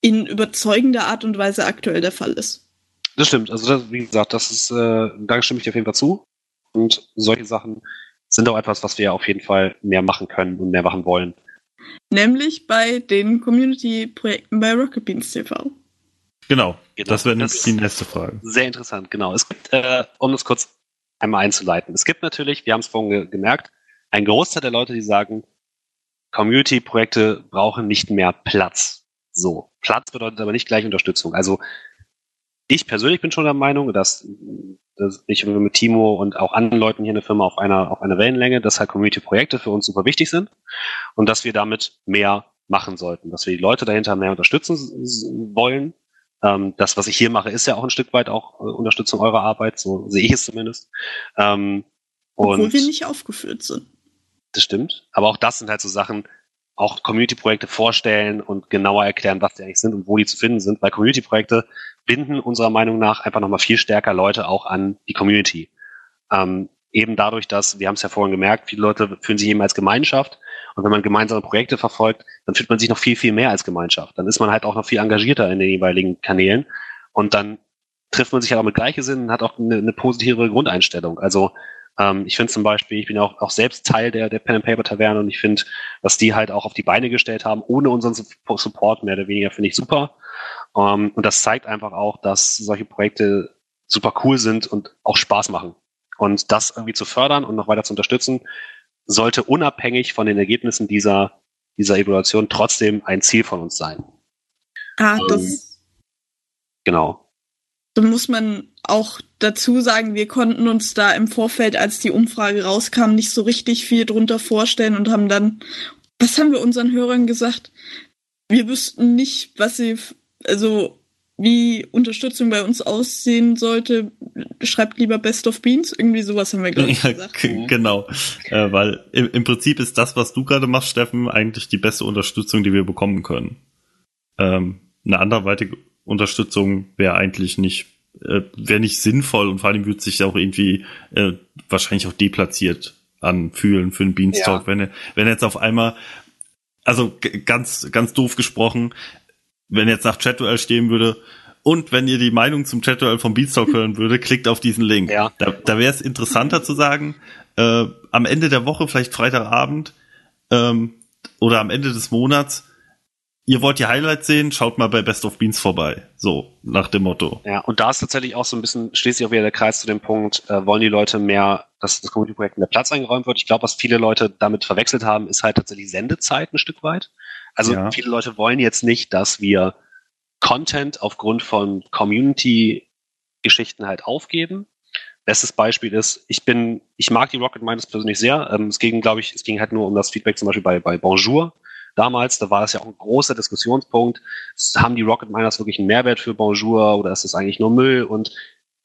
in überzeugender Art und Weise aktuell der Fall ist. Das stimmt. Also das, wie gesagt, das ist, äh, da stimme ich dir auf jeden Fall zu. Und solche Sachen sind auch etwas, was wir auf jeden Fall mehr machen können und mehr machen wollen. Nämlich bei den Community-Projekten bei Rocket Beans TV. Genau. Genau. Das wäre die nächste Frage. Sehr interessant, genau. Es gibt, äh, um das kurz einmal einzuleiten, es gibt natürlich, wir haben es vorhin ge gemerkt, ein Großteil der Leute, die sagen, Community-Projekte brauchen nicht mehr Platz. So. Platz bedeutet aber nicht gleich Unterstützung. Also ich persönlich bin schon der Meinung, dass, dass ich mit Timo und auch anderen Leuten hier in der Firma auf einer, auf einer Wellenlänge, dass halt Community-Projekte für uns super wichtig sind und dass wir damit mehr machen sollten, dass wir die Leute dahinter mehr unterstützen wollen. Ähm, das, was ich hier mache, ist ja auch ein Stück weit auch äh, Unterstützung eurer Arbeit, so sehe ich es zumindest. Ähm, Obwohl wir nicht aufgeführt sind. das stimmt. Aber auch das sind halt so Sachen, auch Community-Projekte vorstellen und genauer erklären, was die eigentlich sind und wo die zu finden sind, weil Community-Projekte binden unserer Meinung nach einfach nochmal viel stärker Leute auch an die Community. Ähm, eben dadurch, dass, wir haben es ja vorhin gemerkt, viele Leute fühlen sich eben als Gemeinschaft und wenn man gemeinsame Projekte verfolgt, dann fühlt man sich noch viel, viel mehr als Gemeinschaft. Dann ist man halt auch noch viel engagierter in den jeweiligen Kanälen und dann trifft man sich halt auch mit Gleichgesinnten und hat auch eine, eine positive Grundeinstellung. Also ähm, ich finde zum Beispiel, ich bin auch, auch selbst Teil der, der Pen and Paper Taverne und ich finde, was die halt auch auf die Beine gestellt haben, ohne unseren Sup- Support mehr oder weniger, finde ich super. Ähm, und das zeigt einfach auch, dass solche Projekte super cool sind und auch Spaß machen. Und das irgendwie zu fördern und noch weiter zu unterstützen, sollte unabhängig von den Ergebnissen dieser, dieser Evaluation trotzdem ein Ziel von uns sein. Ah, Ähm. das Genau. da muss man auch dazu sagen, wir konnten uns da im Vorfeld, als die Umfrage rauskam, nicht so richtig viel drunter vorstellen und haben dann, was haben wir unseren Hörern gesagt? Wir wüssten nicht, was sie, also wie Unterstützung bei uns aussehen sollte. Schreibt lieber Best of Beans, irgendwie sowas haben wir ich Ja, gesagt. genau. Äh, weil im, im Prinzip ist das, was du gerade machst, Steffen, eigentlich die beste Unterstützung, die wir bekommen können. Ähm, eine anderweitige Unterstützung wäre eigentlich nicht, äh, wäre nicht sinnvoll und vor allem würde sich auch irgendwie äh, wahrscheinlich auch deplatziert anfühlen für einen Beanstalk, Ja. wenn er, wenn er jetzt auf einmal, also ganz, ganz doof gesprochen, wenn jetzt nach Chatduell stehen würde, und wenn ihr die Meinung zum Chatduell vom Beanstalk hören würde, klickt auf diesen Link. Ja. Da, da wäre es interessanter zu sagen, äh, am Ende der Woche, vielleicht Freitagabend ähm, oder am Ende des Monats, ihr wollt die Highlights sehen, schaut mal bei Best of Beans vorbei. So, nach dem Motto. Ja, und da ist tatsächlich auch so ein bisschen, schließt sich auch wieder der Kreis zu dem Punkt, äh, wollen die Leute mehr, dass das Community-Projekt mehr Platz eingeräumt wird. Ich glaube, was viele Leute damit verwechselt haben, ist halt tatsächlich Sendezeit ein Stück weit. Also Ja. viele Leute wollen jetzt nicht, dass wir Content aufgrund von Community-Geschichten halt aufgeben. Bestes Beispiel ist, ich bin, ich mag die Rocket Miners persönlich sehr. Ähm, es ging, glaube ich, es ging halt nur um das Feedback zum Beispiel bei, bei Bonjour damals. Da war das ja auch ein großer Diskussionspunkt. Haben die Rocket Miners wirklich einen Mehrwert für Bonjour oder ist das eigentlich nur Müll? Und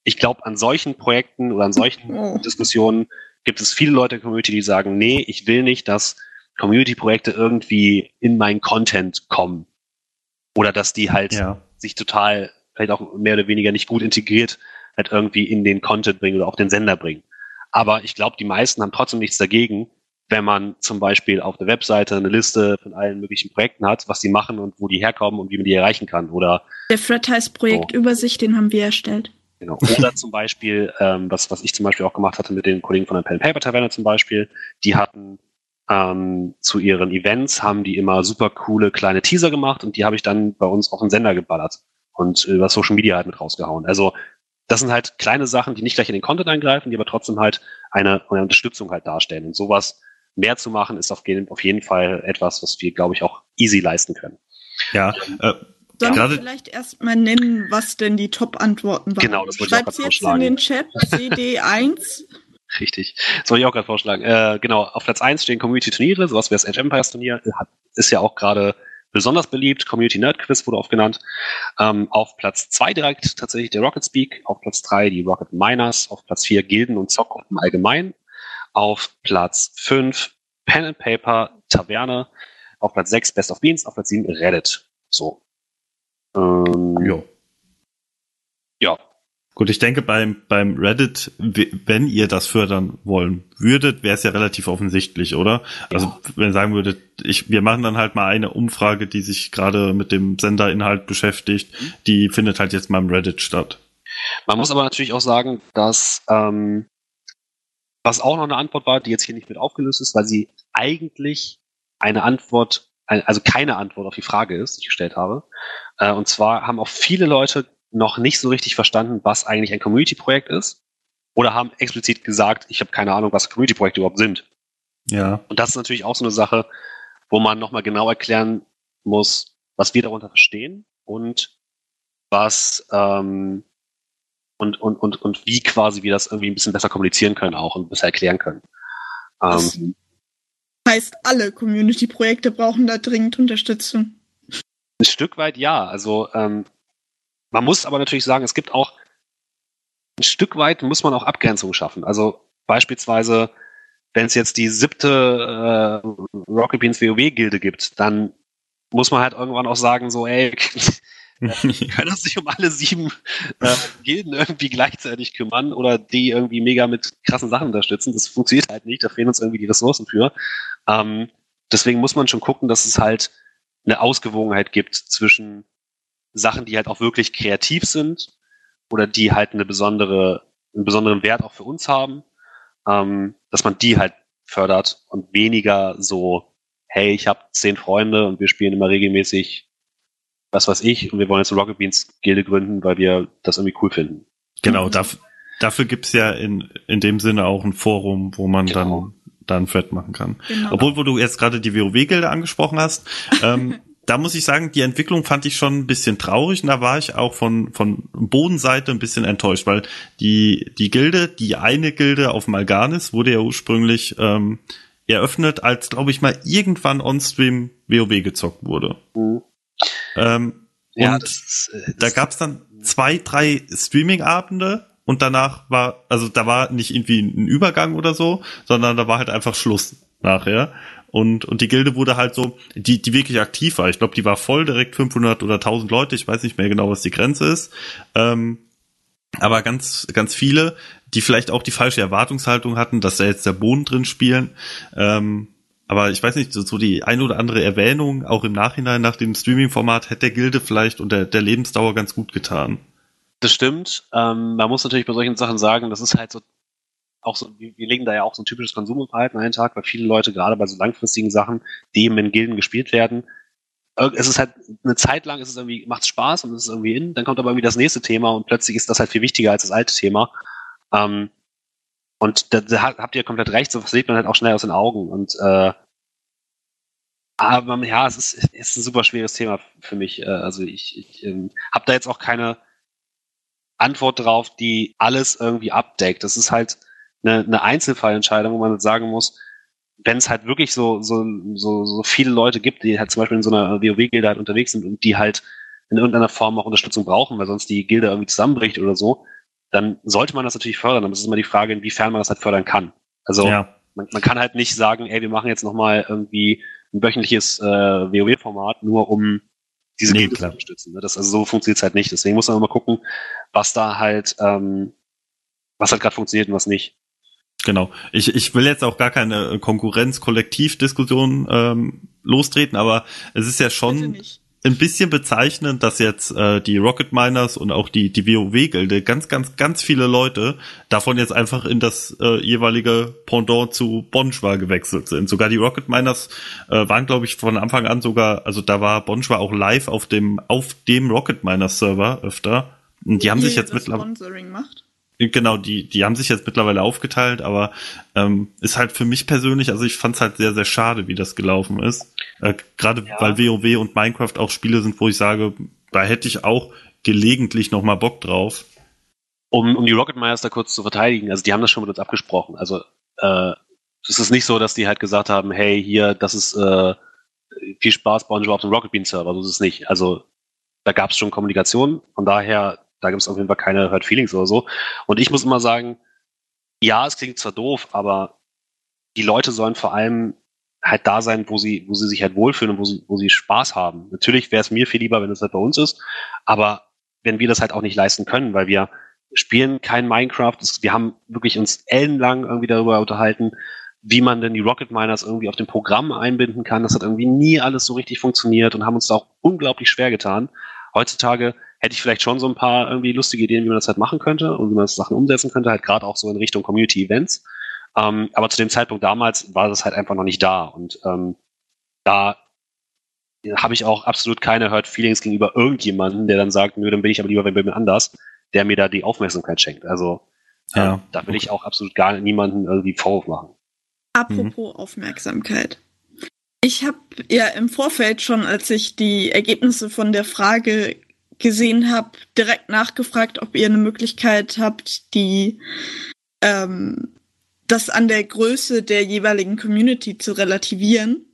ich glaube, an solchen Projekten oder an solchen. Diskussionen gibt es viele Leute in der Community, die sagen, nee, ich will nicht, dass Community-Projekte irgendwie in meinen Content kommen. Oder dass die halt Ja. sich total, vielleicht auch mehr oder weniger nicht gut integriert, halt irgendwie in den Content bringen oder auf den Sender bringen. Aber ich glaube, die meisten haben trotzdem nichts dagegen, wenn man zum Beispiel auf der Webseite eine Liste von allen möglichen Projekten hat, was die machen und wo die herkommen und wie man die erreichen kann. Oder Der Thread heißt Projektübersicht, den haben wir erstellt. Genau. Oder zum Beispiel, ähm, was, was ich zum Beispiel auch gemacht hatte mit den Kollegen von der Pen and Paper Taverne zum Beispiel, die hatten ähm, zu ihren Events, haben die immer super coole kleine Teaser gemacht und die habe ich dann bei uns auf den Sender geballert und über Social Media halt mit rausgehauen. Also das sind halt kleine Sachen, die nicht gleich in den Content eingreifen, die aber trotzdem halt eine, eine Unterstützung halt darstellen. Und sowas mehr zu machen, ist auf jeden, auf jeden Fall etwas, was wir, glaube ich, auch easy leisten können. Ja, äh, Sollen wir Gerade- vielleicht erstmal nennen, was denn die Top-Antworten waren? Genau, das wollte ich auch jetzt in den Chat, CD1. Richtig. Wollte ich auch gerade vorschlagen. Äh, genau, auf Platz 1 stehen Community-Turniere, sowas wie das Age Empires Turnier, ist ja auch gerade besonders beliebt. Community Nerd Quiz wurde oft genannt. Ähm, auf Platz 2 direkt tatsächlich der Rocket Speak, auf Platz 3 die Rocket Miners, auf Platz 4 Gilden und Zockgruppen allgemein, auf Platz 5 Pen and Paper Taverne, auf Platz 6 Best of Beans, auf Platz 7 Reddit. So. Ähm, Ja. ja. Gut, ich denke beim, beim Reddit, wenn ihr das fördern wollen würdet, wäre es ja relativ offensichtlich, oder? Also wenn ihr sagen würdet, ich, wir machen dann halt mal eine Umfrage, die sich gerade mit dem Senderinhalt beschäftigt, die findet halt jetzt mal im Reddit statt. Man muss aber natürlich auch sagen, dass ähm, was auch noch eine Antwort war, die jetzt hier nicht mit aufgelöst ist, weil sie eigentlich eine Antwort, also keine Antwort auf die Frage ist, die ich gestellt habe. Äh, und zwar haben auch viele Leute noch nicht so richtig verstanden, was eigentlich ein Community-Projekt ist. Oder haben explizit gesagt, ich habe keine Ahnung, was Community-Projekte überhaupt sind. Ja. Und das ist natürlich auch so eine Sache, wo man nochmal genau erklären muss, was wir darunter verstehen und was ähm, und, und, und, und wie quasi wir das irgendwie ein bisschen besser kommunizieren können auch und besser erklären können. Ähm, Das heißt, alle Community-Projekte brauchen da dringend Unterstützung. ein Stück weit ja. Also ähm, man muss aber natürlich sagen, es gibt auch ein Stück weit muss man auch Abgrenzungen schaffen. Also beispielsweise, wenn es jetzt die siebte äh, Rocket Beans WoW-Gilde gibt, dann muss man halt irgendwann auch sagen, so, ey, wir können uns nicht um alle sieben äh, Gilden irgendwie gleichzeitig kümmern oder die irgendwie mega mit krassen Sachen unterstützen. Das funktioniert halt nicht, da fehlen uns irgendwie die Ressourcen für. Ähm, deswegen muss man schon gucken, dass es halt eine Ausgewogenheit gibt zwischen Sachen, die halt auch wirklich kreativ sind oder die halt eine besondere, einen besonderen Wert auch für uns haben, ähm, dass man die halt fördert und weniger so, hey, ich habe zehn Freunde und wir spielen immer regelmäßig was weiß ich und wir wollen jetzt eine Rocket Beans Gilde gründen, weil wir das irgendwie cool finden. Genau, Mhm. dafür, dafür gibt's ja in, in dem Sinne auch ein Forum, wo man Genau. dann, dann Thread machen kann. Genau. Obwohl, wo du jetzt gerade die WoW-Gilde angesprochen hast, ähm, da muss ich sagen, die Entwicklung fand ich schon ein bisschen traurig und da war ich auch von, von Bodenseite ein bisschen enttäuscht, weil die, die Gilde, die eine Gilde auf Malganis wurde ja ursprünglich ähm, eröffnet, als, glaube ich, mal irgendwann on-stream WoW gezockt wurde. Mhm. Ähm, Ja, und das äh, da das- gab's dann zwei, drei Streaming-Abende und danach war, also da war nicht irgendwie ein Übergang oder so, sondern da war halt einfach Schluss nachher. Und, und die Gilde wurde halt so, die, die wirklich aktiv war. Ich glaube, die war voll direkt 500 oder 1000 Leute. Ich weiß nicht mehr genau, was die Grenze ist. Ähm, aber ganz, ganz viele, die vielleicht auch die falsche Erwartungshaltung hatten, dass da jetzt der Boden drin spielen. Ähm, aber ich weiß nicht, so, die ein oder andere Erwähnung, auch im Nachhinein nach dem Streaming-Format, hätte der Gilde vielleicht und der, der Lebensdauer ganz gut getan. Das stimmt. Ähm, man muss natürlich bei solchen Sachen sagen, das ist halt so, auch so, wir, legen da ja auch so ein typisches Konsumverhalten an den Tag, weil viele Leute gerade bei so langfristigen Sachen, die eben in Gilden gespielt werden, irg- es ist halt eine Zeit lang, ist es irgendwie, macht Spaß und es ist irgendwie in, dann kommt aber irgendwie das nächste Thema und plötzlich ist das halt viel wichtiger als das alte Thema. Ähm, und da, da habt ihr komplett recht, so sieht man halt auch schnell aus den Augen und äh, aber ja, es ist, es ist ein super schweres Thema für mich. Äh, Also ich, ich ähm, habe da jetzt auch keine Antwort drauf, die alles irgendwie abdeckt. Das ist halt eine, eine Einzelfallentscheidung, wo man sagen muss, wenn es halt wirklich so, so, so, so viele Leute gibt, die halt zum Beispiel in so einer WoW-Gilde halt unterwegs sind und die halt in irgendeiner Form auch Unterstützung brauchen, weil sonst die Gilde irgendwie zusammenbricht oder so, dann sollte man das natürlich fördern. Aber es ist immer die Frage, inwiefern man das halt fördern kann. Also Ja, man, man kann halt nicht sagen, ey, wir machen jetzt nochmal irgendwie ein wöchentliches äh, WoW-Format, nur um diese Nee, Gilde zu unterstützen. Ne? Das, also so funktioniert's halt nicht. Deswegen muss man immer gucken, was da halt, ähm, was halt gerade funktioniert und was nicht. Genau. Ich, ich will jetzt auch gar keine Konkurrenz-Kollektiv-Diskussion ähm, lostreten, aber es ist ja schon ein bisschen bezeichnend, dass jetzt äh, die Rocket Miners und auch die, die WoW-Gilde ganz, ganz, ganz viele Leute davon jetzt einfach in das äh, jeweilige Pendant zu Bonschwa gewechselt sind. Sogar die Rocket Miners äh, waren, glaube ich, von Anfang an sogar, also da war Bonschwa auch live auf dem, auf dem Rocket Miners Server öfter. Und die haben sich jetzt mittlerweile. Genau, die, die haben sich jetzt mittlerweile aufgeteilt, aber ähm, ist halt für mich persönlich, also ich fand es halt sehr, sehr schade, wie das gelaufen ist. Äh, Gerade Ja. weil WoW und Minecraft auch Spiele sind, wo ich sage, da hätte ich auch gelegentlich noch mal Bock drauf. Um, um die Rocket Miners da kurz zu verteidigen, also die haben das schon mit uns abgesprochen. Also äh, es ist nicht so, dass die halt gesagt haben, hey, hier, das ist äh, viel Spaß, bauen wir auf dem Rocket Bean Server. So ist es nicht. Also da gab es schon Kommunikation, von daher, da gibt es auf jeden Fall keine Hurt Feelings oder so. Und ich muss immer sagen, ja, es klingt zwar doof, aber die Leute sollen vor allem halt da sein, wo sie, wo sie sich halt wohlfühlen und wo sie, wo sie Spaß haben. Natürlich wäre es mir viel lieber, wenn es halt bei uns ist, aber wenn wir das halt auch nicht leisten können, weil wir spielen kein Minecraft, wir haben wirklich uns ellenlang irgendwie darüber unterhalten, wie man denn die Rocket Miners irgendwie auf dem Programm einbinden kann. Das hat irgendwie nie alles so richtig funktioniert und haben uns da auch unglaublich schwer getan. Heutzutage hätte ich vielleicht schon so ein paar irgendwie lustige Ideen, wie man das halt machen könnte und wie man das Sachen umsetzen könnte, halt gerade auch so in Richtung Community Events. Ähm, aber zu dem Zeitpunkt damals war das halt einfach noch nicht da. Und ähm, da habe ich auch absolut keine Hurt Feelings gegenüber irgendjemanden, der dann sagt, nö, dann bin ich aber lieber wenn jemand anders, der mir da die Aufmerksamkeit schenkt. Also ja, ähm, da will ich auch absolut gar niemanden irgendwie Vorwurf machen. Apropos mhm. Aufmerksamkeit. Ich habe ja im Vorfeld schon, als ich die Ergebnisse von der Frage gesehen habe, direkt nachgefragt, ob ihr eine Möglichkeit habt, die ähm, das an der Größe der jeweiligen Community zu relativieren.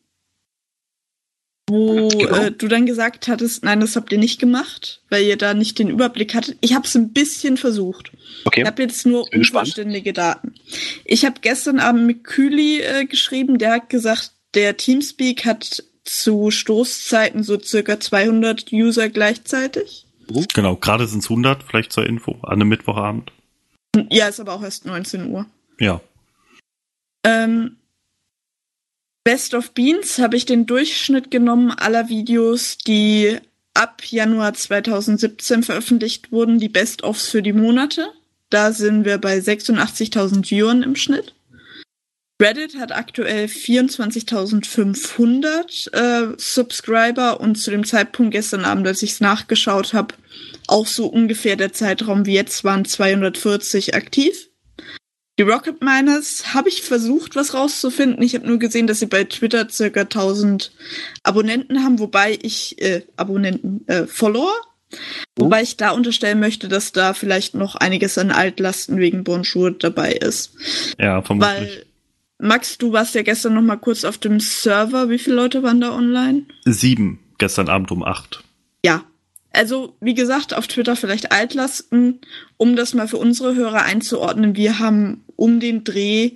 Wo genau. äh, du dann gesagt hattest, nein, das habt ihr nicht gemacht, weil ihr da nicht den Überblick hattet. Ich habe es ein bisschen versucht. Okay. Ich habe jetzt nur unvollständige Daten. Ich habe gestern Abend mit Kühli äh, geschrieben, der hat gesagt, der Teamspeak hat zu Stoßzeiten so circa 200 User gleichzeitig. Genau, gerade sind es 100, vielleicht zur Info, an einem Mittwochabend. Ja, ist aber auch erst 19 Uhr. Ja. Ähm, Best of Beans habe ich den Durchschnitt genommen aller Videos, die ab Januar 2017 veröffentlicht wurden, die Best-ofs für die Monate. Da sind wir bei 86.000 Viewern im Schnitt. Reddit hat aktuell 24.500 äh, Subscriber und zu dem Zeitpunkt gestern Abend, als ich es nachgeschaut habe, auch so ungefähr der Zeitraum wie jetzt waren 240 aktiv. Die Rocket Miners habe ich versucht, was rauszufinden. Ich habe nur gesehen, dass sie bei Twitter circa 1000 Abonnenten haben, wobei ich äh, Abonnenten äh, Follower, oh. wobei ich da unterstellen möchte, dass da vielleicht noch einiges an Altlasten wegen Bonjour dabei ist. Ja, vermutlich. Weil Max, du warst ja gestern noch mal kurz auf dem Server. Wie viele Leute waren da online? Sieben. Gestern Abend um acht. Ja, also, wie gesagt, auf Twitter vielleicht Altlasten, um das mal für unsere Hörer einzuordnen. Wir haben um den Dreh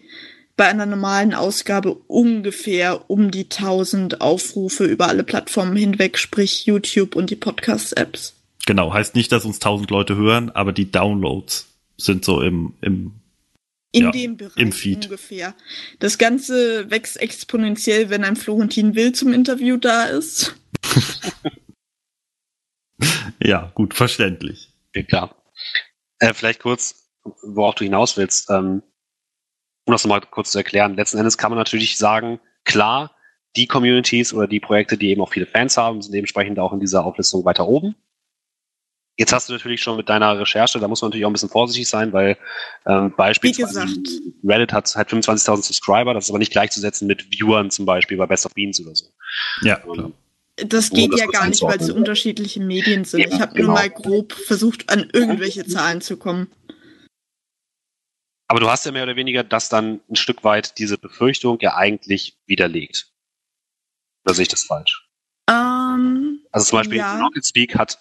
bei einer normalen Ausgabe ungefähr um die 1000 Aufrufe über alle Plattformen hinweg, sprich YouTube und die Podcast-Apps. Genau, heißt nicht, dass uns 1000 Leute hören, aber die Downloads sind so im, im in ja, dem Bereich im Feed. ungefähr. Das Ganze wächst exponentiell, wenn ein Florentin Will zum Interview da ist. ja, gut, verständlich. Ja, klar. Äh, vielleicht kurz, worauf du hinaus willst. Ähm, um das nochmal kurz zu erklären, letzten Endes kann man natürlich sagen, klar, die Communities oder die Projekte, die eben auch viele Fans haben, sind dementsprechend auch in dieser Auflistung weiter oben. Jetzt hast du natürlich schon mit deiner Recherche, da muss man natürlich auch ein bisschen vorsichtig sein, weil ähm, beispielsweise Reddit hat halt 25.000 Subscriber, das ist aber nicht gleichzusetzen mit Viewern zum Beispiel bei Best of Beans oder so. Ja, ähm, klar. Das geht ja gar nicht, weil es so unterschiedliche Medien sind. Eben, ich habe genau. nur mal grob versucht, an irgendwelche Zahlen zu kommen. Aber du hast ja mehr oder weniger das dann ein Stück weit diese Befürchtung ja eigentlich widerlegt. Oder sehe ich das falsch? Um, ähm, also zum Beispiel ja. Rocket Speak hat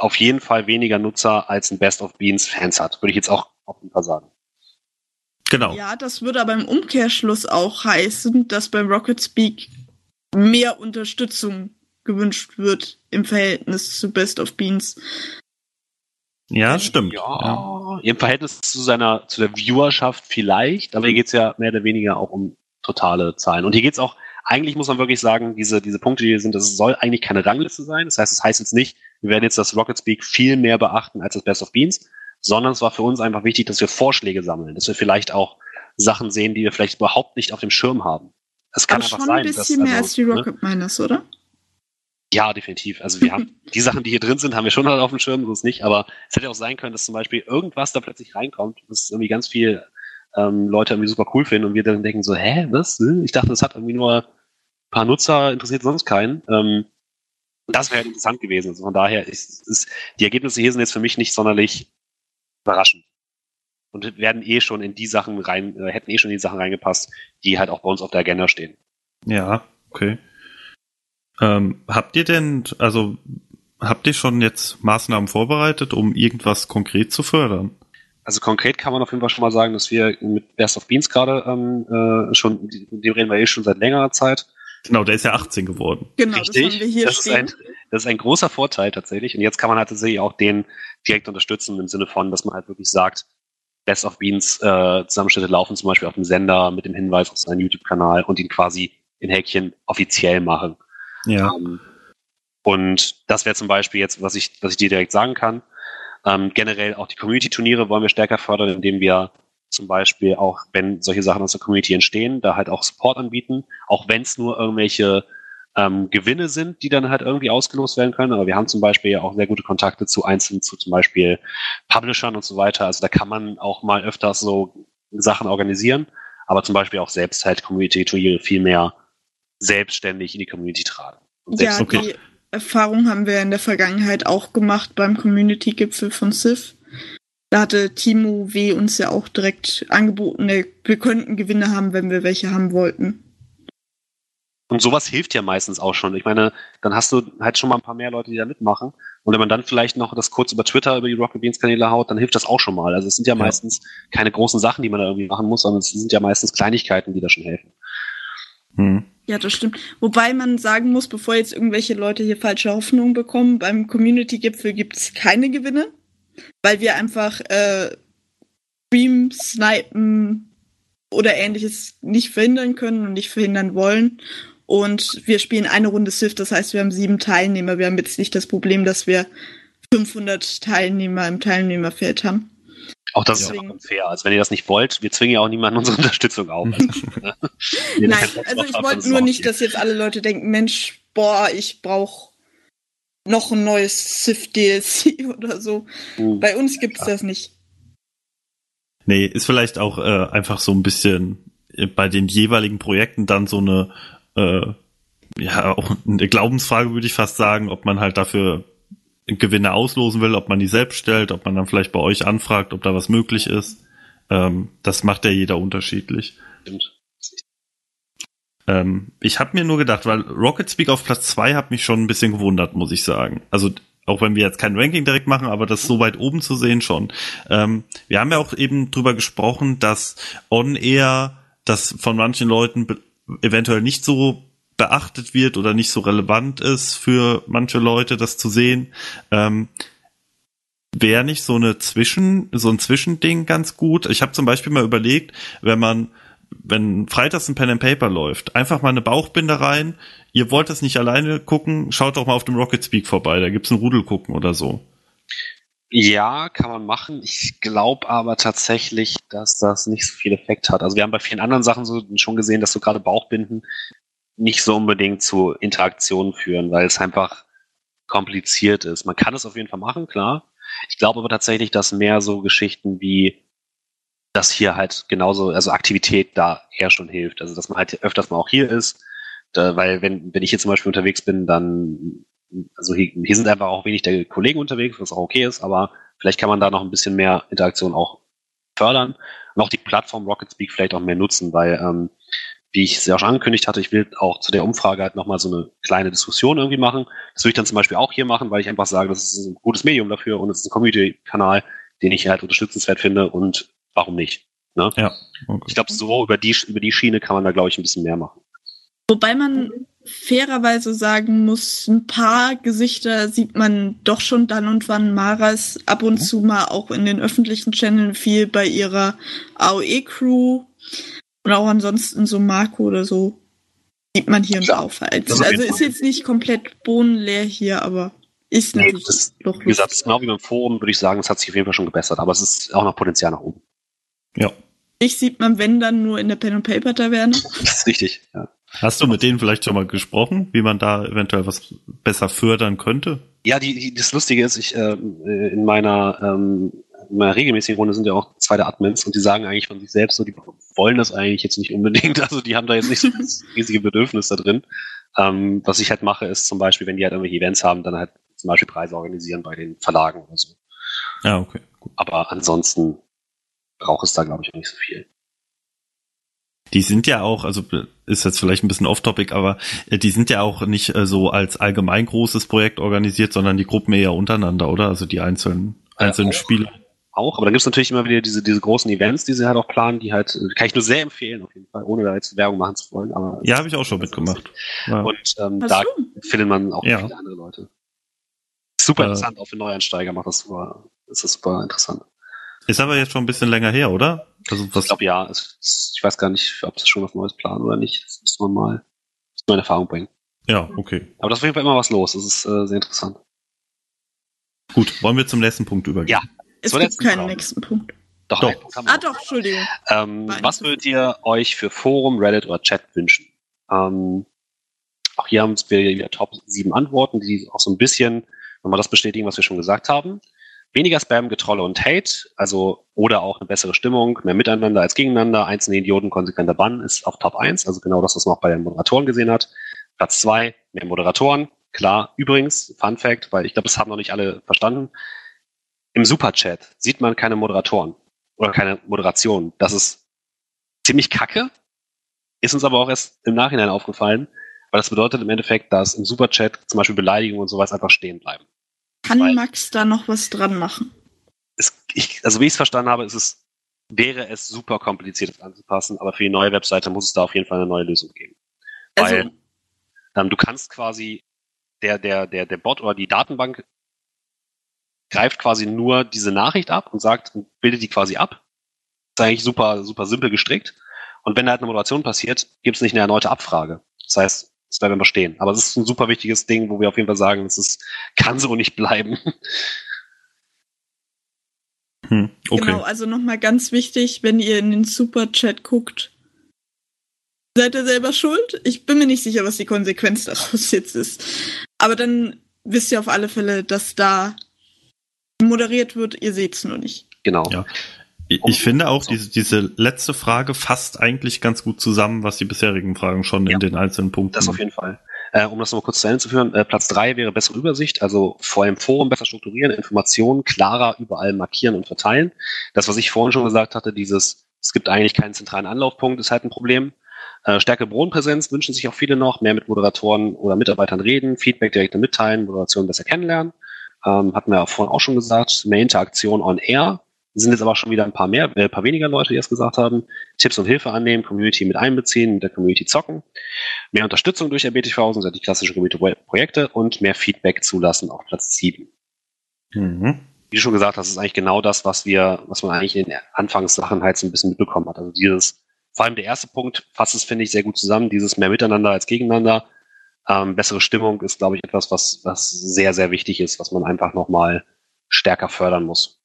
auf jeden Fall weniger Nutzer als ein Best of Beans Fans hat. Würde ich jetzt auch auf jeden Fall sagen. Genau. Ja, das würde aber im Umkehrschluss auch heißen, dass beim Rocket Speak mehr Unterstützung gewünscht wird im Verhältnis zu Best of Beans. Ja, stimmt. Ja, ja. Im Verhältnis zu seiner, zu der Viewerschaft vielleicht, aber hier geht's ja mehr oder weniger auch um totale Zahlen. Und hier geht's auch, eigentlich muss man wirklich sagen, diese, diese Punkte, die hier sind, das soll eigentlich keine Rangliste sein. Das heißt, es das heißt jetzt nicht, wir werden jetzt das Rocket Speak viel mehr beachten als das Best of Beans, sondern es war für uns einfach wichtig, dass wir Vorschläge sammeln, dass wir vielleicht auch Sachen sehen, die wir vielleicht überhaupt nicht auf dem Schirm haben. Es kann Aber einfach schon sein, ein bisschen dass, mehr also, als die ne? Rocket ne? Miners, oder? Ja, definitiv. Also wir haben die Sachen, die hier drin sind, haben wir schon halt auf dem Schirm, sonst nicht. Aber es hätte auch sein können, dass zum Beispiel irgendwas da plötzlich reinkommt, was irgendwie ganz viel ähm, Leute irgendwie super cool finden und wir dann denken so, hä, was? Ich dachte, das hat irgendwie nur ein paar Nutzer, interessiert sonst keinen. Ähm, das wäre halt interessant gewesen. Also von daher ist, ist die Ergebnisse hier sind jetzt für mich nicht sonderlich überraschend und werden eh schon in die Sachen rein, äh, hätten eh schon in die Sachen reingepasst, die halt auch bei uns auf der Agenda stehen. Ja, okay. Ähm, habt ihr denn, also habt ihr schon jetzt Maßnahmen vorbereitet, um irgendwas konkret zu fördern? Also konkret kann man auf jeden Fall schon mal sagen, dass wir mit Best of Beans gerade ähm, äh, schon, dem reden wir eh schon seit längerer Zeit. Genau, der ist ja 18 geworden. Genau, Richtig. das haben wir hier das, ist stehen. ein, das ist ein großer Vorteil tatsächlich. Und jetzt kann man halt tatsächlich auch den direkt unterstützen im Sinne von, dass man halt wirklich sagt, Best of Beans äh, Zusammenschnitte laufen zum Beispiel auf dem Sender mit dem Hinweis auf seinen YouTube-Kanal und ihn quasi in Häkchen offiziell machen. Ja. Ähm, und das wäre zum Beispiel jetzt, was ich, was ich dir direkt sagen kann. Ähm, generell auch die Community-Turniere wollen wir stärker fördern, indem wir zum Beispiel auch, wenn solche Sachen aus der Community entstehen, da halt auch Support anbieten, auch wenn es nur irgendwelche ähm, Gewinne sind, die dann halt irgendwie ausgelost werden können. Aber wir haben zum Beispiel ja auch sehr gute Kontakte zu einzelnen, zu zum Beispiel Publishern und so weiter. Also da kann man auch mal öfters so Sachen organisieren, aber zum Beispiel auch selbst halt Community-Turniere viel mehr selbstständig in die Community tragen. Und Ja, okay. die Erfahrung haben wir in der Vergangenheit auch gemacht beim Community-Gipfel von Civ. Da hatte Timo W. uns ja auch direkt angeboten, er- wir könnten Gewinne haben, wenn wir welche haben wollten. Und sowas hilft ja meistens auch schon. Ich meine, dann hast du halt schon mal ein paar mehr Leute, die da mitmachen. Und wenn man dann vielleicht noch das kurz über Twitter, über die Rocket Beans Kanäle haut, dann hilft das auch schon mal. Also es sind ja, Ja. meistens keine großen Sachen, die man da irgendwie machen muss, sondern es sind ja meistens Kleinigkeiten, die da schon helfen. Hm. Ja, das stimmt. Wobei man sagen muss, bevor jetzt irgendwelche Leute hier falsche Hoffnungen bekommen, beim Community-Gipfel gibt es keine Gewinne, weil wir einfach äh, Stream, Snipen oder ähnliches nicht verhindern können und nicht verhindern wollen. Und wir spielen eine Runde Civ, das heißt, wir haben sieben Teilnehmer. Wir haben jetzt nicht das Problem, dass wir 500 Teilnehmer im Teilnehmerfeld haben. Auch das ist Deswegen- ja unfair. Also wenn ihr das nicht wollt, wir zwingen ja auch niemanden unsere Unterstützung auf. Also, ne? Nein, also ich wollte ist nur nicht, dass jetzt alle Leute denken, Mensch, boah, ich brauche noch ein neues Civ DLC oder so. Mhm. Bei uns gibt's das nicht. Nee, ist vielleicht auch äh, einfach so ein bisschen äh, bei den jeweiligen Projekten dann so eine, äh, ja, auch eine Glaubensfrage, würde ich fast sagen, ob man halt dafür Gewinne auslosen will, ob man die selbst stellt, ob man dann vielleicht bei euch anfragt, ob da was möglich ist. Ähm, das macht ja jeder unterschiedlich. Stimmt. Ähm, ich habe mir nur gedacht, weil Rocket Speak auf Platz zwei hat mich schon ein bisschen gewundert, muss ich sagen. Also auch wenn wir jetzt kein Ranking direkt machen, aber das so weit oben zu sehen schon. Ähm, wir haben ja auch eben drüber gesprochen, dass On-Air das von manchen Leuten eventuell nicht so beachtet wird oder nicht so relevant ist für manche Leute, das zu sehen. Ähm, Wäre nicht so eine Zwischen, so ein Zwischending ganz gut? Ich habe zum Beispiel mal überlegt, wenn man wenn freitags ein Pen and Paper läuft, einfach mal eine Bauchbinde rein. Ihr wollt das nicht alleine gucken, schaut doch mal auf dem Rocket Speak vorbei, da gibt's ein Rudel gucken oder so. Ja, kann man machen. Ich glaube aber tatsächlich, dass das nicht so viel Effekt hat. Also wir haben bei vielen anderen Sachen so schon gesehen, dass so gerade Bauchbinden nicht so unbedingt zu Interaktionen führen, weil es einfach kompliziert ist. Man kann es auf jeden Fall machen, klar. Ich glaube aber tatsächlich, dass mehr so Geschichten wie das hier halt genauso, also Aktivität da eher schon hilft. Also dass man halt öfters mal auch hier ist, da, weil wenn, wenn ich hier zum Beispiel unterwegs bin, dann, also hier, hier sind einfach auch wenig der Kollegen unterwegs, was auch okay ist, aber vielleicht kann man da noch ein bisschen mehr Interaktion auch fördern und auch die Plattform Rocket Speak vielleicht auch mehr nutzen, weil, ähm, wie ich es ja schon angekündigt hatte, ich will auch zu der Umfrage halt nochmal so eine kleine Diskussion irgendwie machen. Das würde ich dann zum Beispiel auch hier machen, weil ich einfach sage, das ist ein gutes Medium dafür und es ist ein Community-Kanal, den ich halt unterstützenswert finde und warum nicht? Ne? Ja. Okay. Ich glaube, so über die, über die Schiene kann man da, glaube ich, ein bisschen mehr machen. Wobei man fairerweise sagen muss, ein paar Gesichter sieht man doch schon dann und wann. Maras ab und zu mal auch in den öffentlichen Channeln viel bei ihrer AOE-Crew oder auch ansonsten so Marco oder so. Sieht man hier und Klar. da auf halt. Das auf jeden Also ist jetzt nicht komplett bohnenleer hier, aber ist Nee, natürlich das- doch Wie gesagt, genau wie beim Forum würde ich sagen, es hat sich auf jeden Fall schon gebessert, aber es ist auch noch Potenzial nach oben. Ja. Ich sieht man, wenn dann nur in der Pen and Paper Taverne. Das ist richtig, ja. Hast du mit denen vielleicht schon mal gesprochen, wie man da eventuell was besser fördern könnte? Ja, die, die, das Lustige ist, ich äh, in meiner ähm, in meiner regelmäßigen Runde sind ja auch zwei der Admins und die sagen eigentlich von sich selbst so, die wollen das eigentlich jetzt nicht unbedingt. Also die haben da jetzt nicht so das riesige Bedürfnis da drin. Ähm, was ich halt mache, ist zum Beispiel, wenn die halt irgendwelche Events haben, dann halt zum Beispiel Preise organisieren bei den Verlagen oder so. Ja, okay. Gut. Aber ansonsten braucht es da, glaube ich, nicht so viel. Die sind ja auch, also ist jetzt vielleicht ein bisschen off-topic, aber äh, die sind ja auch nicht äh, so als allgemein großes Projekt organisiert, sondern die Gruppen eher untereinander, oder? Also die einzelnen, Ja, einzelnen auch. Spieler. auch. Aber dann gibt's natürlich immer wieder diese, diese großen Events, die sie halt auch planen, die halt, äh, kann ich nur sehr empfehlen, auf jeden Fall, ohne da jetzt Werbung machen zu wollen. Aber Ja, habe ich auch schon mitgemacht. Ja. Und ähm, da du? findet man auch Ja. viele andere Leute. Super Äh. interessant, auch für Neueinsteiger macht das super, ist das super interessant. Ist aber jetzt schon ein bisschen länger her, oder? Also was? Ich glaube ja, ich weiß gar nicht, ob sie schon was Neues planen oder nicht. Das müsste man mal, in Erfahrung bringen. ja, okay. Aber das ist auf jeden Fall immer was los. Das ist äh, sehr interessant. Gut, wollen wir zum nächsten Punkt übergehen? Ja. Es Zur gibt letzten keinen Frage. nächsten Punkt. Doch, Doch. Punkt haben wir Ah doch, Entschuldigung. Ähm, was würdet ihr euch für Forum, Reddit oder Chat wünschen? Ähm, auch hier haben wir wieder Top 7 Antworten, die auch so ein bisschen nochmal das bestätigen, was wir schon gesagt haben. Weniger Spam, Getrolle und Hate, also oder auch eine bessere Stimmung, mehr Miteinander als gegeneinander, einzelne Idioten, konsequenter Bann ist auf Top 1, also genau das, was man auch bei den Moderatoren gesehen hat. Platz 2, mehr Moderatoren. Klar, übrigens, Fun Fact, weil ich glaube, das haben noch nicht alle verstanden. Im Superchat sieht man keine Moderatoren oder keine Moderation. Das ist ziemlich kacke. Ist uns aber auch erst im Nachhinein aufgefallen, weil das bedeutet im Endeffekt, dass im Superchat zum Beispiel Beleidigungen und sowas einfach stehen bleiben. Kann Weil- Max da noch was dran machen? Es, ich, also wie ich es verstanden habe, ist es, wäre es super kompliziert, das anzupassen, aber für die neue Webseite muss es da auf jeden Fall eine neue Lösung geben. Also, Weil ähm, du kannst quasi, der, der, der, der Bot oder die Datenbank greift quasi nur diese Nachricht ab und sagt, bildet die quasi ab. ist eigentlich super, super simpel gestrickt. Und wenn da halt eine Moderation passiert, gibt es nicht eine erneute Abfrage. Das heißt, es bleibt immer stehen. Aber es ist ein super wichtiges Ding, wo wir auf jeden Fall sagen, es ist, kann so nicht bleiben. Hm, okay. Genau, also nochmal ganz wichtig, wenn ihr in den Superchat guckt, seid ihr selber schuld? Ich bin mir nicht sicher, was die Konsequenz daraus jetzt ist. Aber dann wisst ihr auf alle Fälle, dass da moderiert wird, ihr seht's nur nicht. Genau. Ja. Ich, finde auch, diese, diese letzte Frage fasst eigentlich ganz gut zusammen, was die bisherigen Fragen schon Ja. in den einzelnen Punkten. Das auf jeden Fall. Äh, um das nochmal kurz zu Ende zu führen, äh, Platz drei wäre bessere Übersicht, also vor allem Forum besser strukturieren, Informationen klarer überall markieren und verteilen. Das, was ich vorhin schon gesagt hatte, dieses, es gibt eigentlich keinen zentralen Anlaufpunkt, ist halt ein Problem. Äh, stärkere Bodenpräsenz wünschen sich auch viele noch, mehr mit Moderatoren oder Mitarbeitern reden, Feedback direkt mitteilen, Moderation besser kennenlernen. Ähm, hatten wir auch vorhin auch schon gesagt, mehr Interaktion on air. Sind jetzt aber schon wieder ein paar mehr, äh, ein paar weniger Leute, die das gesagt haben. Tipps und Hilfe annehmen, Community mit einbeziehen, mit der Community zocken. Mehr Unterstützung durch RBTV sind ja die klassischen Community-Projekte und mehr Feedback zulassen auf Platz 7. Mhm. Wie du schon gesagt hast, ist eigentlich genau das, was wir, was man eigentlich in den Anfangssachen halt so ein bisschen mitbekommen hat. Also dieses, vor allem der erste Punkt fasst es, finde ich, sehr gut zusammen, dieses mehr Miteinander als Gegeneinander. Ähm, bessere Stimmung ist, glaube ich, etwas, was, was sehr, sehr wichtig ist, was man einfach nochmal stärker fördern muss.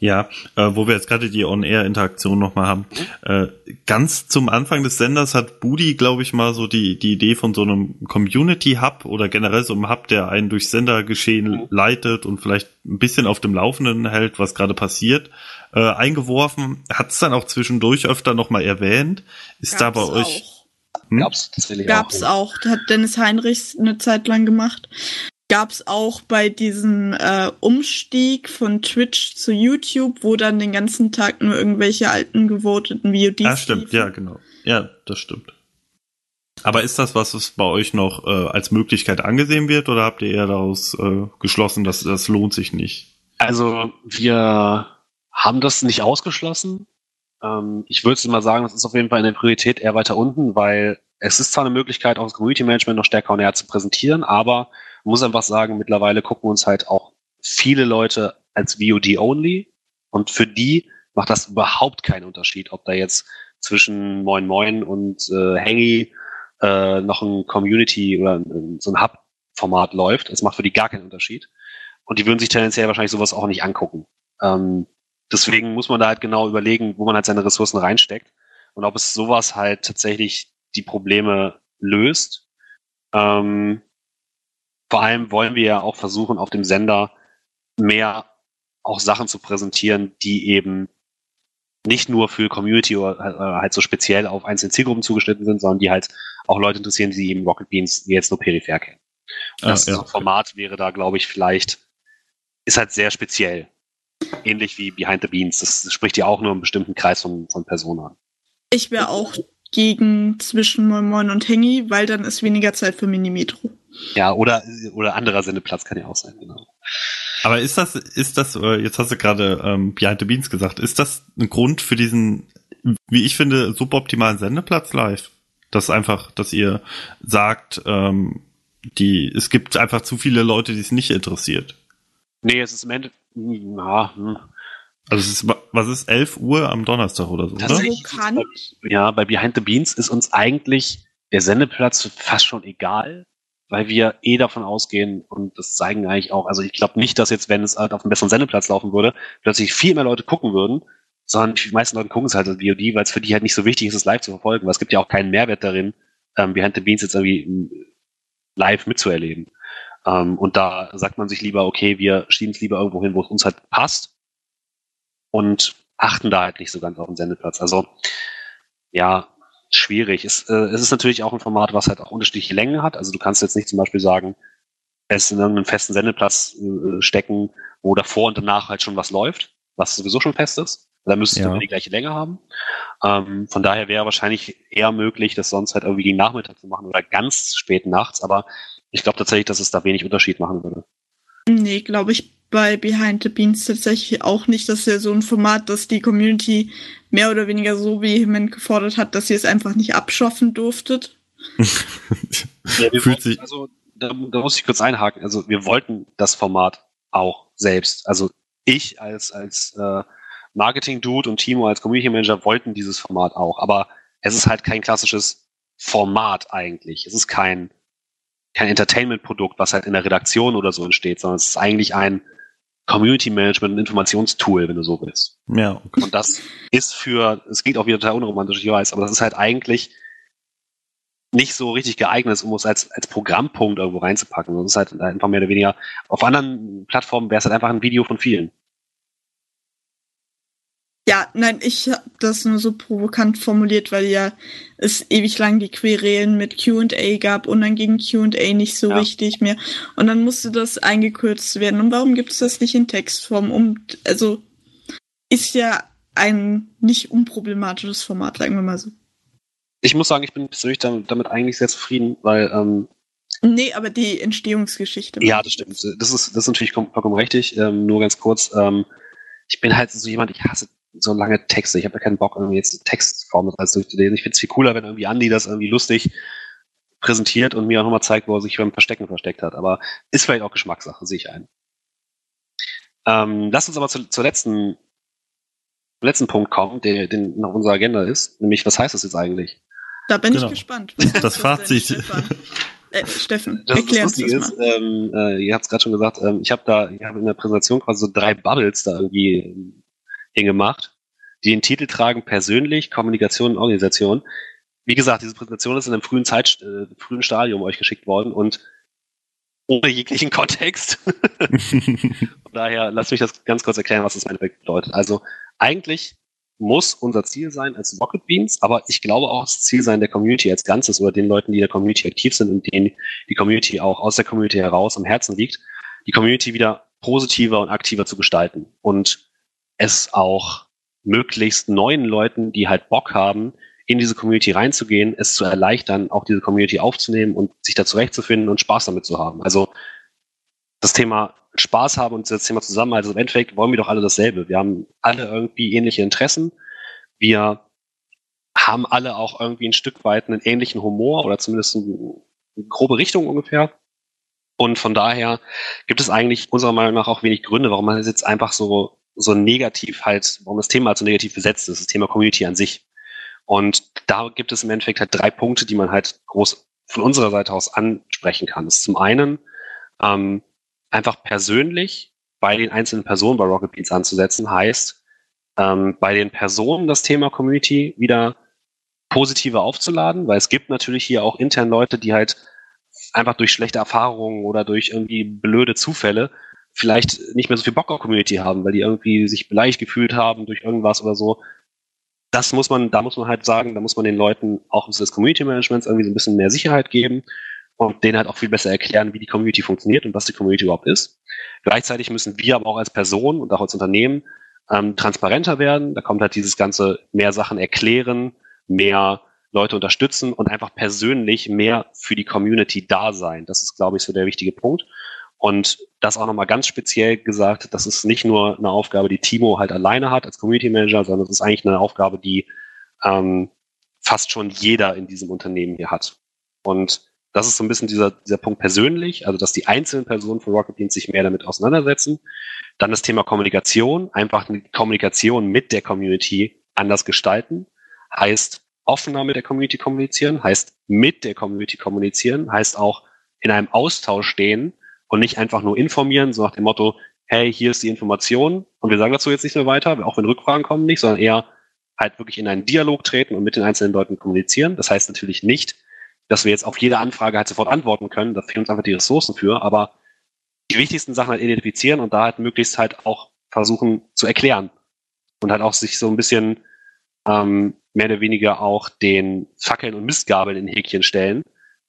Ja, äh, wo wir jetzt gerade die On-Air-Interaktion nochmal haben. Äh, ganz zum Anfang des Senders hat Budi, glaube ich, mal so die, die Idee von so einem Community-Hub oder generell so einem Hub, der einen durch Sendergeschehen Mhm. leitet und vielleicht ein bisschen auf dem Laufenden hält, was gerade passiert, äh, eingeworfen. Hat es dann auch zwischendurch öfter nochmal erwähnt. Ist da bei Gab's euch... Auch. Hm? Gab's Gab's auch. auch. Hat Dennis Heinrichs eine Zeit lang gemacht. Gab's auch bei diesem äh, Umstieg von Twitch zu YouTube, wo dann den ganzen Tag nur irgendwelche alten gewoteten VODs Ah, stimmt, liefen. ja, genau. Ja, das stimmt. Aber ist das, was es bei euch noch äh, als Möglichkeit angesehen wird, oder habt ihr eher daraus äh, geschlossen, dass das lohnt sich nicht? Also wir haben das nicht ausgeschlossen. Ähm, ich würde mal sagen, das ist auf jeden Fall eine Priorität eher weiter unten, weil es ist zwar eine Möglichkeit, auch das Community Management noch stärker und näher zu präsentieren, aber man muss einfach sagen, mittlerweile gucken uns halt auch viele Leute als VOD-only und für die macht das überhaupt keinen Unterschied, ob da jetzt zwischen Moin Moin und äh, Hangy äh, noch ein Community oder so ein Hub-Format läuft. Es macht für die gar keinen Unterschied. Und die würden sich tendenziell wahrscheinlich sowas auch nicht angucken. Ähm, deswegen muss man da halt genau überlegen, wo man halt seine Ressourcen reinsteckt und ob es sowas halt tatsächlich die Probleme löst. Ähm, vor allem wollen wir ja auch versuchen, auf dem Sender mehr auch Sachen zu präsentieren, die eben nicht nur für Community oder äh, halt so speziell auf einzelne Zielgruppen zugeschnitten sind, sondern die halt auch Leute interessieren, die eben Rocket Beans jetzt nur peripher kennen. Und Ah, das ja, Format wäre da, glaube ich, vielleicht, ist halt sehr speziell. Ähnlich wie Behind the Beans. Das spricht ja auch nur einen bestimmten Kreis von, von Personen an. Ich wäre auch gegen zwischen Moin Moin und Hengi, weil dann ist weniger Zeit für Minimetro. Ja, oder, oder anderer Sendeplatz kann ja auch sein, genau. Aber ist das, ist das, äh, jetzt hast du gerade ähm, Behind the Beans gesagt, ist das ein Grund für diesen, wie ich finde, suboptimalen Sendeplatz live? Dass einfach, dass ihr sagt, ähm, die, es gibt einfach zu viele Leute, die es nicht interessiert. Nee, es ist im Ende, ja, hm. Also es ist, was ist, 11 Uhr am Donnerstag oder so, oder? Ja, bei Behind the Beans ist uns eigentlich der Sendeplatz fast schon egal, weil wir eh davon ausgehen und das zeigen eigentlich auch, also ich glaube nicht, dass jetzt, wenn es halt auf einem besseren Sendeplatz laufen würde, plötzlich viel mehr Leute gucken würden, sondern die meisten Leute gucken es halt als VOD, weil es für die halt nicht so wichtig ist, es live zu verfolgen, weil es gibt ja auch keinen Mehrwert darin, ähm, Behind the Beans jetzt irgendwie ähm, live mitzuerleben. Ähm, und da sagt man sich lieber, okay, wir schieben es lieber irgendwo hin, wo es uns halt passt und achten da halt nicht so ganz auf den Sendeplatz. Also ja, schwierig. Es, äh, es ist natürlich auch ein Format, was halt auch unterschiedliche Längen hat. Also du kannst jetzt nicht zum Beispiel sagen, es in irgendeinen festen Sendeplatz äh, stecken, wo davor und danach halt schon was läuft, was sowieso schon fest ist. Da müsstest Ja. du immer die gleiche Länge haben. Ähm, von daher wäre wahrscheinlich eher möglich, das sonst halt irgendwie gegen Nachmittag zu machen oder ganz spät nachts. Aber ich glaube tatsächlich, dass es da wenig Unterschied machen würde. Nee, glaube ich bei Behind the Beans tatsächlich auch nicht. Das ist ja so ein Format, das die Community mehr oder weniger so vehement gefordert hat, dass ihr es einfach nicht abschaffen durftet. Ja, wir Fühlt sich- also da, da muss ich kurz einhaken. Also wir wollten das Format auch selbst. Also ich als als äh, Marketing-Dude und Timo als Community Manager wollten dieses Format auch. Aber es ist halt kein klassisches Format eigentlich. Es ist kein kein Entertainment-Produkt, was halt in der Redaktion oder so entsteht, sondern es ist eigentlich ein Community Management und Informationstool, wenn du so willst. Ja, okay. Und das ist für, es klingt auch wieder total unromantisch, ich weiß, aber das ist halt eigentlich nicht so richtig geeignet, um es als, als Programmpunkt irgendwo reinzupacken. Das ist halt einfach mehr oder weniger, auf anderen Plattformen wäre es halt einfach ein Video von vielen. Ja, nein, ich habe das nur so provokant formuliert, weil ja es ewig lang die Querelen mit Q&A gab und dann ging Q&A nicht so Ja. richtig mehr und dann musste das eingekürzt werden. Und warum gibt es das nicht in Textform? Um, also ist ja ein nicht unproblematisches Format, sagen wir mal so. Ich muss sagen, ich bin persönlich damit, damit eigentlich sehr zufrieden, weil ähm, Nee, aber die Entstehungsgeschichte. Ja, das stimmt. Das ist, das ist natürlich kom- vollkommen richtig. Ähm, nur ganz kurz, ähm, ich bin halt so jemand, ich hasse so lange Texte. Ich habe ja keinen Bock, irgendwie jetzt Textform alles durchzulesen. Ich finde es viel cooler, wenn irgendwie Andi das irgendwie lustig präsentiert und mir auch nochmal zeigt, wo er sich beim Verstecken versteckt hat. Aber ist vielleicht auch Geschmackssache, sehe ich ein. Ähm, lass uns aber zu, zur letzten, zum letzten Punkt kommen, der, den noch unserer Agenda ist. Nämlich, was heißt das jetzt eigentlich? Da bin Genau. ich gespannt. Was Das denn, Fazit. Stefan? Äh, Steffen, Das, das erklär uns das ist, mal. ähm, äh, ihr habt es gerade schon gesagt, ähm, ich habe da, ich habe in der Präsentation quasi so drei Bubbles da irgendwie ähm, hingemacht, die den Titel tragen Persönlich, Kommunikation und Organisation. Wie gesagt, diese Präsentation ist in einem frühen Zeit, äh, frühen Stadium euch geschickt worden und ohne jeglichen Kontext. Von daher lasst mich das ganz kurz erklären, was das im Endeffekt bedeutet. Also eigentlich muss unser Ziel sein als Rocket Beans, aber ich glaube auch das Ziel sein der Community als Ganzes oder den Leuten, die in der Community aktiv sind und denen die Community auch aus der Community heraus am Herzen liegt, die Community wieder positiver und aktiver zu gestalten und es auch möglichst neuen Leuten, die halt Bock haben, in diese Community reinzugehen, es zu erleichtern, auch diese Community aufzunehmen und sich da zurechtzufinden und Spaß damit zu haben. Also das Thema Spaß haben und das Thema Zusammenhalt, also im Endeffekt wollen wir doch alle dasselbe. Wir haben alle irgendwie ähnliche Interessen. Wir haben alle auch irgendwie ein Stück weit einen ähnlichen Humor oder zumindest eine, grobe Richtung ungefähr. Und von daher gibt es eigentlich unserer Meinung nach auch wenig Gründe, warum man das jetzt einfach so, so negativ halt, warum das Thema halt so negativ besetzt ist, das Thema Community an sich. Und da gibt es im Endeffekt halt drei Punkte, die man halt groß von unserer Seite aus ansprechen kann. Das ist zum einen ähm, einfach persönlich bei den einzelnen Personen bei Rocket Beans anzusetzen, heißt, ähm, bei den Personen das Thema Community wieder positiver aufzuladen, weil es gibt natürlich hier auch intern Leute, die halt einfach durch schlechte Erfahrungen oder durch irgendwie blöde Zufälle vielleicht nicht mehr so viel Bock auf Community haben, weil die irgendwie sich beleidigt gefühlt haben durch irgendwas oder so. Das muss man, da muss man halt sagen, da muss man den Leuten auch des Community Managements irgendwie so ein bisschen mehr Sicherheit geben und denen halt auch viel besser erklären, wie die Community funktioniert und was die Community überhaupt ist. Gleichzeitig müssen wir aber auch als Person und auch als Unternehmen ähm, transparenter werden. Da kommt halt dieses ganze mehr Sachen erklären, mehr Leute unterstützen und einfach persönlich mehr für die Community da sein. Das ist, glaube ich, so der wichtige Punkt. Und das auch nochmal ganz speziell gesagt, das ist nicht nur eine Aufgabe, die Timo halt alleine hat als Community Manager, sondern es ist eigentlich eine Aufgabe, die ähm, fast schon jeder in diesem Unternehmen hier hat. Und das ist so ein bisschen dieser, dieser Punkt persönlich, also dass die einzelnen Personen von Rocket Beans sich mehr damit auseinandersetzen. Dann das Thema Kommunikation, einfach eine Kommunikation mit der Community anders gestalten, heißt offener mit der Community kommunizieren, heißt mit der Community kommunizieren, heißt auch in einem Austausch stehen und nicht einfach nur informieren, so nach dem Motto, hey, hier ist die Information. Und wir sagen dazu jetzt nicht mehr weiter, auch wenn Rückfragen kommen nicht, sondern eher halt wirklich in einen Dialog treten und mit den einzelnen Leuten kommunizieren. Das heißt natürlich nicht, dass wir jetzt auf jede Anfrage halt sofort antworten können, da fehlen uns einfach die Ressourcen für, aber die wichtigsten Sachen halt identifizieren und da halt möglichst halt auch versuchen zu erklären. Und halt auch sich so ein bisschen ähm, mehr oder weniger auch den Fackeln und Mistgabeln in Häkchen stellen,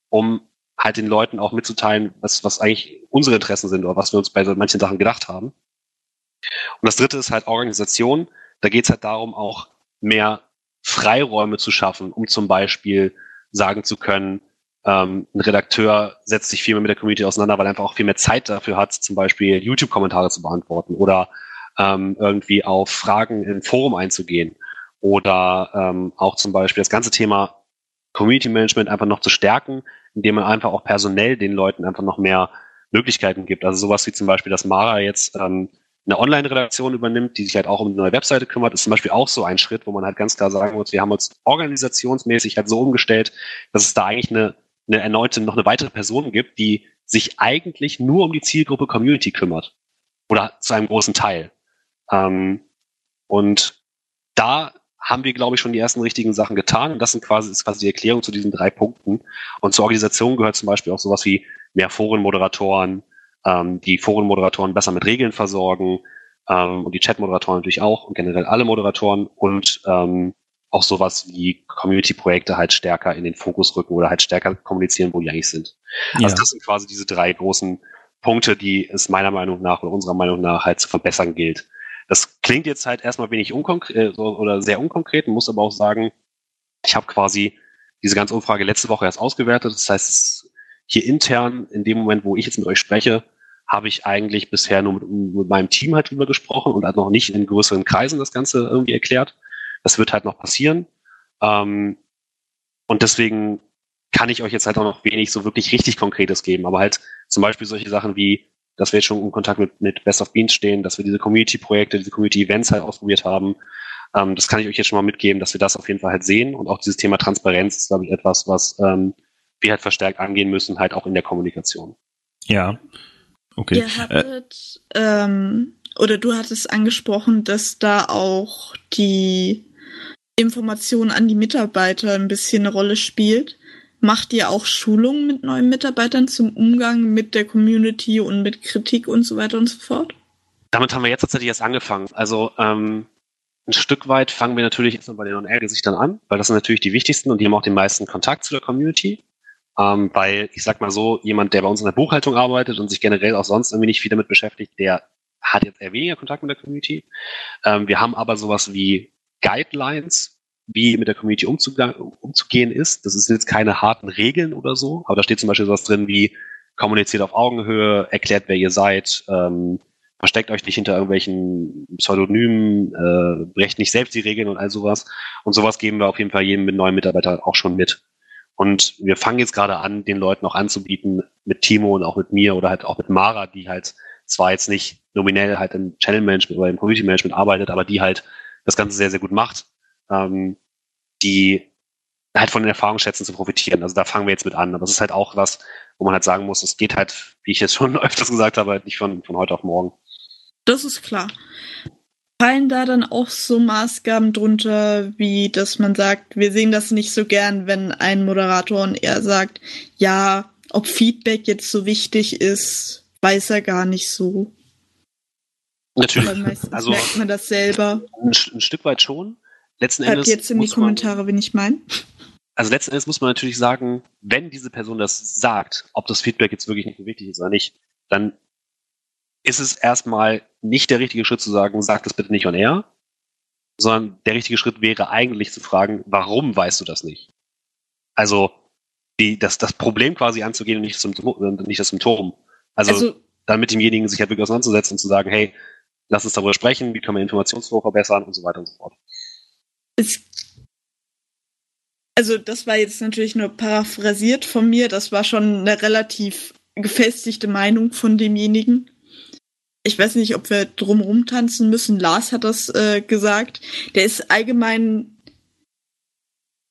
um halt den Leuten auch mitzuteilen, was, was eigentlich unsere Interessen sind oder was wir uns bei manchen Sachen gedacht haben. Und das dritte ist halt Organisation. Da geht es halt darum, auch mehr Freiräume zu schaffen, um zum Beispiel sagen zu können, ähm, ein Redakteur setzt sich viel mehr mit der Community auseinander, weil er einfach auch viel mehr Zeit dafür hat, zum Beispiel YouTube-Kommentare zu beantworten oder ähm, irgendwie auf Fragen im Forum einzugehen oder ähm, auch zum Beispiel das ganze Thema Community Management einfach noch zu stärken, indem man einfach auch personell den Leuten einfach noch mehr Möglichkeiten gibt. Also sowas wie zum Beispiel, dass Mara jetzt ähm, eine Online-Redaktion übernimmt, die sich halt auch um eine neue Webseite kümmert, ist zum Beispiel auch so ein Schritt, wo man halt ganz klar sagen muss, wir haben uns organisationsmäßig halt so umgestellt, dass es da eigentlich eine, eine erneute, noch eine weitere Person gibt, die sich eigentlich nur um die Zielgruppe Community kümmert. Oder zu einem großen Teil. Ähm, und da haben wir, glaube ich, schon die ersten richtigen Sachen getan. Und das sind quasi, ist quasi die Erklärung zu diesen drei Punkten. Und zur Organisation gehört zum Beispiel auch sowas wie mehr Forenmoderatoren, ähm, die Forenmoderatoren besser mit Regeln versorgen ähm, und die Chatmoderatoren natürlich auch und generell alle Moderatoren und ähm, auch sowas wie Community-Projekte halt stärker in den Fokus rücken oder halt stärker kommunizieren, wo die eigentlich sind. Also ja. Also das sind quasi diese drei großen Punkte, die es meiner Meinung nach oder unserer Meinung nach halt zu verbessern gilt. Das klingt jetzt halt erstmal wenig unkonkret äh, oder sehr unkonkret, muss aber auch sagen, ich habe quasi diese ganze Umfrage letzte Woche erst ausgewertet. Das heißt, hier intern, in dem Moment, wo ich jetzt mit euch spreche, habe ich eigentlich bisher nur mit, mit, meinem Team halt drüber gesprochen und halt noch nicht in größeren Kreisen das Ganze irgendwie erklärt. Das wird halt noch passieren. Ähm, und deswegen kann ich euch jetzt halt auch noch wenig so wirklich richtig Konkretes geben. Aber halt zum Beispiel solche Sachen wie, dass wir jetzt schon in Kontakt mit, mit Best of Beans stehen, dass wir diese Community-Projekte, diese Community-Events halt ausprobiert haben. Ähm, das kann ich euch jetzt schon mal mitgeben, dass wir das auf jeden Fall halt sehen. Und auch dieses Thema Transparenz ist, glaube ich, etwas, was ähm, wir halt verstärkt angehen müssen, halt auch in der Kommunikation. Ja. Okay. Ihr hattet, äh, ähm, oder du hattest angesprochen, dass da auch die Information an die Mitarbeiter ein bisschen eine Rolle spielt. Macht ihr auch Schulungen mit neuen Mitarbeitern zum Umgang mit der Community und mit Kritik und so weiter und so fort? Damit haben wir jetzt tatsächlich erst angefangen. Also ähm, ein Stück weit fangen wir natürlich erstmal bei den On-Air-Gesichtern an, weil das sind natürlich die wichtigsten und die haben auch den meisten Kontakt zu der Community. Ähm, weil ich sag mal so, jemand, der bei uns in der Buchhaltung arbeitet und sich generell auch sonst irgendwie nicht viel damit beschäftigt, der hat jetzt eher weniger Kontakt mit der Community. Ähm, wir haben aber sowas wie Guidelines, wie mit der Community umzugehen ist. Das sind jetzt keine harten Regeln oder so, aber da steht zum Beispiel sowas drin wie kommuniziert auf Augenhöhe, erklärt, wer ihr seid, ähm, versteckt euch nicht hinter irgendwelchen Pseudonymen, äh, brecht nicht selbst die Regeln und all sowas. Und sowas geben wir auf jeden Fall jedem mit neuen Mitarbeitern auch schon mit. Und wir fangen jetzt gerade an, den Leuten auch anzubieten, mit Timo und auch mit mir oder halt auch mit Mara, die halt zwar jetzt nicht nominell halt im Channel Management oder im Community Management arbeitet, aber die halt das Ganze sehr, sehr gut macht ähm, die halt von den Erfahrungsschätzen zu profitieren. Also da fangen wir jetzt mit an. Aber es ist halt auch was, wo man halt sagen muss, es geht halt, wie ich jetzt schon öfters gesagt habe, halt nicht von, von heute auf morgen. Das ist klar. Fallen da dann auch so Maßgaben drunter, wie dass man sagt, wir sehen das nicht so gern, wenn ein Moderator und er sagt, ja, ob Feedback jetzt so wichtig ist, weiß er gar nicht so. Natürlich. Also, merkt man das selber. Ein, ein Stück weit schon letzten Schreibt Endes. jetzt in die Kommentare, man, wenn ich meine. Also letzten Endes muss man natürlich sagen, wenn diese Person das sagt, ob das Feedback jetzt wirklich nicht so wichtig ist oder nicht, dann ist es erstmal nicht der richtige Schritt zu sagen, sag das bitte nicht on air, sondern der richtige Schritt wäre eigentlich zu fragen, warum weißt du das nicht? Also die, das, das Problem quasi anzugehen und nicht das Symptom. Nicht das Symptom. Also, also dann mit demjenigen sich halt wirklich auseinanderzusetzen und zu sagen, hey, lass uns darüber sprechen, wie können wir Informationsflow verbessern und so weiter und so fort. Es also das war jetzt natürlich nur paraphrasiert von mir, das war schon eine relativ gefestigte Meinung von demjenigen. Ich weiß nicht, ob wir drumherum tanzen müssen. Lars hat das äh, gesagt. Der ist allgemein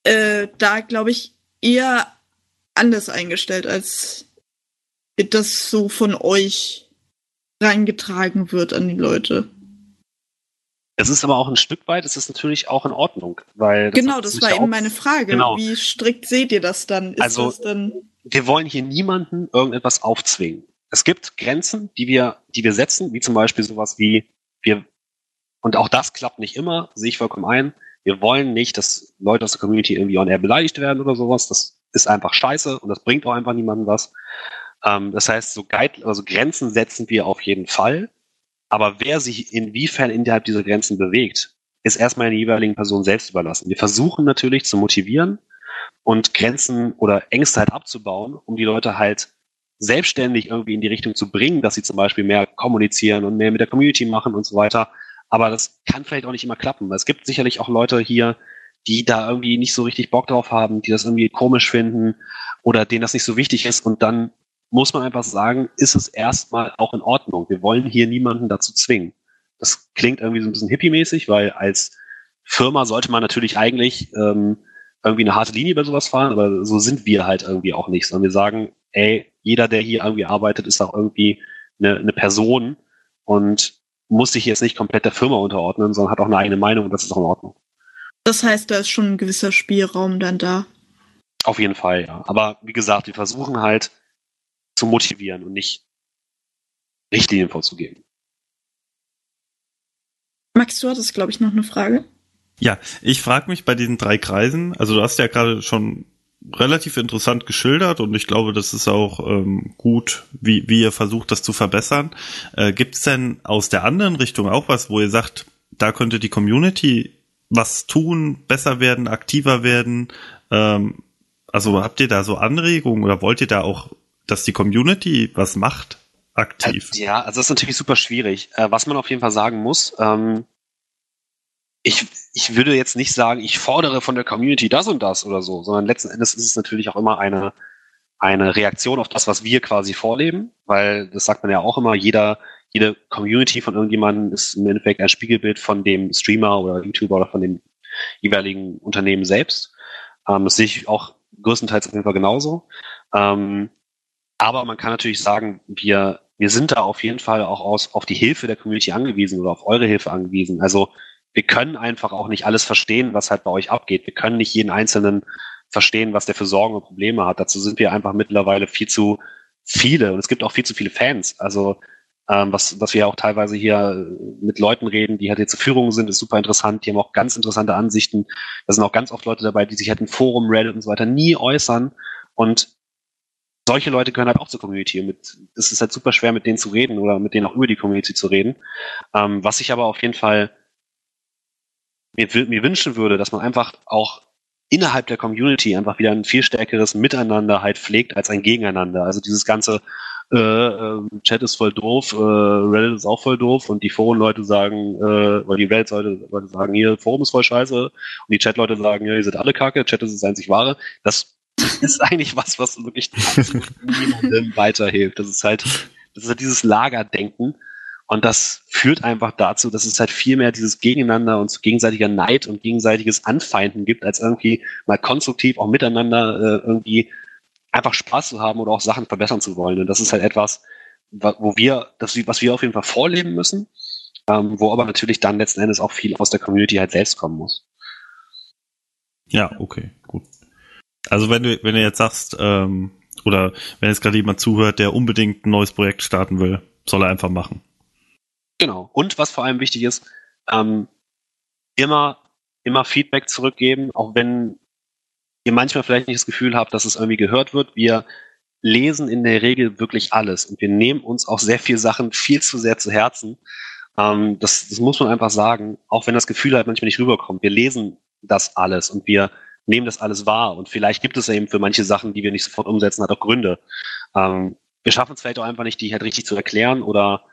äh, da, glaube ich, eher anders eingestellt, als das so von euch reingetragen wird an die Leute. Es ist aber auch ein Stück weit, es ist natürlich auch in Ordnung, weil das genau, das war eben meine Frage. Genau. Wie strikt seht ihr das dann? Ist also das dann wir wollen hier niemanden irgendetwas aufzwingen. Es gibt Grenzen, die wir, die wir setzen, wie zum Beispiel sowas wie wir und auch das klappt nicht immer, sehe ich vollkommen ein. Wir wollen nicht, dass Leute aus der Community irgendwie on air beleidigt werden oder sowas. Das ist einfach scheiße und das bringt auch einfach niemandem was. Ähm, das heißt, so Guide, also Grenzen setzen wir auf jeden Fall. Aber wer sich inwiefern innerhalb dieser Grenzen bewegt, ist erstmal der jeweiligen Person selbst überlassen. Wir versuchen natürlich zu motivieren und Grenzen oder Ängste halt abzubauen, um die Leute halt selbstständig irgendwie in die Richtung zu bringen, dass sie zum Beispiel mehr kommunizieren und mehr mit der Community machen und so weiter. Aber das kann vielleicht auch nicht immer klappen. Es gibt sicherlich auch Leute hier, die da irgendwie nicht so richtig Bock drauf haben, die das irgendwie komisch finden oder denen das nicht so wichtig ist. Und dann muss man einfach sagen, ist es erstmal auch in Ordnung. Wir wollen hier niemanden dazu zwingen. Das klingt irgendwie so ein bisschen hippie-mäßig, weil als Firma sollte man natürlich eigentlich ähm, irgendwie eine harte Linie bei sowas fahren, aber so sind wir halt irgendwie auch nicht, sondern wir sagen, ey, jeder, der hier irgendwie arbeitet, ist auch irgendwie eine, eine Person und muss sich jetzt nicht komplett der Firma unterordnen, sondern hat auch eine eigene Meinung und das ist auch in Ordnung. Das heißt, da ist schon ein gewisser Spielraum dann da. Auf jeden Fall, ja. Aber wie gesagt, wir versuchen halt, zu motivieren und nicht Richtlinien vorzugeben. Max, du hattest, glaube ich, noch eine Frage. Ja, ich frage mich bei diesen drei Kreisen, also du hast ja gerade schon relativ interessant geschildert und ich glaube, das ist auch ähm, gut, wie, wie ihr versucht, das zu verbessern. Äh, Gibt es denn aus der anderen Richtung auch was, wo ihr sagt, da könnte die Community was tun, besser werden, aktiver werden? Ähm, also habt ihr da so Anregungen oder wollt ihr da auch dass die Community was macht, aktiv. Äh, ja, also das ist natürlich super schwierig. Äh, was man auf jeden Fall sagen muss, ähm, ich, ich würde jetzt nicht sagen, ich fordere von der Community das und das oder so, sondern letzten Endes ist es natürlich auch immer eine, eine Reaktion auf das, was wir quasi vorleben, weil das sagt man ja auch immer, jeder, jede Community von irgendjemandem ist im Endeffekt ein Spiegelbild von dem Streamer oder YouTuber oder von dem jeweiligen Unternehmen selbst. Ähm, das sehe ich auch größtenteils auf jeden Fall genauso. Ähm, aber man kann natürlich sagen, wir, wir sind da auf jeden Fall auch aus, auf die Hilfe der Community angewiesen oder auf eure Hilfe angewiesen. Also wir können einfach auch nicht alles verstehen, was halt bei euch abgeht. Wir können nicht jeden Einzelnen verstehen, was der für Sorgen und Probleme hat. Dazu sind wir einfach mittlerweile viel zu viele und es gibt auch viel zu viele Fans. Also ähm, was, was wir auch teilweise hier mit Leuten reden, die halt jetzt Führung sind, ist super interessant. Die haben auch ganz interessante Ansichten. Da sind auch ganz oft Leute dabei, die sich halt in Forum, Reddit und so weiter nie äußern. Und solche Leute gehören halt auch zur Community. Mit, es ist halt super schwer, mit denen zu reden oder mit denen auch über die Community zu reden. Ähm, was ich aber auf jeden Fall mir, mir wünschen würde, dass man einfach auch innerhalb der Community einfach wieder ein viel stärkeres Miteinander halt pflegt als ein Gegeneinander. Also dieses ganze äh, äh, Chat ist voll doof, äh, Reddit ist auch voll doof und die Foren-Leute sagen, äh, weil die Reddit-Leute sagen, hier, Forum ist voll scheiße und die Chat-Leute sagen, ja, ihr seid alle kacke, Chat ist das einzig wahre. Das ist eigentlich was, was wirklich niemandem weiterhilft. Das ist halt, das ist halt dieses Lagerdenken. Und das führt einfach dazu, dass es halt viel mehr dieses Gegeneinander und gegenseitiger Neid und gegenseitiges Anfeinden gibt, als irgendwie mal konstruktiv auch miteinander äh, irgendwie einfach Spaß zu haben oder auch Sachen verbessern zu wollen. Und das ist halt etwas, wo wir, das, was wir auf jeden Fall vorleben müssen, ähm, wo aber natürlich dann letzten Endes auch viel aus der Community halt selbst kommen muss. Ja, okay, gut. Also wenn du, wenn du jetzt sagst, ähm, oder wenn jetzt gerade jemand zuhört, der unbedingt ein neues Projekt starten will, soll er einfach machen. Genau. Und was vor allem wichtig ist, ähm, immer, immer Feedback zurückgeben, auch wenn ihr manchmal vielleicht nicht das Gefühl habt, dass es irgendwie gehört wird. Wir lesen in der Regel wirklich alles und wir nehmen uns auch sehr viele Sachen viel zu sehr zu Herzen. Ähm, das, das muss man einfach sagen, auch wenn das Gefühl halt manchmal nicht rüberkommt. Wir lesen das alles und wir nehmen das alles wahr. Und vielleicht gibt es eben für manche Sachen, die wir nicht sofort umsetzen, hat auch Gründe. Ähm, wir schaffen es vielleicht auch einfach nicht, die halt richtig zu erklären oder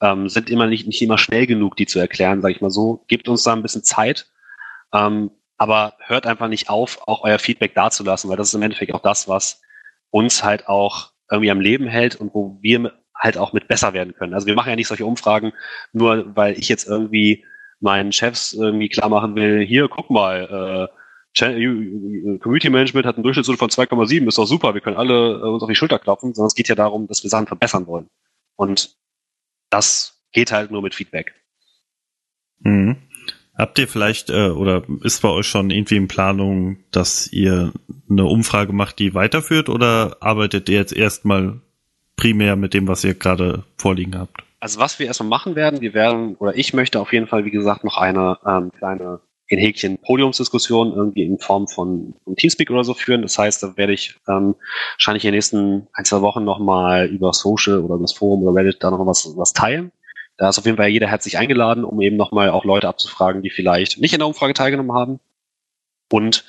ähm, sind immer nicht, nicht immer schnell genug, die zu erklären, sage ich mal so. Gebt uns da ein bisschen Zeit, ähm, aber hört einfach nicht auf, auch euer Feedback dazulassen, weil das ist im Endeffekt auch das, was uns halt auch irgendwie am Leben hält und wo wir halt auch mit besser werden können. Also wir machen ja nicht solche Umfragen, nur weil ich jetzt irgendwie meinen Chefs irgendwie klar machen will, hier, guck mal, äh, Community Management hat einen Durchschnittswert von 2,7, ist doch super, wir können alle äh, uns auf die Schulter klopfen, sondern es geht ja darum, dass wir Sachen verbessern wollen. Und das geht halt nur mit Feedback. Mhm. Habt ihr vielleicht äh, oder ist bei euch schon irgendwie in Planung, dass ihr eine Umfrage macht, die weiterführt oder arbeitet ihr jetzt erstmal primär mit dem, was ihr gerade vorliegen habt? Also was wir erstmal machen werden, wir werden, oder ich möchte auf jeden Fall, wie gesagt, noch eine ähm, kleine in Häkchen Podiumsdiskussion irgendwie in Form von, von Teamspeak oder so führen. Das heißt, da werde ich ähm, wahrscheinlich in den nächsten ein, zwei Wochen nochmal über Social oder das Forum oder Reddit da noch was, was teilen. Da ist auf jeden Fall jeder herzlich eingeladen, um eben nochmal auch Leute abzufragen, die vielleicht nicht in der Umfrage teilgenommen haben. Und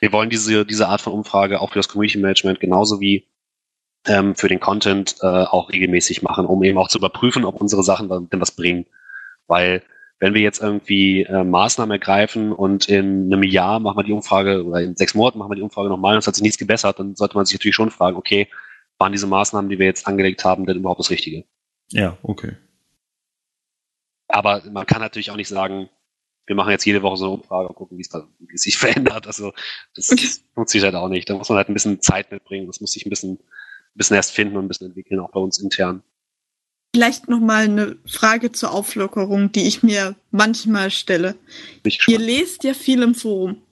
wir wollen diese, diese Art von Umfrage auch für das Community Management genauso wie ähm, für den Content äh, auch regelmäßig machen, um eben auch zu überprüfen, ob unsere Sachen denn was bringen. Weil wenn wir jetzt irgendwie äh, Maßnahmen ergreifen und in einem Jahr machen wir die Umfrage oder in sechs Monaten machen wir die Umfrage nochmal und es hat sich nichts gebessert, dann sollte man sich natürlich schon fragen, okay, waren diese Maßnahmen, die wir jetzt angelegt haben, denn überhaupt das Richtige? Ja, okay. Aber man kann natürlich auch nicht sagen, wir machen jetzt jede Woche so eine Umfrage und gucken, wie es, sich verändert. Also das okay. funktioniert halt auch nicht. Da muss man halt ein bisschen Zeit mitbringen. Das muss sich ein bisschen, ein bisschen erst finden und ein bisschen entwickeln, auch bei uns intern. Vielleicht noch mal eine Frage zur Auflockerung, die ich mir manchmal stelle. Ihr lest ja viel im Forum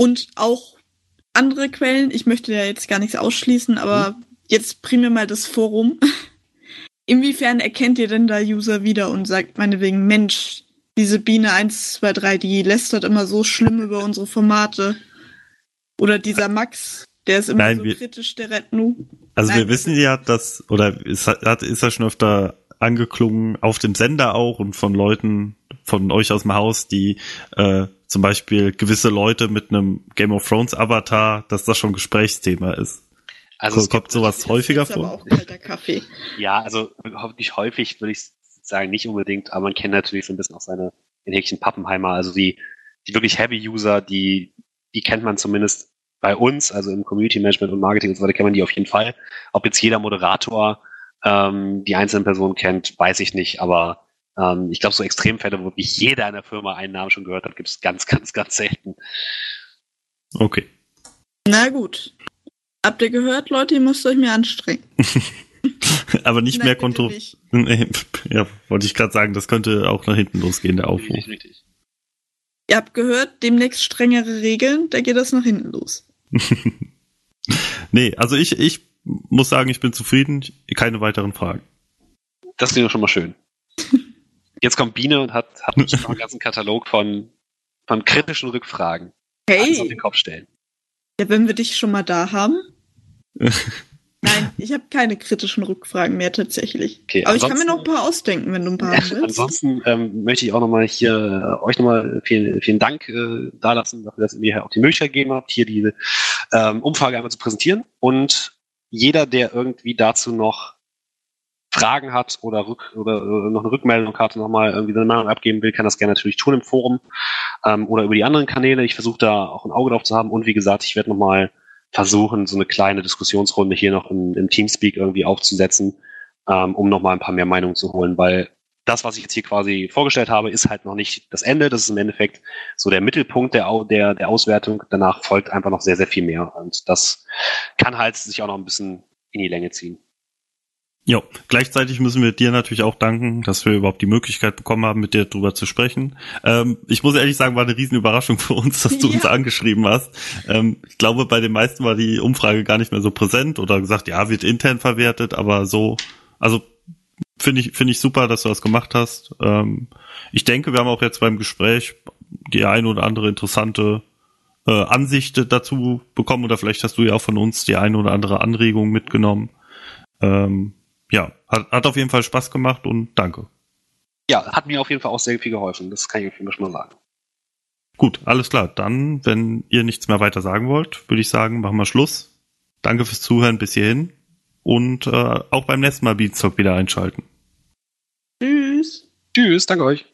und auch andere Quellen. Ich möchte ja jetzt gar nichts ausschließen, aber mhm. jetzt primär mal das Forum. Inwiefern erkennt ihr denn da User wieder und sagt meinetwegen, Mensch, diese Biene 123, die lästert immer so schlimm über unsere Formate. Oder dieser Max, der ist immer Nein, so wir, kritisch, der Retnu. Also Nein, wir wissen ja, dass, oder ist, hat, ist er schon öfter angeklungen, auf dem Sender auch und von Leuten von euch aus dem Haus, die äh, zum Beispiel gewisse Leute mit einem Game of Thrones Avatar, dass das schon Gesprächsthema ist. Also kommt, kommt sowas häufiger vor? Aber auch kalter Kaffee. Ja, also nicht häufig würde ich sagen, nicht unbedingt, aber man kennt natürlich so ein bisschen auch seine in Häkchen Pappenheimer, also die, die wirklich Heavy-User, die, die kennt man zumindest bei uns, also im Community Management und Marketing und so weiter, kennt man die auf jeden Fall. Ob jetzt jeder Moderator ähm, die einzelnen Personen kennt, weiß ich nicht, aber ähm, ich glaube, so Extremfälle, wo wirklich jeder in der Firma einen Namen schon gehört hat, gibt es ganz, ganz, ganz selten. Okay. Na gut. Habt ihr gehört, Leute, ihr müsst euch mehr anstrengen. aber nicht Nein, mehr Kontrolle. Ja, wollte ich gerade sagen, das könnte auch nach hinten losgehen, der Aufruf. Richtig, richtig. Ihr habt gehört, demnächst strengere Regeln, da geht das nach hinten los. nee, also ich, ich muss sagen, ich bin zufrieden. Keine weiteren Fragen. Das klingt doch schon mal schön. Jetzt kommt Biene und hat, hat noch einen ganzen Katalog von, von kritischen Rückfragen. Hey! Alles auf den Kopf stellen. Ja, wenn wir dich schon mal da haben. Nein, ich habe keine kritischen Rückfragen mehr tatsächlich. Okay, Aber ich kann mir noch ein paar ausdenken, wenn du ein paar ja, willst. Ansonsten ähm, möchte ich auch nochmal hier äh, euch nochmal vielen, vielen Dank äh, dalassen, dafür, dass ihr mir auch die Möglichkeit gegeben habt, hier diese ähm, Umfrage einmal zu präsentieren. Und jeder, der irgendwie dazu noch Fragen hat oder, rück, oder äh, noch eine Rückmeldung hat, nochmal irgendwie seine Meinung abgeben will, kann das gerne natürlich tun im Forum ähm, oder über die anderen Kanäle. Ich versuche da auch ein Auge drauf zu haben. Und wie gesagt, ich werde nochmal versuchen, so eine kleine Diskussionsrunde hier noch im, im Teamspeak irgendwie aufzusetzen, ähm, um nochmal ein paar mehr Meinungen zu holen, weil das, was ich jetzt hier quasi vorgestellt habe, ist halt noch nicht das Ende. Das ist im Endeffekt so der Mittelpunkt der, der, der Auswertung. Danach folgt einfach noch sehr, sehr viel mehr. Und das kann halt sich auch noch ein bisschen in die Länge ziehen. Jo, gleichzeitig müssen wir dir natürlich auch danken, dass wir überhaupt die Möglichkeit bekommen haben, mit dir drüber zu sprechen. Ähm, ich muss ehrlich sagen, war eine Riesenüberraschung für uns, dass du ja. uns angeschrieben hast. Ähm, ich glaube, bei den meisten war die Umfrage gar nicht mehr so präsent oder gesagt, ja, wird intern verwertet, aber so, also finde ich, finde ich super, dass du das gemacht hast. Ähm, ich denke, wir haben auch jetzt beim Gespräch die eine oder andere interessante äh, Ansicht dazu bekommen oder vielleicht hast du ja auch von uns die eine oder andere Anregung mitgenommen. Ähm, ja, hat, hat auf jeden Fall Spaß gemacht und danke. Ja, hat mir auf jeden Fall auch sehr viel geholfen. Das kann ich auf jeden Fall schon mal sagen. Gut, alles klar. Dann, wenn ihr nichts mehr weiter sagen wollt, würde ich sagen, machen wir Schluss. Danke fürs Zuhören bis hierhin und äh, auch beim nächsten Mal Beanstalk wieder einschalten. Tschüss. Tschüss, danke euch.